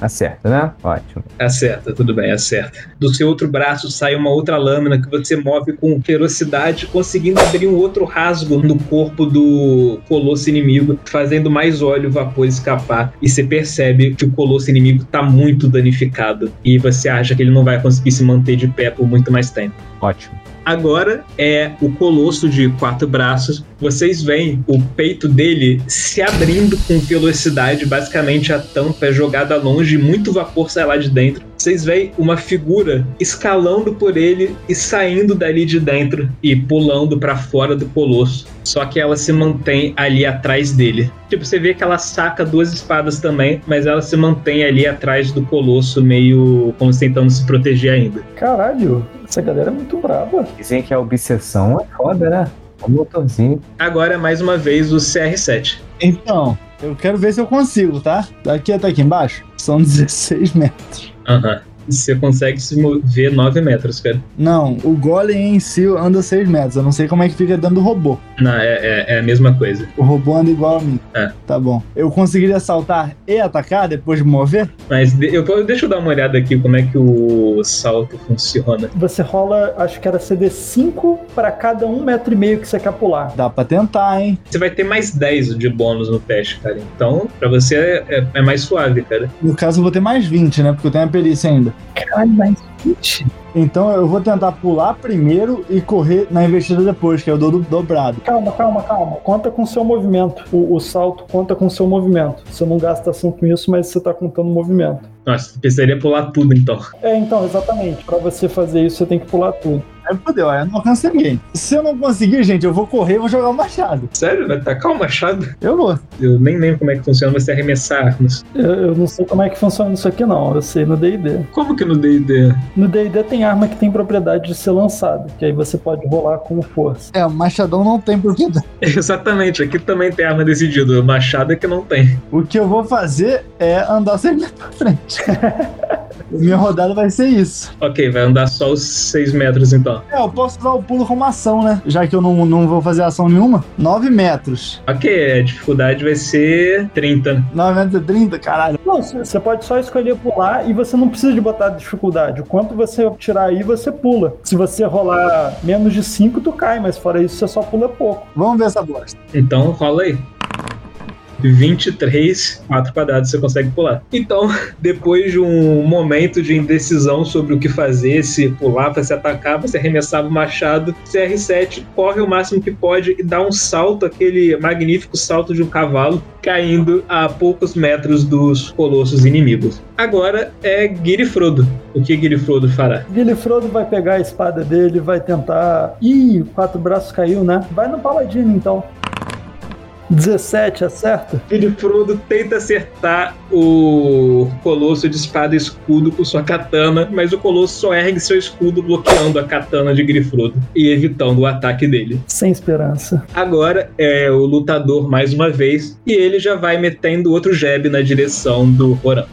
[SPEAKER 2] Acerta, né? Ótimo.
[SPEAKER 1] Acerta, tudo bem, acerta. Do seu outro braço sai uma outra lâmina que você move com ferocidade, conseguindo abrir um outro rasgo no corpo do colosso inimigo, fazendo mais óleo e vapor escapar. E você percebe que o colosso inimigo tá muito danificado. E você acha que ele não vai conseguir se manter de pé por muito mais tempo.
[SPEAKER 2] Ótimo.
[SPEAKER 1] Agora é o colosso de quatro braços. Vocês veem o peito dele se abrindo com velocidade. Basicamente, a tampa é jogada longe muito vapor sai lá de dentro. Vocês veem uma figura escalando por ele e saindo dali de dentro e pulando pra fora do colosso. Só que ela se mantém ali atrás dele. Tipo, você vê que ela saca duas espadas também, mas ela se mantém ali atrás do colosso, meio como se tentando se proteger ainda.
[SPEAKER 4] Caralho, essa galera é muito brava.
[SPEAKER 2] Dizem que a obsessão é foda, né? O motorzinho.
[SPEAKER 1] Agora, mais uma vez, o CR7.
[SPEAKER 5] Então, eu quero ver se eu consigo, tá? Daqui até aqui embaixo são 16 metros.
[SPEAKER 1] Aham. Você consegue se mover 9 metros, cara.
[SPEAKER 5] Não, o golem em si anda 6 metros. Eu não sei como é que fica dentro do robô.
[SPEAKER 1] Não, é, é, é a mesma coisa.
[SPEAKER 5] O robô anda igual a mim.
[SPEAKER 1] É.
[SPEAKER 5] Tá bom. Eu conseguiria saltar e atacar depois de mover?
[SPEAKER 1] Mas de- eu, deixa eu dar uma olhada aqui como é que o salto funciona.
[SPEAKER 4] Você rola, acho que era CD 5 pra cada um metro e meio que você quer pular.
[SPEAKER 5] Dá pra tentar, hein?
[SPEAKER 1] Você vai ter mais 10 de bônus no teste, cara. Então, pra você é, é- é mais suave, cara.
[SPEAKER 5] No caso, eu vou ter mais 20, né? Porque eu tenho a perícia ainda.
[SPEAKER 4] Caralho, mais 20.
[SPEAKER 5] Então eu vou tentar pular primeiro e correr na investida depois, que é o do dobrado.
[SPEAKER 4] Calma, calma, calma. Conta com o seu movimento. O, o salto conta com o seu movimento. Você não gasta ação com isso, mas você tá contando o movimento.
[SPEAKER 1] Nossa, você precisaria pular tudo então.
[SPEAKER 4] É, então, exatamente. Pra você fazer isso, você tem que pular tudo.
[SPEAKER 5] Aí fodeu, aí eu não alcanço ninguém. Se eu não conseguir, gente, eu vou correr e vou jogar o machado.
[SPEAKER 1] Sério? Vai tacar o machado?
[SPEAKER 5] Eu vou.
[SPEAKER 1] Eu nem lembro como é que funciona você arremessar armas.
[SPEAKER 4] Eu, eu não sei como é que funciona isso aqui, não. Eu sei no DD.
[SPEAKER 1] Como que no D&D?
[SPEAKER 4] No DD tem arma que tem propriedade de ser lançada, que aí você pode rolar com força.
[SPEAKER 5] É, o machadão não tem propriedade.
[SPEAKER 1] Exatamente, aqui também tem arma decidido. O machado é que não tem.
[SPEAKER 5] O que eu vou fazer é andar 100 metros pra frente. Minha rodada vai ser isso.
[SPEAKER 1] Ok, vai andar só os 6 metros então.
[SPEAKER 5] É, eu posso usar o pulo como ação, né? Já que eu não, não vou fazer ação nenhuma. 9 metros.
[SPEAKER 1] Ok, a dificuldade vai ser 30.
[SPEAKER 5] 9 metros é 30, caralho.
[SPEAKER 4] Não, você pode só escolher pular e você não precisa de botar dificuldade. O quanto você tirar aí, você pula. Se você rolar menos de 5, tu cai, mas fora isso, você só pula pouco.
[SPEAKER 5] Vamos ver essa bosta.
[SPEAKER 1] Então rola aí. 23, 4 quadrados você consegue pular. Então, depois de um momento de indecisão sobre o que fazer, se pular para se atacar, você arremessava o machado, CR7 corre o máximo que pode e dá um salto, aquele magnífico salto de um cavalo, caindo a poucos metros dos colossos inimigos. Agora é Girifrodo. O que Girifrodo fará?
[SPEAKER 4] Guilherme vai pegar a espada dele, vai tentar. Ih, quatro braços caiu, né? Vai no paladino então. 17, acerta?
[SPEAKER 1] Girifrodo tenta acertar o Colosso de espada e escudo com sua katana, mas o Colosso só ergue seu escudo bloqueando a katana de Girifrodo e evitando o ataque dele.
[SPEAKER 4] Sem esperança.
[SPEAKER 1] Agora é o lutador mais uma vez e ele já vai metendo outro jab na direção do Roran.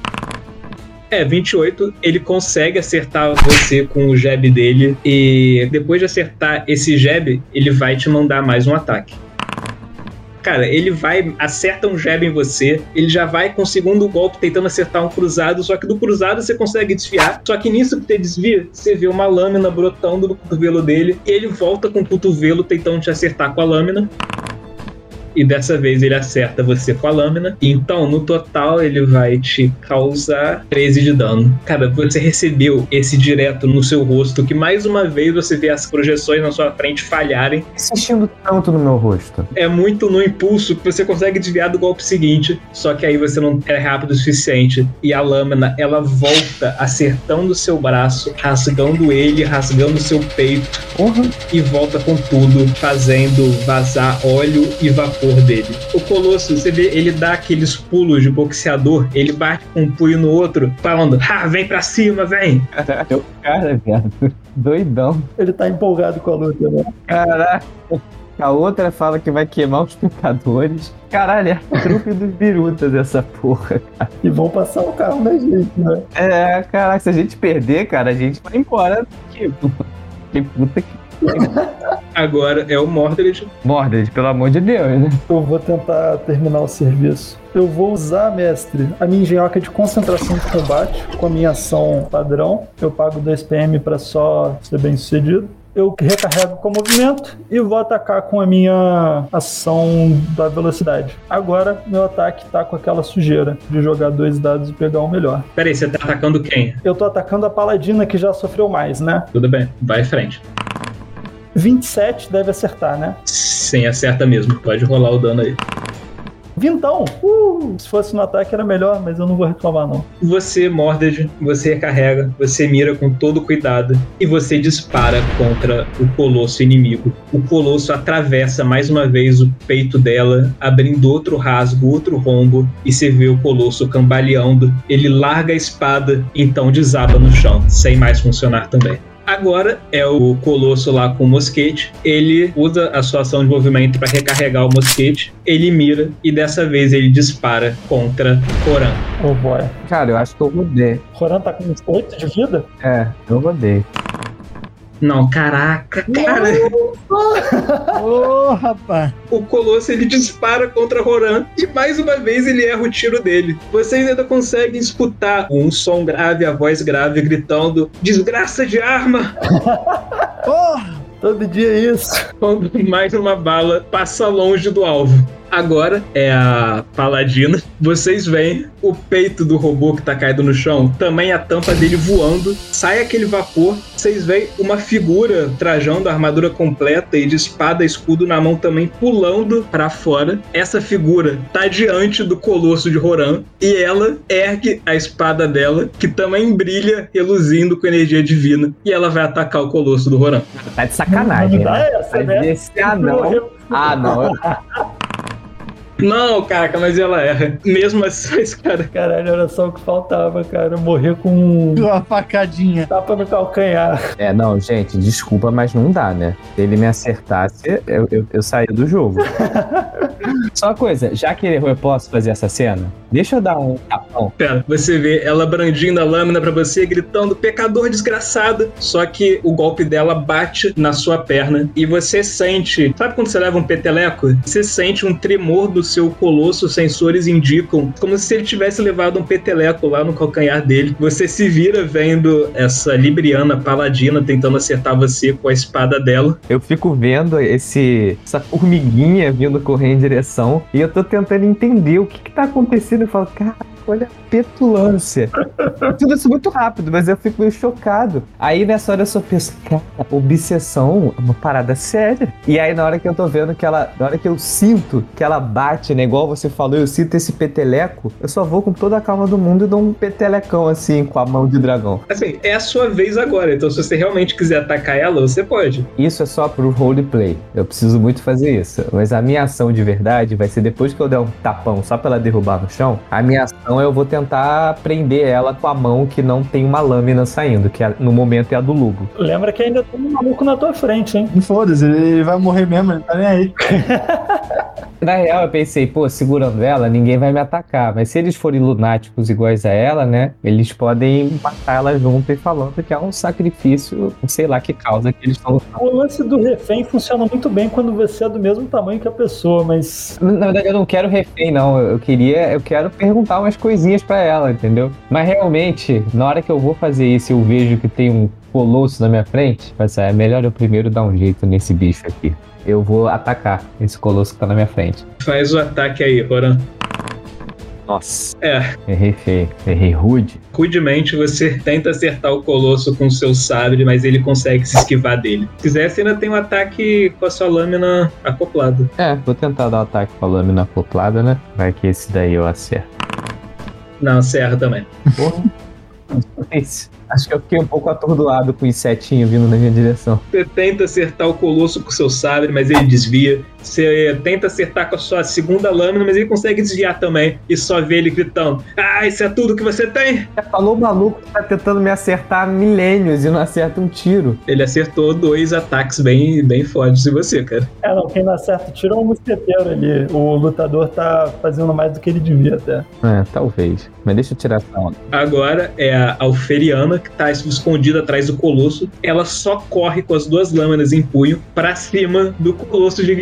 [SPEAKER 1] É, 28, ele consegue acertar você com o jab dele e depois de acertar esse jab, ele vai te mandar mais um ataque. Cara, ele vai, acerta um jab em você, ele já vai com o segundo golpe tentando acertar um cruzado, só que do cruzado você consegue desviar. Só que nisso que você desvia, você vê uma lâmina brotando do cotovelo dele, ele volta com o cotovelo tentando te acertar com a lâmina e dessa vez ele acerta você com a lâmina. Então, no total, ele vai te causar 13 de dano. Cara, você recebeu esse direto no seu rosto, que mais uma vez você vê as projeções na sua frente falharem.
[SPEAKER 2] Insistindo tanto no meu rosto.
[SPEAKER 1] É muito no impulso que você consegue desviar do golpe seguinte, só que aí você não é rápido o suficiente. E a lâmina, ela volta acertando o seu braço, rasgando ele, rasgando o seu peito
[SPEAKER 2] Porra.
[SPEAKER 1] e volta com tudo, fazendo vazar óleo e vapor dele. O Colosso, você vê, ele dá aqueles pulos de boxeador, ele bate com um punho no outro, falando: Ah, vem pra cima, vem!
[SPEAKER 2] Eu, cara, viado. Doidão.
[SPEAKER 4] Ele tá empolgado com a luta, né?
[SPEAKER 2] Caraca. A outra fala que vai queimar os pecadores. Caralho, é a trupe dos birutas essa porra.
[SPEAKER 4] E vão passar o carro na gente, né?
[SPEAKER 2] É, caraca, se a gente perder, cara, a gente vai embora. Que, que puta que.
[SPEAKER 1] Agora é o Mordred.
[SPEAKER 2] Mordred, pelo amor de Deus, né?
[SPEAKER 4] Eu vou tentar terminar o serviço. Eu vou usar, mestre, a minha engenhoca de concentração de combate com a minha ação padrão. Eu pago 2 PM pra só ser bem sucedido. Eu recarrego com movimento e vou atacar com a minha ação da velocidade. Agora, meu ataque tá com aquela sujeira de jogar dois dados e pegar o melhor.
[SPEAKER 1] Peraí, você tá atacando quem?
[SPEAKER 4] Eu tô atacando a paladina que já sofreu mais, né?
[SPEAKER 1] Tudo bem, vai em frente.
[SPEAKER 4] 27 deve acertar, né?
[SPEAKER 1] Sim, acerta mesmo. Pode rolar o dano aí.
[SPEAKER 4] Vintão! Uh, se fosse no ataque era melhor, mas eu não vou reclamar, não.
[SPEAKER 1] Você, Mordred, você recarrega, você mira com todo cuidado e você dispara contra o colosso inimigo. O colosso atravessa mais uma vez o peito dela, abrindo outro rasgo, outro rombo, e você vê o colosso cambaleando. Ele larga a espada, então desaba no chão, sem mais funcionar também. Agora é o Colosso lá com o mosquete. Ele usa a sua ação de movimento para recarregar o mosquete. Ele mira e dessa vez ele dispara contra Coran.
[SPEAKER 4] Oh boy.
[SPEAKER 2] Cara, eu acho que eu rodei.
[SPEAKER 4] Roran tá com uns 8 de vida?
[SPEAKER 2] É, eu rodei.
[SPEAKER 1] Não, caraca, cara.
[SPEAKER 5] Ô, rapaz.
[SPEAKER 1] O Colosso ele dispara contra Roran e mais uma vez ele erra o tiro dele. Vocês ainda conseguem escutar um som grave, a voz grave gritando: Desgraça de arma!
[SPEAKER 5] Porra!
[SPEAKER 4] Todo dia é isso.
[SPEAKER 1] Quando mais uma bala passa longe do alvo. Agora é a paladina. Vocês veem o peito do robô que tá caído no chão, também a tampa dele voando, sai aquele vapor. Vocês veem uma figura trajando a armadura completa e de espada e escudo na mão também pulando pra fora. Essa figura tá diante do colosso de Roran e ela ergue a espada dela, que também brilha, reluzindo com energia divina, e ela vai atacar o colosso do Roran.
[SPEAKER 2] Tá de sacanagem,
[SPEAKER 4] Não dá
[SPEAKER 2] né?
[SPEAKER 4] essa, né?
[SPEAKER 2] esse anão. Ah, não.
[SPEAKER 1] Não, caraca, mas ela erra. Mesmo assim, cara.
[SPEAKER 4] Caralho, era só o que faltava, cara. Morrer com um
[SPEAKER 5] Uma facadinha.
[SPEAKER 4] tapa no calcanhar.
[SPEAKER 2] É, não, gente, desculpa, mas não dá, né? Se ele me acertasse, eu, eu, eu saía do jogo. Só uma coisa, já que ele errou, eu posso fazer essa cena? Deixa eu dar um tapão.
[SPEAKER 1] Pera, você vê ela brandindo a lâmina pra você, gritando, pecador desgraçado. Só que o golpe dela bate na sua perna e você sente. Sabe quando você leva um peteleco? Você sente um tremor do seu colosso, os sensores indicam, como se ele tivesse levado um peteleco lá no calcanhar dele. Você se vira vendo essa Libriana paladina tentando acertar você com a espada dela.
[SPEAKER 2] Eu fico vendo esse, essa formiguinha vindo correr em direção e eu tô tentando entender o que, que tá acontecendo. Eu falo, cara, olha a petulância. Tudo isso muito rápido, mas eu fico meio chocado. Aí nessa hora eu só penso, cara, obsessão é uma parada séria. E aí na hora que eu tô vendo que ela, na hora que eu sinto que ela bate, né, igual você falou, eu sinto esse peteleco, eu só vou com toda a calma do mundo e dou um petelecão assim com a mão de dragão.
[SPEAKER 1] Assim, é a sua vez agora, então se você realmente quiser atacar ela, você pode.
[SPEAKER 2] Isso é só pro roleplay. Eu preciso muito fazer isso. Mas a minha ação de verdade vai ser depois que eu der um tapão só pra ela derrubar no chão. A minha ação eu vou tentar prender ela com a mão que não tem uma lâmina saindo, que é- no momento é a do Lugo.
[SPEAKER 4] Lembra que ainda tem um maluco na tua frente, hein?
[SPEAKER 5] Foda-se, ele vai morrer mesmo, ele tá nem aí.
[SPEAKER 2] Na real, eu pensei, pô, segurando ela, ninguém vai me atacar. Mas se eles forem lunáticos iguais a ela, né? Eles podem matar ela junto e falando que é um sacrifício, sei lá que causa que eles estão
[SPEAKER 4] O lance do refém funciona muito bem quando você é do mesmo tamanho que a pessoa, mas
[SPEAKER 2] Na verdade, eu não quero refém, não. Eu queria, eu quero perguntar umas coisinhas pra ela, entendeu? Mas realmente, na hora que eu vou fazer isso, eu vejo que tem um colosso na minha frente. Mas é melhor eu primeiro dar um jeito nesse bicho aqui. Eu vou atacar esse colosso que tá na minha frente.
[SPEAKER 1] Faz o ataque aí, Roran.
[SPEAKER 2] Nossa,
[SPEAKER 1] É,
[SPEAKER 2] errei feio, errei rude.
[SPEAKER 1] rudemente você tenta acertar o colosso com o seu sabre, mas ele consegue se esquivar dele. Se quiser, você ainda tem um ataque com a sua lâmina acoplada.
[SPEAKER 2] É, vou tentar dar um ataque com a lâmina acoplada, né? Vai que esse daí eu acerto.
[SPEAKER 1] Não, serra também.
[SPEAKER 2] Acho que eu fiquei um pouco atordoado com o insetinho vindo na minha direção.
[SPEAKER 1] Você tenta acertar o colosso com o seu sabre, mas ele desvia. Você tenta acertar com a sua segunda lâmina, mas ele consegue desviar também. E só vê ele gritando: Ah, isso é tudo que você tem?
[SPEAKER 2] Falou o maluco que tá tentando me acertar há milênios e não acerta um tiro.
[SPEAKER 1] Ele acertou dois ataques bem, bem fortes em você, cara.
[SPEAKER 4] É, não, quem não acerta o tiro é um mosqueteiro ali. O lutador tá fazendo mais do que ele devia até.
[SPEAKER 2] É, talvez. Mas deixa eu tirar essa onda.
[SPEAKER 1] Agora é a Alferiana, que tá escondida atrás do colosso. Ela só corre com as duas lâminas em punho pra cima do colosso de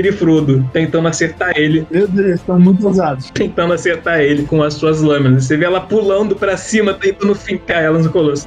[SPEAKER 1] Tentando acertar ele,
[SPEAKER 5] Meu Deus, estão muito ousados.
[SPEAKER 1] tentando acertar ele com as suas lâminas. Você vê ela pulando pra cima, tentando fincar ela no colosso.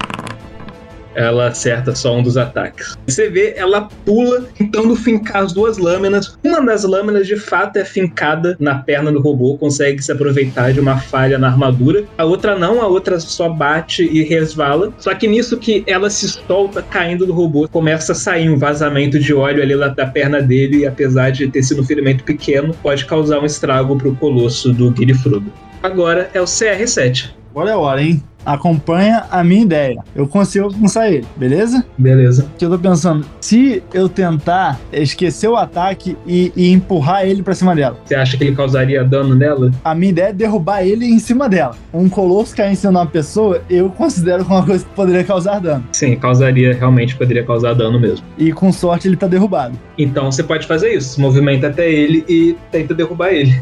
[SPEAKER 1] Ela acerta só um dos ataques. Você vê, ela pula, tentando fincar as duas lâminas. Uma das lâminas, de fato, é fincada na perna do robô, consegue se aproveitar de uma falha na armadura. A outra não, a outra só bate e resvala. Só que nisso que ela se solta caindo do robô, começa a sair um vazamento de óleo ali da perna dele, e apesar de ter sido um ferimento pequeno, pode causar um estrago pro colosso do Girifrudo. Agora é o CR7.
[SPEAKER 5] Agora é a hora, hein? Acompanha a minha ideia. Eu consigo alcançar ele, beleza?
[SPEAKER 1] Beleza.
[SPEAKER 5] Que eu tô pensando, se eu tentar esquecer o ataque e, e empurrar ele pra cima dela,
[SPEAKER 1] Você acha que ele causaria dano nela?
[SPEAKER 5] a minha ideia é derrubar ele em cima dela. Um colosso cair em cima de uma pessoa, eu considero como uma coisa que poderia causar dano.
[SPEAKER 1] Sim, causaria, realmente poderia causar dano mesmo.
[SPEAKER 5] E com sorte ele tá derrubado.
[SPEAKER 1] Então você pode fazer isso, movimenta até ele e tenta derrubar ele.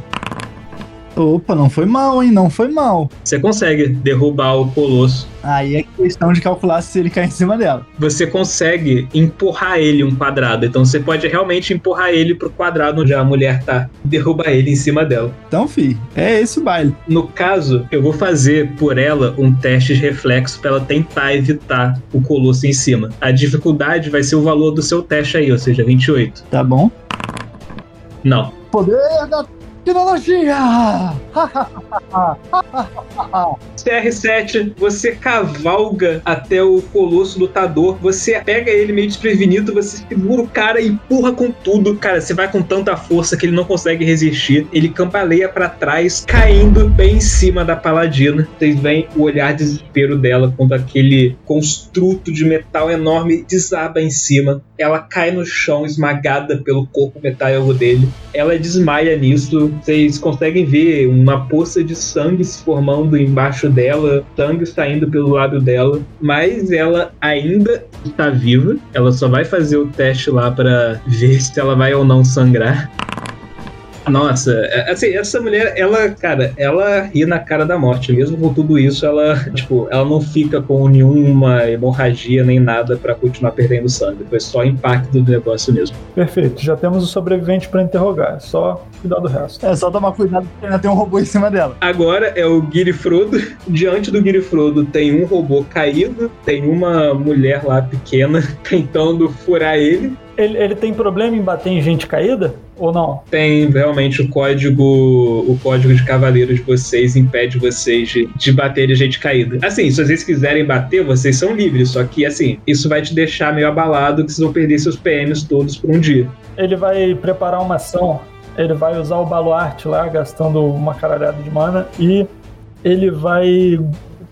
[SPEAKER 5] Opa, não foi mal, hein? Não foi mal.
[SPEAKER 1] Você consegue derrubar o colosso.
[SPEAKER 5] Aí é questão de calcular se ele cair em cima dela.
[SPEAKER 1] Você consegue empurrar ele um quadrado. Então você pode realmente empurrar ele pro quadrado onde a mulher tá. Derrubar ele em cima dela.
[SPEAKER 5] Então, fi, é esse o baile.
[SPEAKER 1] No caso, eu vou fazer por ela um teste de reflexo pra ela tentar evitar o colosso em cima. A dificuldade vai ser o valor do seu teste aí, ou seja, 28.
[SPEAKER 5] Tá bom?
[SPEAKER 1] Não.
[SPEAKER 5] Poder da tecnologia!
[SPEAKER 1] CR7, você cavalga até o colosso lutador, você pega ele meio desprevenido, você segura o cara e empurra com tudo. Cara, você vai com tanta força que ele não consegue resistir. Ele cambaleia pra trás, caindo bem em cima da paladina. Vocês veem o olhar de desespero dela quando aquele construto de metal enorme desaba em cima. Ela cai no chão, esmagada pelo corpo metálico dele. Ela desmaia nisso. Vocês conseguem ver uma poça de sangue se formando embaixo dela, sangue saindo pelo lado dela, mas ela ainda está viva. Ela só vai fazer o teste lá para ver se ela vai ou não sangrar. Nossa, é, assim, essa mulher, ela, cara, ela ri na cara da morte. Mesmo com tudo isso, ela, tipo, ela não fica com nenhuma hemorragia nem nada pra continuar perdendo sangue. Foi só impacto do negócio mesmo.
[SPEAKER 4] Perfeito, já temos o sobrevivente pra interrogar. É só cuidar do resto.
[SPEAKER 5] É só tomar cuidado porque ainda tem um robô em cima dela.
[SPEAKER 1] Agora é o Guiri Frodo. Diante do Guiri Frodo tem um robô caído, tem uma mulher lá pequena tentando furar ele.
[SPEAKER 4] Ele, ele tem problema em bater em gente caída? Ou não?
[SPEAKER 1] Tem realmente o código, o código de cavaleiro de vocês impede vocês de, de bater em gente caída. Assim, se vocês quiserem bater, vocês são livres. Só que assim, isso vai te deixar meio abalado que vocês vão perder seus PMs todos por um dia.
[SPEAKER 4] Ele vai preparar uma ação. Ele vai usar o baluarte lá, gastando uma caralhada de mana. E ele vai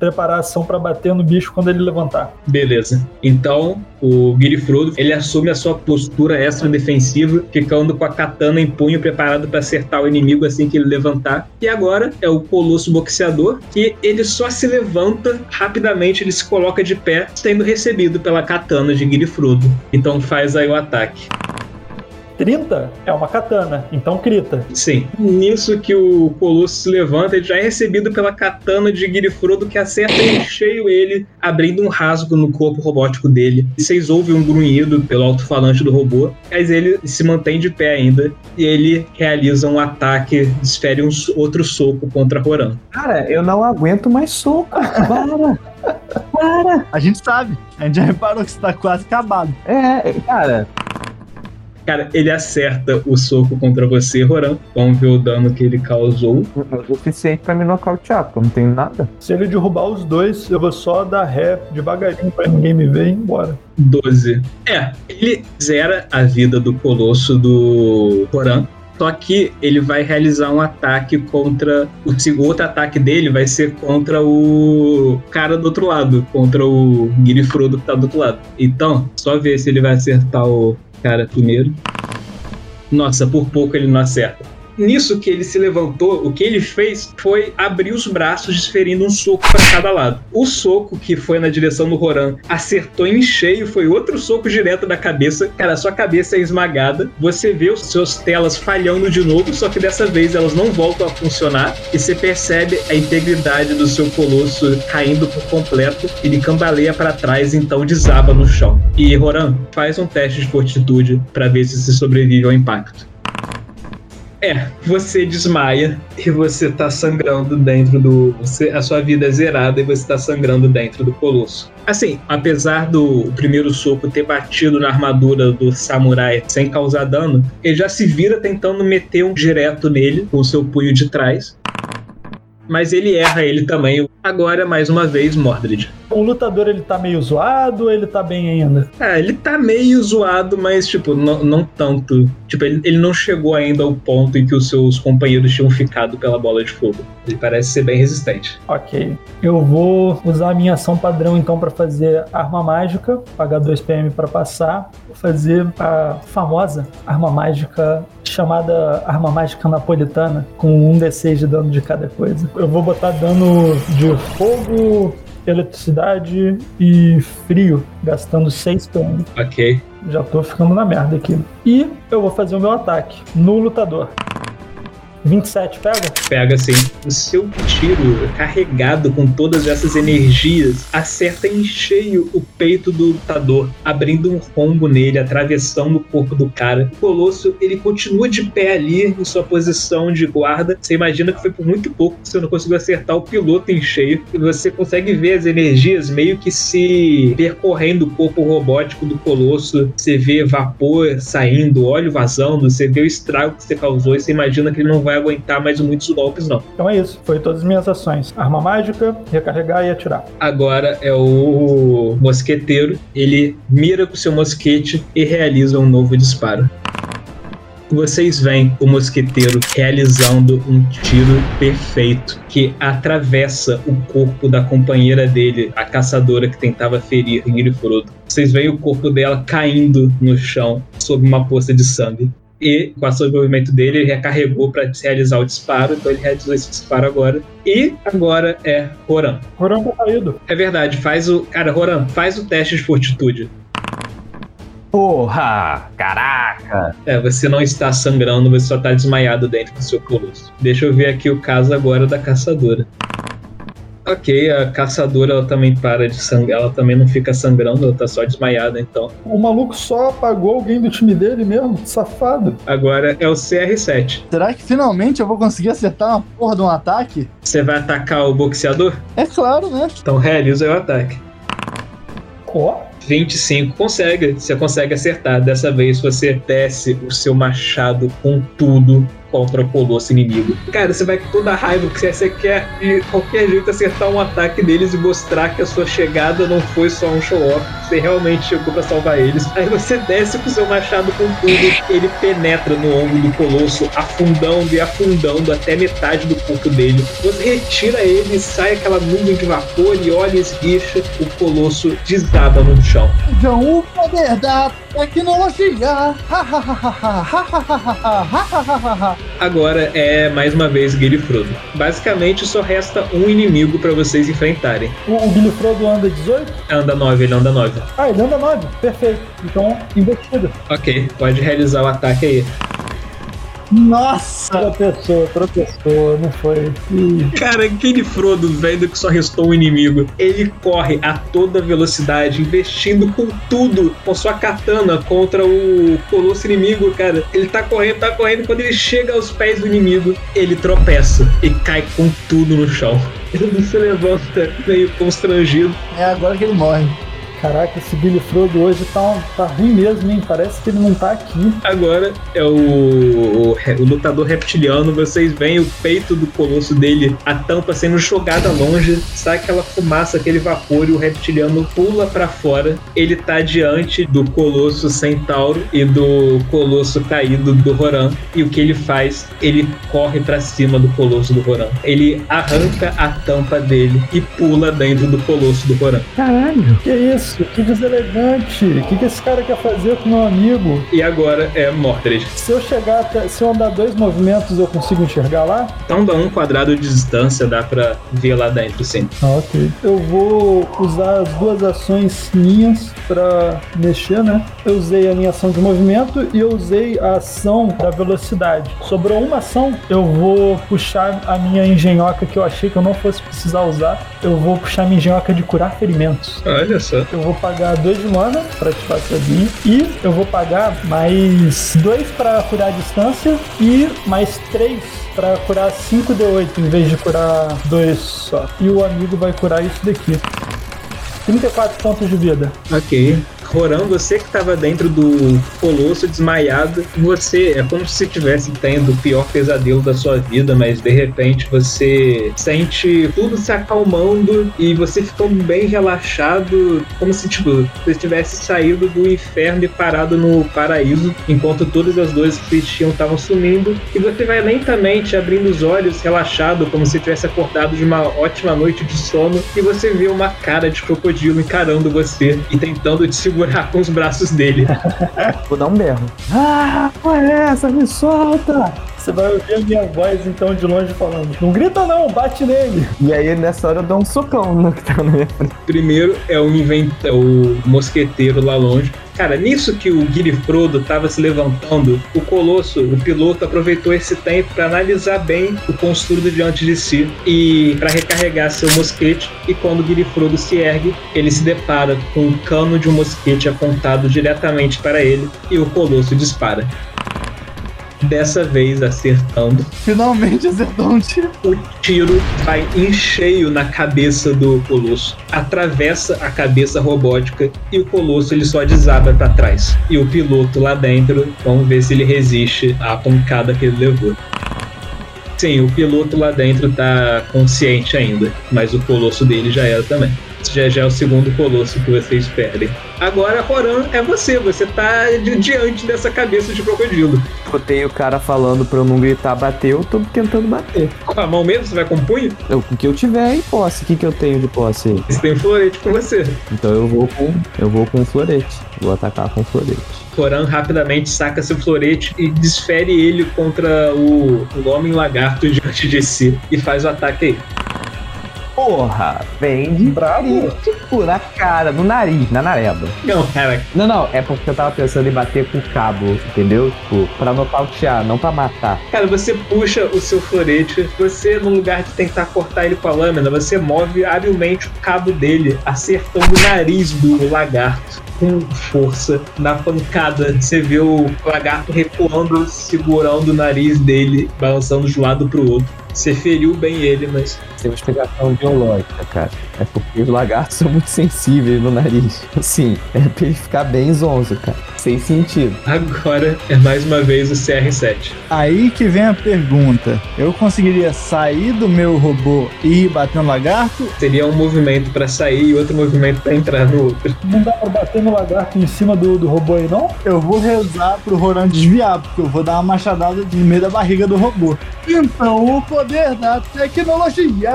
[SPEAKER 4] preparar a ação pra bater no bicho quando ele levantar.
[SPEAKER 1] Beleza. Então, o Guiri Frodo, ele assume a sua postura extra defensiva, ficando com a katana em punho preparado para acertar o inimigo assim que ele levantar. E agora é o Colosso Boxeador, que ele só se levanta rapidamente, ele se coloca de pé, sendo recebido pela katana de Guiri Frodo. Então faz aí o ataque.
[SPEAKER 4] 30 é uma katana, então crita.
[SPEAKER 1] Sim. Nisso que o Colosso se levanta, ele já é recebido pela katana de Girifrodo que acerta em cheio ele, abrindo um rasgo no corpo robótico dele. E vocês ouvem um grunhido pelo alto-falante do robô, mas ele se mantém de pé ainda e ele realiza um ataque, desfere um outro soco contra Roran.
[SPEAKER 2] Cara, eu não aguento mais soco. Para! Para!
[SPEAKER 5] A gente sabe. A gente já reparou que você tá quase acabado.
[SPEAKER 2] É, cara,
[SPEAKER 1] Cara, ele acerta o soco contra você, Roran. Vamos ver o dano que ele causou.
[SPEAKER 2] é o suficiente pra me nocautear, porque eu não tenho nada.
[SPEAKER 4] Se ele derrubar os dois, eu vou só dar ré devagarinho pra ninguém me ver e ir embora.
[SPEAKER 1] 12. É, ele zera a vida do colosso do Roran. Só que ele vai realizar um ataque contra. O segundo outro ataque dele vai ser contra o cara do outro lado, contra o Girifrodo que tá do outro lado. Então, só ver se ele vai acertar o cara primeiro. Nossa, por pouco ele não acerta. Nisso que ele se levantou, o que ele fez foi abrir os braços, desferindo um soco para cada lado. O soco que foi na direção do Roran acertou em cheio, foi outro soco direto da cabeça. Cara, sua cabeça é esmagada. Você vê os seus telas falhando de novo, só que dessa vez elas não voltam a funcionar. E você percebe a integridade do seu colosso caindo por completo. Ele cambaleia para trás, então desaba no chão. E Roran, faz um teste de fortitude para ver se você sobrevive ao impacto. É, você desmaia e você tá sangrando dentro do. Você, a sua vida é zerada e você tá sangrando dentro do colosso. Assim, apesar do primeiro soco ter batido na armadura do samurai sem causar dano, ele já se vira tentando meter um direto nele com o seu punho de trás. Mas ele erra ele também. Agora, mais uma vez, Mordred.
[SPEAKER 4] O lutador ele tá meio zoado ou ele tá bem ainda?
[SPEAKER 1] Ah, ele tá meio zoado, mas, tipo, não, não tanto. Tipo, ele, ele não chegou ainda ao ponto em que os seus companheiros tinham ficado pela bola de fogo. Ele parece ser bem resistente.
[SPEAKER 4] Ok. Eu vou usar a minha ação padrão então pra fazer arma mágica, pagar 2 PM pra passar. Vou fazer a famosa arma mágica chamada arma mágica napolitana, com um D6 de dano de cada coisa. Eu vou botar dano de fogo, eletricidade e frio, gastando 6 PM.
[SPEAKER 1] Ok.
[SPEAKER 4] Já tô ficando na merda aqui. E eu vou fazer o meu ataque no lutador. 27 pega?
[SPEAKER 1] Pega assim. O seu tiro, carregado com todas essas energias, acerta em cheio o peito do lutador, abrindo um rombo nele, atravessando o corpo do cara. O Colosso, ele continua de pé ali em sua posição de guarda. Você imagina que foi por muito pouco que você não conseguiu acertar o piloto em cheio. E você consegue ver as energias meio que se percorrendo o corpo robótico do Colosso. Você vê vapor saindo, óleo vazando, você vê o estrago que você causou e você imagina que ele não vai aguentar mais muitos golpes, não.
[SPEAKER 4] Então é isso, foi todas as minhas ações. Arma mágica, recarregar e atirar.
[SPEAKER 1] Agora é o mosqueteiro. Ele mira com seu mosquete e realiza um novo disparo. Vocês veem o mosqueteiro realizando um tiro perfeito que atravessa o corpo da companheira dele, a caçadora que tentava ferir Ingrid Vocês veem o corpo dela caindo no chão sob uma poça de sangue. E com a ação de movimento dele, ele recarregou para realizar o disparo, então ele realizou esse disparo agora. E agora é Roran.
[SPEAKER 4] Roran tá caído.
[SPEAKER 1] É verdade, faz o. Cara, Roran, faz o teste de fortitude.
[SPEAKER 2] Porra! Caraca!
[SPEAKER 1] É, você não está sangrando, você só está desmaiado dentro do seu colosso. Deixa eu ver aqui o caso agora da caçadora. Ok, a caçadora ela também para de sangrar, ela também não fica sangrando, ela tá só desmaiada, então.
[SPEAKER 4] O maluco só apagou alguém do time dele mesmo, safado.
[SPEAKER 1] Agora é o CR7.
[SPEAKER 5] Será que finalmente eu vou conseguir acertar uma porra de um ataque?
[SPEAKER 1] Você vai atacar o boxeador?
[SPEAKER 5] É claro, né?
[SPEAKER 1] Então realiza o ataque.
[SPEAKER 4] Ó,
[SPEAKER 1] 25 consegue, você consegue acertar. Dessa vez você desce o seu machado com tudo contra o colosso inimigo. Cara, você vai com toda a raiva que você quer de qualquer jeito acertar um ataque deles e mostrar que a sua chegada não foi só um show-off, você realmente chegou pra salvar eles. Aí você desce com o seu machado com tudo, ele penetra no ombro do colosso, afundando e afundando até metade do corpo dele. Você retira ele, sai aquela nuvem de vapor e olha e esguicha, o colosso desaba no chão.
[SPEAKER 5] Então o poder da tecnologia.
[SPEAKER 1] Agora é mais uma vez Guilherme Frodo. Basicamente só resta um inimigo pra vocês enfrentarem.
[SPEAKER 4] o, o Frodo anda 18?
[SPEAKER 1] Anda 9, ele anda 9.
[SPEAKER 4] Ah, ele anda 9. Perfeito. Então, investida.
[SPEAKER 1] Ok, pode realizar o ataque aí.
[SPEAKER 5] Nossa!
[SPEAKER 4] Tropeçou, tropeçou, não foi. Ih,
[SPEAKER 1] Cara, aquele Frodo, velho, que só restou um inimigo. Ele corre a toda velocidade, investindo com tudo, com sua katana contra o colosso inimigo, cara. Ele tá correndo, tá correndo. Quando ele chega aos pés do inimigo, ele tropeça e cai com tudo no chão. Ele se levanta meio constrangido.
[SPEAKER 5] É agora que ele morre.
[SPEAKER 4] Caraca, esse Billy Frodo hoje tá, tá ruim mesmo, hein? Parece que ele não tá aqui.
[SPEAKER 1] Agora é o, o, o lutador reptiliano. Vocês veem o peito do colosso dele, a tampa sendo jogada longe, sai aquela fumaça, aquele vapor e o reptiliano pula pra fora. Ele tá diante do colosso centauro e do colosso caído do Roran. E o que ele faz? Ele corre pra cima do colosso do Roran. Ele arranca a tampa dele e pula dentro do colosso do Roran.
[SPEAKER 2] Caralho!
[SPEAKER 4] Que isso? Que deselegante. O que, que esse cara quer fazer com meu amigo?
[SPEAKER 1] E agora é Mordred.
[SPEAKER 4] Se eu chegar até. Se eu andar dois movimentos, eu consigo enxergar lá?
[SPEAKER 1] Então dá um quadrado de distância, dá pra ver lá dentro, sim.
[SPEAKER 4] Ah, ok. Eu vou usar as duas ações minhas pra mexer, né? Eu usei a minha ação de movimento e eu usei a ação da velocidade. Sobrou uma ação, eu vou puxar a minha engenhoca que eu achei que eu não fosse precisar usar. Eu vou puxar minha engenhoca de curar ferimentos.
[SPEAKER 1] Olha só.
[SPEAKER 4] Eu vou pagar 2 de mana pra ativar sozinho. E eu vou pagar mais 2 pra curar a distância e mais 3 pra curar 5d8 em vez de curar 2 só. E o amigo vai curar isso daqui. 34 pontos de vida.
[SPEAKER 1] Ok. Roran, você que estava dentro do colosso desmaiado, você é como se estivesse tendo o pior pesadelo da sua vida, mas de repente você sente tudo se acalmando e você ficou bem relaxado, como se tipo, você tivesse saído do inferno e parado no paraíso, enquanto todas as dores que tinham estavam sumindo, e você vai lentamente abrindo os olhos, relaxado, como se tivesse acordado de uma ótima noite de sono, e você vê uma cara de crocodilo encarando você e tentando te segurar com os braços dele.
[SPEAKER 2] Vou dar um berro. Ah, qual é essa? Me solta!
[SPEAKER 4] Você vai ouvir a minha voz então de longe falando: Não grita não, bate nele.
[SPEAKER 2] E aí nessa hora eu dou um socão no que tá na minha frente.
[SPEAKER 1] Primeiro é o inventa, o mosqueteiro lá longe. Cara, nisso que o Guilherme Frodo tava se levantando, o Colosso, o piloto, aproveitou esse tempo para analisar bem o construído diante de si e para recarregar seu mosquete. E quando o Guilherme Frodo se ergue, ele se depara com o cano de um mosquete apontado diretamente para ele e o Colosso dispara. Dessa vez acertando
[SPEAKER 5] Finalmente acertou um tiro.
[SPEAKER 1] o tiro vai em cheio na cabeça do Colosso, atravessa a cabeça robótica e o Colosso ele só desaba para trás. E o piloto lá dentro, vamos ver se ele resiste à pancada que ele levou. Sim, o piloto lá dentro tá consciente ainda, mas o Colosso dele já era também. Já, já é o segundo Colosso que vocês perdem. Agora, Roran, é você. Você tá di- diante dessa cabeça de crocodilo.
[SPEAKER 2] Botei o cara falando pra eu não gritar bater, eu tô tentando bater.
[SPEAKER 1] Com a mão mesmo? Você vai com o punho?
[SPEAKER 2] Eu, o que eu tiver em posse, o que, que eu tenho de posse aí?
[SPEAKER 1] Você tem um florete com você.
[SPEAKER 2] Então eu vou com. Eu vou com florete. Vou atacar com florete.
[SPEAKER 1] Coran rapidamente saca seu florete e desfere ele contra o, o homem lagarto diante de si e faz o ataque aí.
[SPEAKER 2] Porra, vem de
[SPEAKER 4] Bravo.
[SPEAKER 2] tipo, na cara, no nariz, na nareba.
[SPEAKER 1] Não, cara,
[SPEAKER 2] Não, não, é porque eu tava pensando em bater com o cabo, entendeu? Tipo, pra nocautear, não pra matar.
[SPEAKER 1] cara, você puxa o seu florete, você, no lugar de tentar cortar ele com a lâmina, você move habilmente o cabo dele, acertando o nariz do lagarto. Com força, na pancada, você vê o lagarto recuando, segurando o nariz dele, balançando de um lado pro outro. Você feriu bem ele, mas
[SPEAKER 2] Tem uma explicação biológica, cara. É porque os lagartos são muito sensíveis no nariz. Assim, é pra ele ficar bem zonzo, cara. Sem sentido.
[SPEAKER 1] agora é mais uma vez o CR7.
[SPEAKER 5] Aí que vem a pergunta. Eu conseguiria sair do meu robô e ir bater no lagarto?
[SPEAKER 1] Seria um movimento pra sair e outro movimento pra entrar no outro.
[SPEAKER 4] Não dá pra bater no lagarto em cima do, do robô aí, não?
[SPEAKER 5] Eu vou rezar pro Roran desviar, porque eu vou dar uma machadada no meio da barriga do robô. Então, o poder da tecnologia.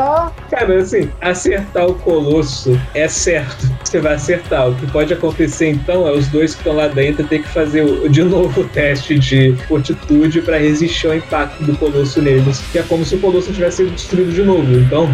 [SPEAKER 1] Cara, assim, acertar o Colosso é certo. Você vai acertar. O que pode acontecer então é os dois que estão lá dentro ter que fazer de novo o teste de fortitude pra resistir ao impacto do Colosso neles. Que é como se o Colosso tivesse sido destruído de novo. Então,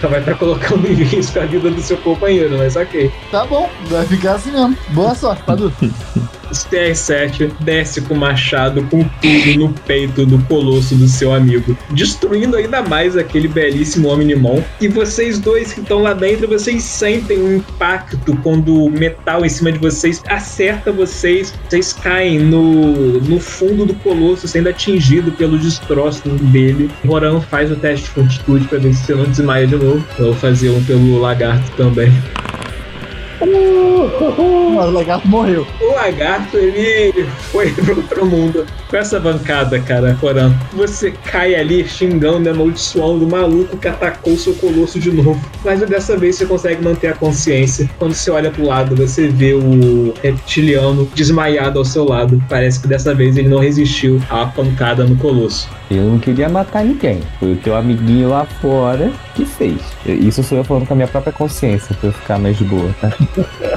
[SPEAKER 1] só vai estar colocando em risco a vida do seu companheiro, mas ok.
[SPEAKER 5] Tá bom, vai ficar assim mesmo. Boa sorte, Padu.
[SPEAKER 1] CR7 desce com o machado com tudo no peito do colosso do seu amigo, destruindo ainda mais aquele belíssimo Omnimon. E vocês dois que estão lá dentro, vocês sentem um impacto quando o metal em cima de vocês acerta vocês, vocês caem no, no fundo do colosso, sendo atingido pelo destroço dele. Roran faz o teste de fortitude para ver se você não desmaia de novo. Eu vou fazer um pelo lagarto também.
[SPEAKER 5] Mas o lagarto morreu.
[SPEAKER 1] O lagarto, ele foi pro outro mundo. Com essa bancada, cara, Coran, você cai ali xingando amaldiçoando o maluco que atacou o seu colosso de novo. Mas dessa vez você consegue manter a consciência. Quando você olha pro lado, você vê o reptiliano desmaiado ao seu lado. Parece que dessa vez ele não resistiu à pancada no colosso.
[SPEAKER 2] Eu não queria matar ninguém. Foi o teu amiguinho lá fora que fez. Isso sou eu falando com a minha própria consciência, pra eu ficar mais de boa, tá?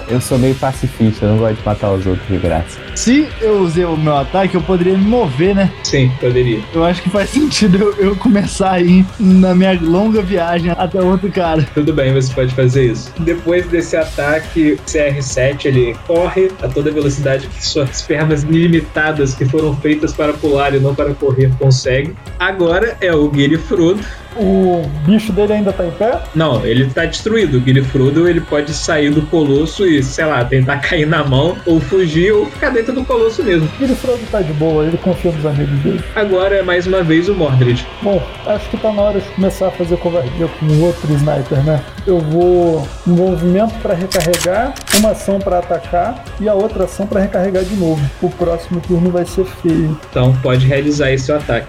[SPEAKER 2] Eu sou meio pacifista, eu não gosto de matar os outros de graça.
[SPEAKER 5] Se eu usei o meu ataque, eu poderia me mover, né?
[SPEAKER 1] Sim, poderia.
[SPEAKER 5] Eu acho que faz sentido eu, eu começar aí na minha longa viagem até outro cara.
[SPEAKER 1] Tudo bem, você pode fazer isso. Depois desse ataque, CR7 ele corre a toda velocidade que suas pernas ilimitadas que foram feitas para pular e não para correr conseguem. Agora é o Guile Frodo.
[SPEAKER 4] O bicho dele ainda tá em pé?
[SPEAKER 1] Não, ele tá destruído. O Guile Frodo ele pode sair do colosso e, sei lá, tentar cair na mão, ou fugir, ou ficar dentro do colosso mesmo.
[SPEAKER 4] Frodo tá de boa, ele confia nos amigos dele.
[SPEAKER 1] Agora é mais uma vez o Mordred.
[SPEAKER 4] Bom, acho que tá na hora de começar a fazer covardia com o outro sniper, né? Eu vou um movimento pra recarregar, uma ação pra atacar e a outra ação pra recarregar de novo. O próximo turno vai ser feio.
[SPEAKER 1] Então pode realizar esse ataque.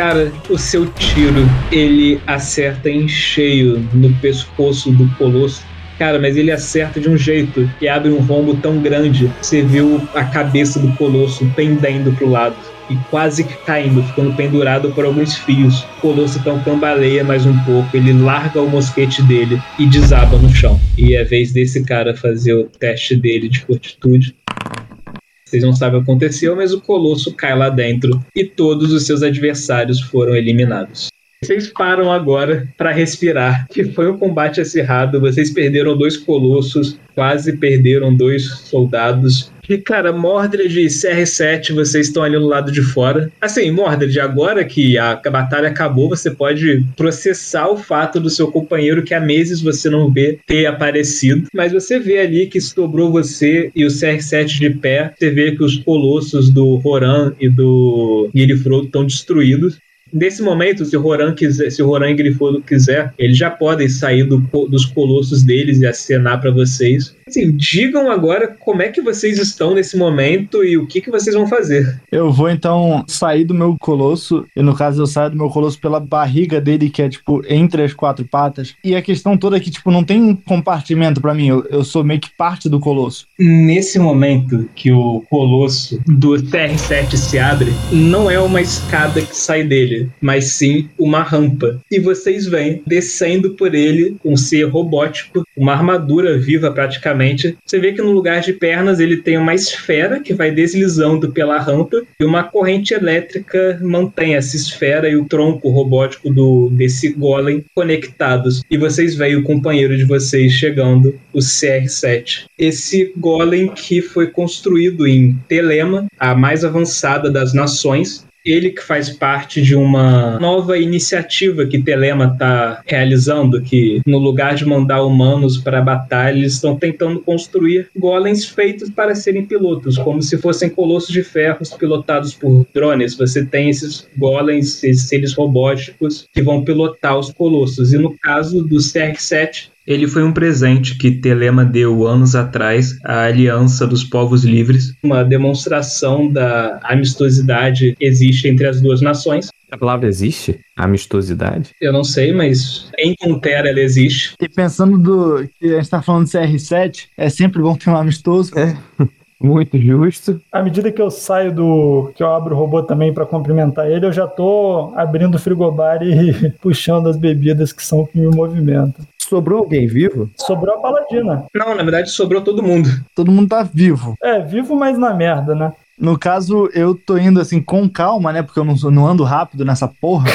[SPEAKER 1] Cara, o seu tiro ele acerta em cheio no pescoço do colosso. Cara, mas ele acerta de um jeito que abre um rombo tão grande. Você viu a cabeça do colosso pendendo pro lado e quase que caindo, ficando pendurado por alguns fios. O colosso então cambaleia mais um pouco, ele larga o mosquete dele e desaba no chão. E é vez desse cara fazer o teste dele de fortitude. Vocês não sabem o que aconteceu, mas o Colosso cai lá dentro e todos os seus adversários foram eliminados. Vocês param agora para respirar, que foi um combate acirrado. Vocês perderam dois colossos, quase perderam dois soldados. E, cara, Mordred e CR7, vocês estão ali no lado de fora. Assim, Mordred, agora que a, batalha acabou, você pode processar o fato do seu companheiro que há meses você não vê ter aparecido. Mas você vê ali que sobrou você e o CR7 de pé. Você vê que os colossos do Roran e do Guilherme estão destruídos. Nesse momento, se o Roran quiser, se o Roran e Grifodo quiser, eles já podem sair do, dos colossos deles e acenar para vocês. Assim, digam agora como é que vocês estão nesse momento e o que, que vocês vão fazer.
[SPEAKER 5] Eu vou então sair do meu colosso, e no caso eu saio do meu colosso pela barriga dele, que é tipo entre as quatro patas. E a questão toda é que, tipo, não tem um compartimento para mim, eu, eu sou meio que parte do colosso.
[SPEAKER 1] Nesse momento que o colosso do TR7 se abre, não é uma escada que sai dele. Mas sim uma rampa. E vocês vêm descendo por ele um ser robótico, uma armadura viva praticamente. Você vê que no lugar de pernas ele tem uma esfera que vai deslizando pela rampa e uma corrente elétrica mantém essa esfera e o tronco robótico do desse golem conectados. E vocês veem o companheiro de vocês chegando, o CR7. Esse golem que foi construído em Telema, a mais avançada das nações, ele que faz parte de uma nova iniciativa que Telema está realizando, que no lugar de mandar humanos para a batalha, eles estão tentando construir golems feitos para serem pilotos, como se fossem colossos de ferros pilotados por drones. Você tem esses golems, esses seres robóticos que vão pilotar os colossos. E no caso do CR7, ele foi um presente que Telema deu anos atrás à Aliança dos Povos Livres, uma demonstração da amistosidade que existe entre as duas nações.
[SPEAKER 2] A palavra existe? Amistosidade?
[SPEAKER 1] Eu não sei, mas em Contera ela existe.
[SPEAKER 5] E pensando do que a gente tá falando de CR7, é sempre bom ter um amistoso.
[SPEAKER 2] É. Muito justo.
[SPEAKER 4] À medida que eu saio do. que eu abro o robô também para cumprimentar ele, eu já tô abrindo o frigobar e puxando as bebidas que são que me movimentam.
[SPEAKER 2] Sobrou alguém vivo?
[SPEAKER 4] Sobrou a paladina.
[SPEAKER 1] Não, na verdade sobrou todo mundo.
[SPEAKER 5] Todo mundo tá vivo.
[SPEAKER 4] É, vivo, mas na merda, né?
[SPEAKER 5] No caso, eu tô indo assim com calma, né? Porque eu não, não ando rápido nessa porra.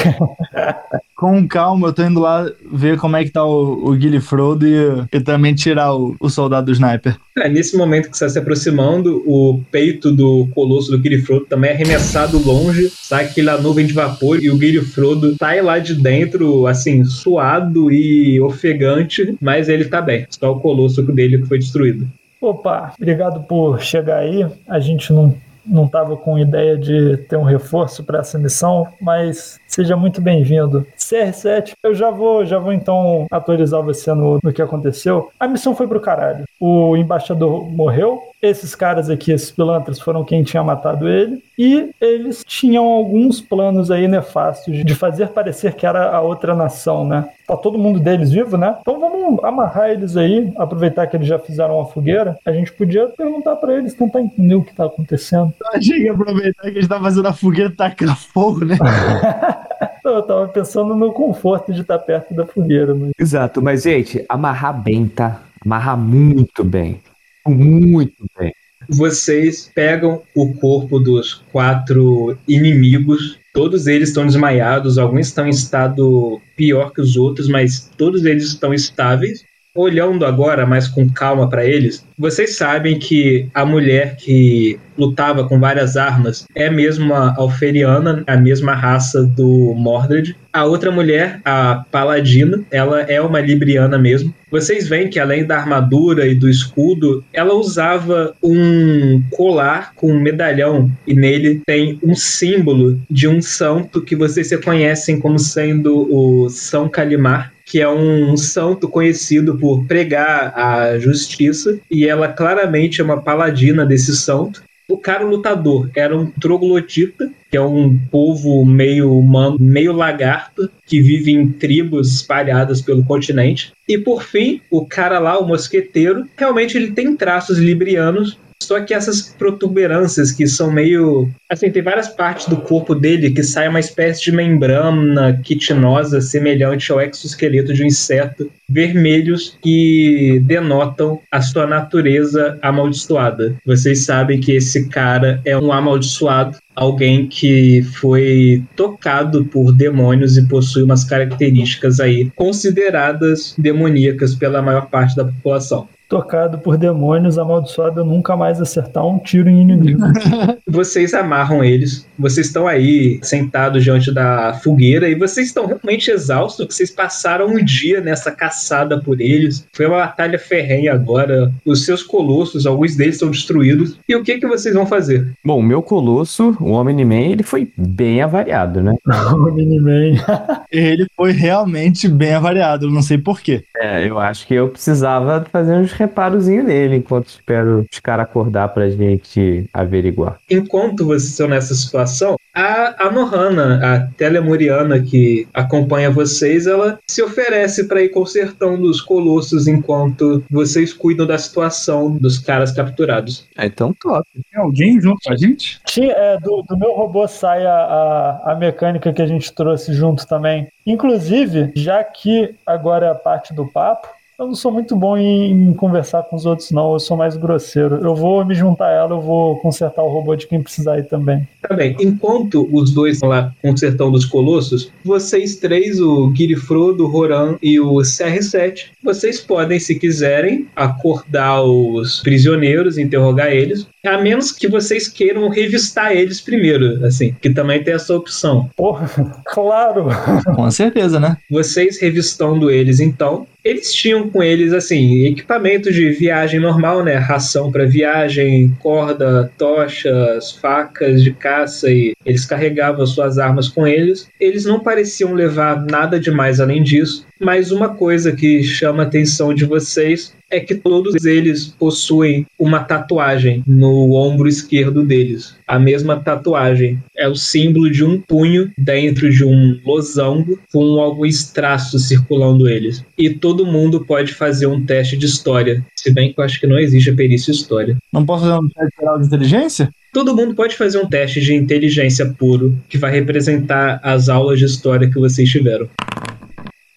[SPEAKER 5] com calma, eu tô indo lá ver como é que tá o, o Guilherme Frodo e, e também tirar o, o soldado do sniper.
[SPEAKER 1] É, nesse momento que você está se aproximando, o peito do colosso do Guilherme Frodo também é arremessado longe, sai aquela nuvem de vapor e o Guilherme Frodo sai lá de dentro, assim, suado e ofegante, mas ele tá bem. Só o colosso dele que foi destruído.
[SPEAKER 4] Opa, obrigado por chegar aí. A gente não não estava com ideia de ter um reforço para essa missão, mas seja muito bem-vindo. CR7, eu já vou, já vou então atualizar você no, no que aconteceu. A missão foi pro caralho. O embaixador morreu, esses caras aqui, esses pilantras, foram quem tinha matado ele. E eles tinham alguns planos aí nefastos de fazer parecer que era a outra nação, né? Tá todo mundo deles vivo, né? Então vamos amarrar eles aí, aproveitar que eles já fizeram uma fogueira. A gente podia perguntar para eles, tentar entender o que tá acontecendo.
[SPEAKER 5] A gente aproveitar que eles tá fazendo a fogueira e tacar fogo, né?
[SPEAKER 4] Eu tava pensando no conforto de estar perto da fogueira. Mas...
[SPEAKER 2] Exato, mas gente, amarrar bem, tá? Amarrar muito bem. Muito bem.
[SPEAKER 1] Vocês pegam o corpo dos quatro inimigos. Todos eles estão desmaiados, alguns estão em estado pior que os outros, mas todos eles estão estáveis olhando agora mais com calma para eles, vocês sabem que a mulher que lutava com várias armas é mesmo a Alferiana, a mesma raça do Mordred. A outra mulher, a Paladina, ela é uma Libriana mesmo. Vocês veem que além da armadura e do escudo, ela usava um colar com um medalhão e nele tem um símbolo de um santo que vocês reconhecem como sendo o São Calimar, que é um santo conhecido por pregar a justiça, e ela claramente é uma paladina desse santo. O cara lutador era um troglodita, que é um povo meio humano, meio lagarto, que vive em tribos espalhadas pelo continente. E por fim, o cara lá, o mosqueteiro, realmente ele tem traços librianos, só que essas protuberâncias que são meio. Assim, tem várias partes do corpo dele que sai uma espécie de membrana quitinosa semelhante ao exoesqueleto de um inseto, vermelhos que denotam a sua natureza amaldiçoada. Vocês sabem que esse cara é um amaldiçoado, alguém que foi tocado por demônios e possui umas características aí consideradas demoníacas pela maior parte da população
[SPEAKER 4] tocado por demônios, amaldiçoado, eu nunca mais acertar um tiro em inimigo.
[SPEAKER 1] vocês amarram eles, vocês estão aí sentados diante da fogueira e vocês estão realmente exaustos, que vocês passaram um dia nessa caçada por eles. Foi uma batalha ferrenha agora. Os seus colossos, alguns deles estão destruídos. E o que que vocês vão fazer?
[SPEAKER 2] Bom, o meu colosso, o Omni-Man, ele foi bem avariado, né?
[SPEAKER 4] o Omni-Man.
[SPEAKER 5] ele foi realmente bem avariado, não sei porquê.
[SPEAKER 2] É, eu acho que eu precisava fazer uns reparozinho nele enquanto espero os caras acordar pra gente averiguar.
[SPEAKER 1] Enquanto vocês estão nessa situação, A, a Nohana, a telemuriana que acompanha vocês, ela se oferece para ir consertando os colossos enquanto vocês cuidam da situação dos caras capturados.
[SPEAKER 2] Ah, então top.
[SPEAKER 5] Tem alguém junto com a gente?
[SPEAKER 4] Tinha, é, do, do meu robô sai a, a, a mecânica que a gente trouxe junto também. Inclusive, já que agora é a parte do papo, eu não sou muito bom em, em, conversar com os outros, não. Eu sou mais grosseiro. Eu vou me juntar a ela, eu vou consertar o robô de quem precisar aí também.
[SPEAKER 1] Tá bem. Enquanto os dois estão lá consertando os colossos, vocês três, o Girifrodo, o Roran e o CR7, vocês podem, se quiserem, acordar os prisioneiros, interrogar eles, a menos que vocês queiram revistar eles primeiro, assim, que também tem essa opção.
[SPEAKER 4] Porra, claro!
[SPEAKER 5] Com certeza, né?
[SPEAKER 1] Vocês revistando eles, então, eles tinham com eles, assim, equipamento de viagem normal, né? Ração para viagem, corda, tochas, facas de caça e eles carregavam suas armas com eles. Eles não pareciam levar nada demais além disso, mas uma coisa que chama a atenção de vocês é que todos eles possuem uma tatuagem no ombro esquerdo deles. A mesma tatuagem. É o símbolo de um punho dentro de um losango com alguns traços circulando eles. E todo mundo pode fazer um teste de história. Se bem que eu acho que não existe a perícia história.
[SPEAKER 5] Não posso fazer um teste geral de inteligência?
[SPEAKER 1] Todo mundo pode fazer um teste de inteligência puro que vai representar as aulas de história que vocês tiveram.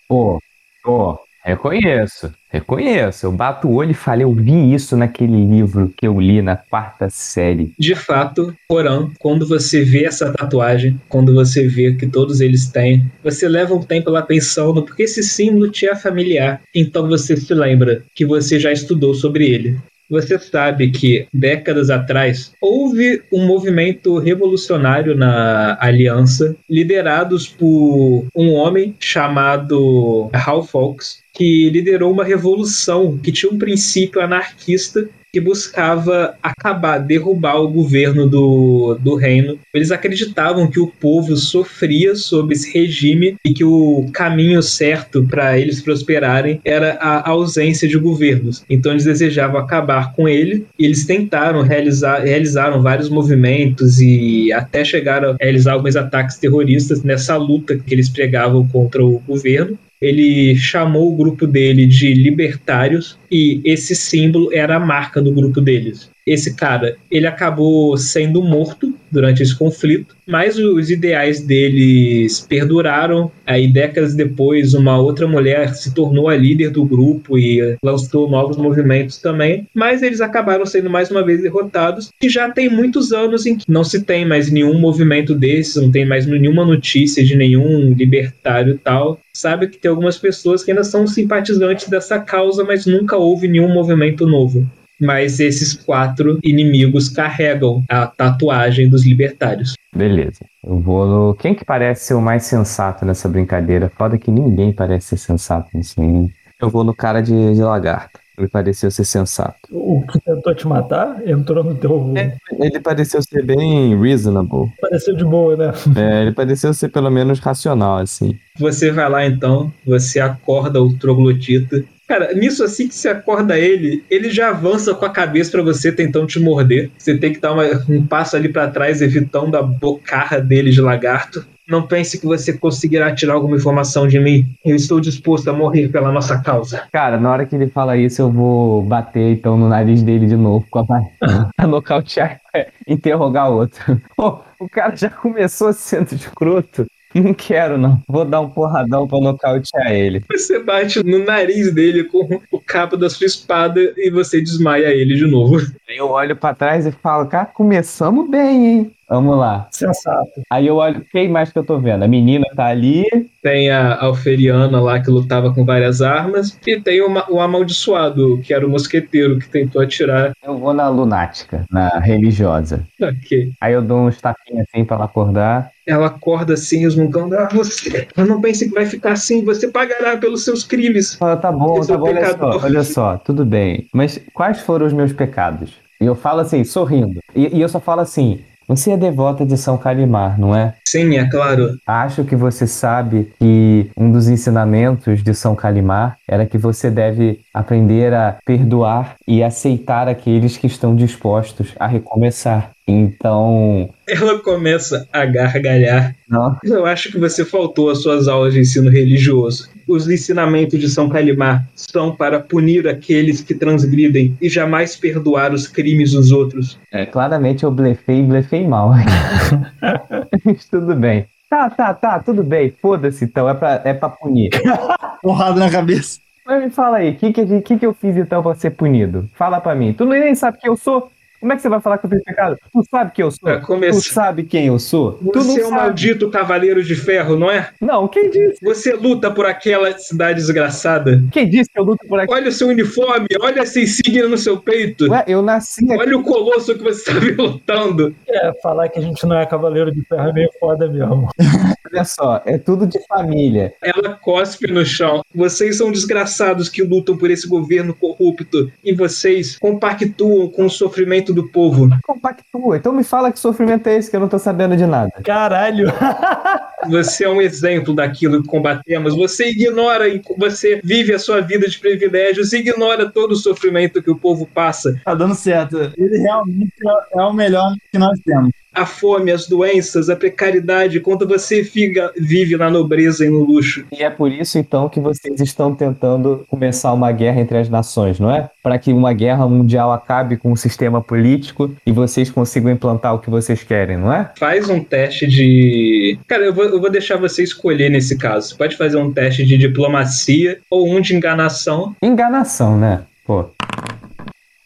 [SPEAKER 2] Pô, pô, reconheço. Reconheço, eu bato o olho e falei, eu vi isso naquele livro que eu li na quarta série.
[SPEAKER 1] De fato, Corão, quando você vê essa tatuagem, quando você vê que todos eles têm, você leva um tempo lá pensando, porque esse símbolo te é familiar. Então você se lembra que você já estudou sobre ele. Você sabe que décadas atrás houve um movimento revolucionário na Aliança, liderados por um homem chamado Hal Fox, que liderou uma revolução que tinha um princípio anarquista que buscava acabar, derrubar o governo do, do reino. Eles acreditavam que o povo sofria sob esse regime e que o caminho certo para eles prosperarem era a ausência de governos. Então eles desejavam acabar com ele e eles tentaram realizar realizaram vários movimentos e até chegaram a realizar alguns ataques terroristas nessa luta que eles pregavam contra o governo ele chamou o grupo dele de libertários e esse símbolo era a marca do grupo deles. Esse cara, ele acabou sendo morto durante esse conflito, mas os ideais deles perduraram. Aí, décadas depois, uma outra mulher se tornou a líder do grupo e lançou novos movimentos também, mas eles acabaram sendo mais uma vez derrotados. E já tem muitos anos em que não se tem mais nenhum movimento desses, não tem mais nenhuma notícia de nenhum libertário tal. Sabe que tem algumas pessoas que ainda são simpatizantes dessa causa, mas nunca houve nenhum movimento novo mas esses quatro inimigos carregam a tatuagem dos libertários.
[SPEAKER 2] Beleza. Eu vou no. Quem que parece ser o mais sensato nessa brincadeira? Foda que ninguém parece ser sensato nisso aí. Eu vou no cara de, de lagarto. Ele pareceu ser sensato.
[SPEAKER 4] O que tentou te matar entrou no teu.
[SPEAKER 2] É, ele pareceu ser bem reasonable.
[SPEAKER 4] Pareceu de boa, né?
[SPEAKER 2] É, ele pareceu ser pelo menos racional, assim.
[SPEAKER 1] Você vai lá então, você acorda o troglodita Cara, nisso assim que você acorda ele, ele já avança com a cabeça para você tentando te morder. Você tem que dar uma, um passo ali para trás, evitando a bocarra dele de lagarto. Não pense que você conseguirá tirar alguma informação de mim. Eu estou disposto a morrer pela nossa causa.
[SPEAKER 2] Cara, na hora que ele fala isso, eu vou bater então no nariz dele de novo com a pra nocautear, interrogar outro. Pô, o cara já começou sendo escroto. Não quero, não. Vou dar um porradão pra nocautear ele.
[SPEAKER 1] Você bate no nariz dele com o cabo da sua espada e você desmaia ele de novo.
[SPEAKER 2] Eu olho para trás e falo, cara, começamos bem, hein? Vamos lá.
[SPEAKER 4] Sensato.
[SPEAKER 2] Aí eu olho, quem mais que eu tô vendo? A menina tá ali.
[SPEAKER 1] Tem a Alferiana lá que lutava com várias armas. E tem o, o amaldiçoado, que era o mosqueteiro que tentou atirar.
[SPEAKER 2] Eu vou na lunática, na religiosa.
[SPEAKER 1] Ok.
[SPEAKER 2] Aí eu dou um tapinhas assim pra ela acordar.
[SPEAKER 1] Ela acorda assim, esmugando. Ah, você. Eu não pense que vai ficar assim. Você pagará pelos seus crimes.
[SPEAKER 2] Ah, tá bom, tá bom. Olha só, olha só, tudo bem. Mas quais foram os meus pecados? E eu falo assim, sorrindo. E, e eu só falo assim: você é devota de São Calimar, não é?
[SPEAKER 1] Sim, é claro.
[SPEAKER 2] Acho que você sabe que um dos ensinamentos de São Calimar era que você deve aprender a perdoar e aceitar aqueles que estão dispostos a recomeçar. Então,
[SPEAKER 1] Ela começa a gargalhar.
[SPEAKER 2] não,
[SPEAKER 1] Eu acho que você faltou às suas aulas de ensino religioso. Os ensinamentos de São Calimar são para punir aqueles que transgridem e jamais perdoar os crimes dos outros.
[SPEAKER 2] é, claramente eu blefei e blefei mal. Mas tudo bem. Tá, tá, tá, tudo bem. Foda-se então, é pra, é pra punir.
[SPEAKER 5] Porrada na cabeça.
[SPEAKER 2] Mas me fala aí, o que, que, que, que eu fiz então pra ser punido? Fala pra mim. Tu nem sabe quem eu sou? Como é que você vai falar que eu fiz pecado? Tu sabe quem eu sou?
[SPEAKER 1] Pra
[SPEAKER 2] Tu
[SPEAKER 1] começar,
[SPEAKER 2] sabe quem eu sou? tu não
[SPEAKER 1] você é um
[SPEAKER 2] sabe.
[SPEAKER 1] maldito cavaleiro de ferro, não é?
[SPEAKER 2] Não, quem disse?
[SPEAKER 1] Você luta por aquela cidade desgraçada.
[SPEAKER 2] Quem disse que eu luto por aqui?
[SPEAKER 1] Olha o seu uniforme, olha essa insígnia no seu peito.
[SPEAKER 2] Ué, eu nasci aqui.
[SPEAKER 1] Olha o colosso que você está lutando.
[SPEAKER 4] É, falar que a gente não é cavaleiro de ferro é meio foda mesmo.
[SPEAKER 2] Olha só, é tudo de família.
[SPEAKER 1] Ela cospe no chão. Vocês são desgraçados que lutam por esse governo corrupto e vocês compactuam com o sofrimento do povo.
[SPEAKER 2] Compactua. Então me fala que sofrimento é esse que eu não tô sabendo de nada.
[SPEAKER 4] Caralho!
[SPEAKER 1] Você é um exemplo daquilo que combatemos. Você ignora, você vive a sua vida de privilégios, ignora todo o sofrimento que o povo passa.
[SPEAKER 5] Tá dando certo. Ele realmente é- é o melhor que nós temos.
[SPEAKER 1] A fome, as doenças, a precariedade, quando você fica, vive na nobreza e no luxo.
[SPEAKER 2] E é por isso então que vocês estão tentando começar uma guerra entre as nações, não é? Para que uma guerra mundial acabe com o sistema político e vocês consigam implantar o que vocês querem, não é?
[SPEAKER 1] Faz um teste de. Cara, eu vou, eu vou deixar você escolher nesse caso. Pode fazer um teste de diplomacia ou um de enganação.
[SPEAKER 2] Enganação, né? Pô.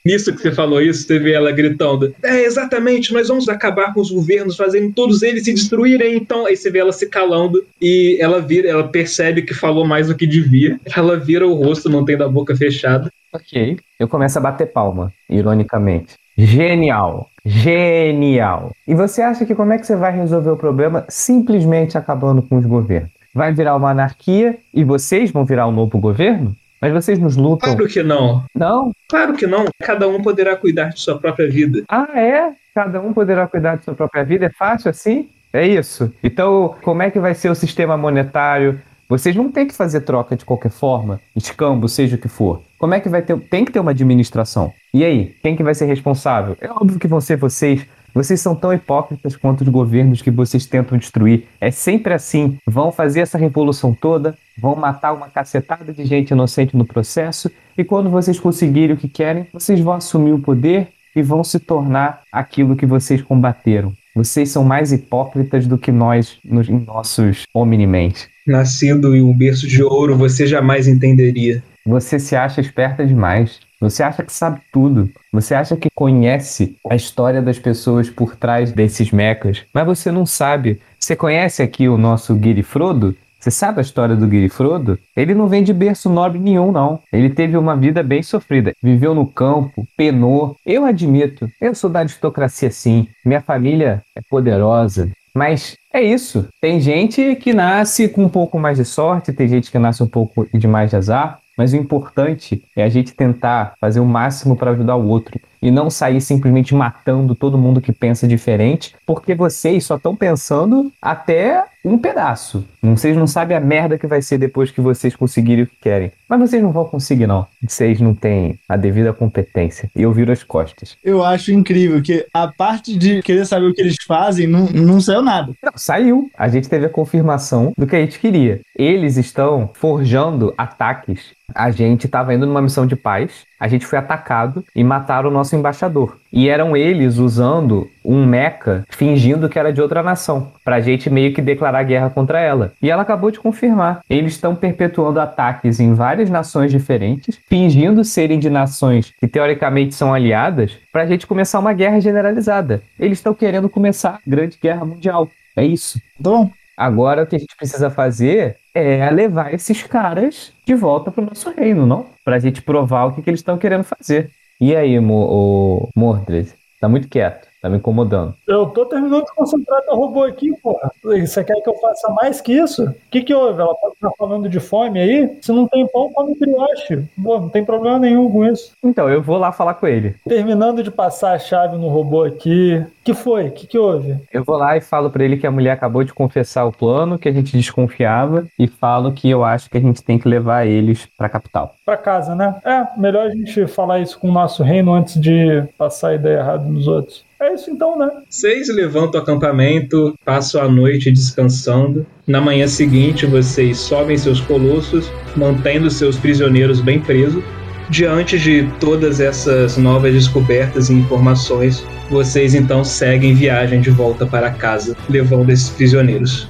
[SPEAKER 1] Nisso que você falou isso, teve ela gritando: É, exatamente, nós vamos acabar com os governos, fazendo todos eles se destruírem. Então, aí você vê ela se calando e ela vira, ela percebe que falou mais do que devia. Ela vira o rosto, mantendo a boca fechada.
[SPEAKER 2] Ok. Eu começo a bater palma, ironicamente. Genial. Genial. E você acha que como é que você vai resolver o problema simplesmente acabando com os governos? Vai virar uma anarquia e vocês vão virar um novo governo? Mas vocês nos lutam.
[SPEAKER 1] Claro que não.
[SPEAKER 2] Não?
[SPEAKER 1] Claro que não. Cada um poderá cuidar de sua própria vida.
[SPEAKER 2] Ah, é? Cada um poderá cuidar de sua própria vida? É fácil assim? É isso. Então, como é que vai ser o sistema monetário? Vocês vão ter que fazer troca de qualquer forma, escambo, seja o que for. Como é que vai ter? Tem que ter uma administração. E aí, quem que vai ser responsável? É óbvio que vão ser vocês. Vocês são tão hipócritas quanto os governos que vocês tentam destruir. É sempre assim. Vão fazer essa revolução toda, vão matar uma cacetada de gente inocente no processo, e quando vocês conseguirem o que querem, vocês vão assumir o poder e vão se tornar aquilo que vocês combateram. Vocês são mais hipócritas do que nós nos, em nossos omnimente.
[SPEAKER 1] Nascido em um berço de ouro, você jamais entenderia.
[SPEAKER 2] Você se acha esperta demais. Você acha que sabe tudo. Você acha que conhece a história das pessoas por trás desses mechas. Mas você não sabe. Você conhece aqui o nosso Guiri Frodo? Você sabe a história do Guiri Frodo? Ele não vem de berço nobre nenhum, não. Ele teve uma vida bem sofrida. Viveu no campo, penou. Eu admito, eu sou da aristocracia sim. Minha família é poderosa. Mas é isso. Tem gente que nasce com um pouco mais de sorte, tem gente que nasce um pouco de mais de azar. Mas o importante é a gente tentar fazer o máximo para ajudar o outro e não sair simplesmente matando todo mundo que pensa diferente, porque vocês só estão pensando até um pedaço. Vocês não sabem a merda que vai ser depois que vocês conseguirem o que querem. Mas vocês não vão conseguir, não. Vocês não têm a devida competência. E eu viro as costas.
[SPEAKER 5] Eu acho incrível que a parte de querer saber o que eles fazem não, não saiu nada.
[SPEAKER 2] Não, saiu. A gente teve a confirmação do que a gente queria. Eles estão forjando ataques. A gente estava indo numa missão de paz. A gente foi atacado e mataram o nosso embaixador. E eram eles usando um mecha fingindo que era de outra nação, pra gente meio que declarar guerra contra ela. E ela acabou de confirmar. Eles estão perpetuando ataques em várias nações diferentes, fingindo serem de nações que teoricamente são aliadas, pra gente começar uma guerra generalizada. Eles estão querendo começar a grande guerra mundial. É isso.
[SPEAKER 5] Bom?
[SPEAKER 2] Agora o que a gente precisa fazer é levar esses caras de volta pro nosso reino, não? Pra gente provar o que, que eles estão querendo fazer. E aí, o Mordred? Tá muito quieto. Tá me incomodando.
[SPEAKER 4] Eu tô terminando de concentrar teu robô aqui, porra. Você quer que eu faça mais que isso? O que que houve? Ela tá falando de fome aí? Se não tem pão, come brioche. Pô, não tem problema nenhum com isso.
[SPEAKER 2] Então, eu vou lá falar com ele.
[SPEAKER 4] Terminando de passar a chave no robô aqui. que foi? O que que houve?
[SPEAKER 2] Eu vou lá e falo pra ele que a mulher acabou de confessar o plano, que a gente desconfiava, e falo que eu acho que a gente tem que levar eles pra capital.
[SPEAKER 4] Pra casa, né? É, melhor a gente falar isso com o nosso reino antes de passar a ideia errada nos outros. É isso então, né?
[SPEAKER 1] Vocês levantam o acampamento, passam a noite descansando. Na manhã seguinte, vocês sobem seus colossos, mantendo seus prisioneiros bem presos. Diante de todas essas novas descobertas e informações, vocês então seguem viagem de volta para casa, levando esses prisioneiros.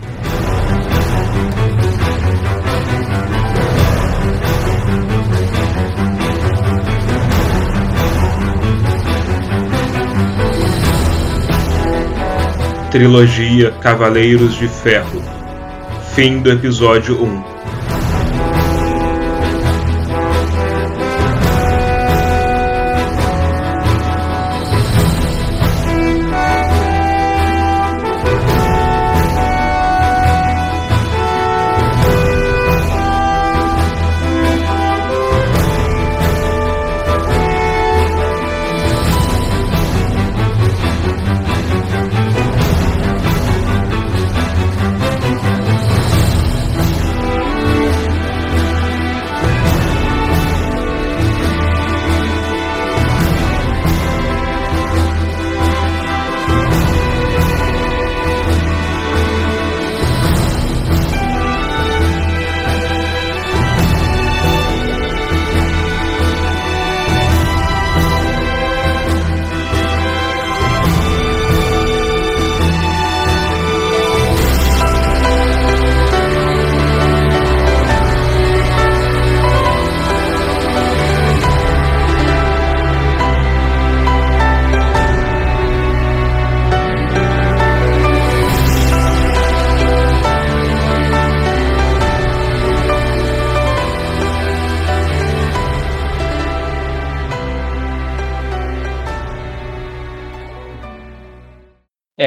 [SPEAKER 1] Trilogia Cavaleiros de Ferro. Fim do episódio 1.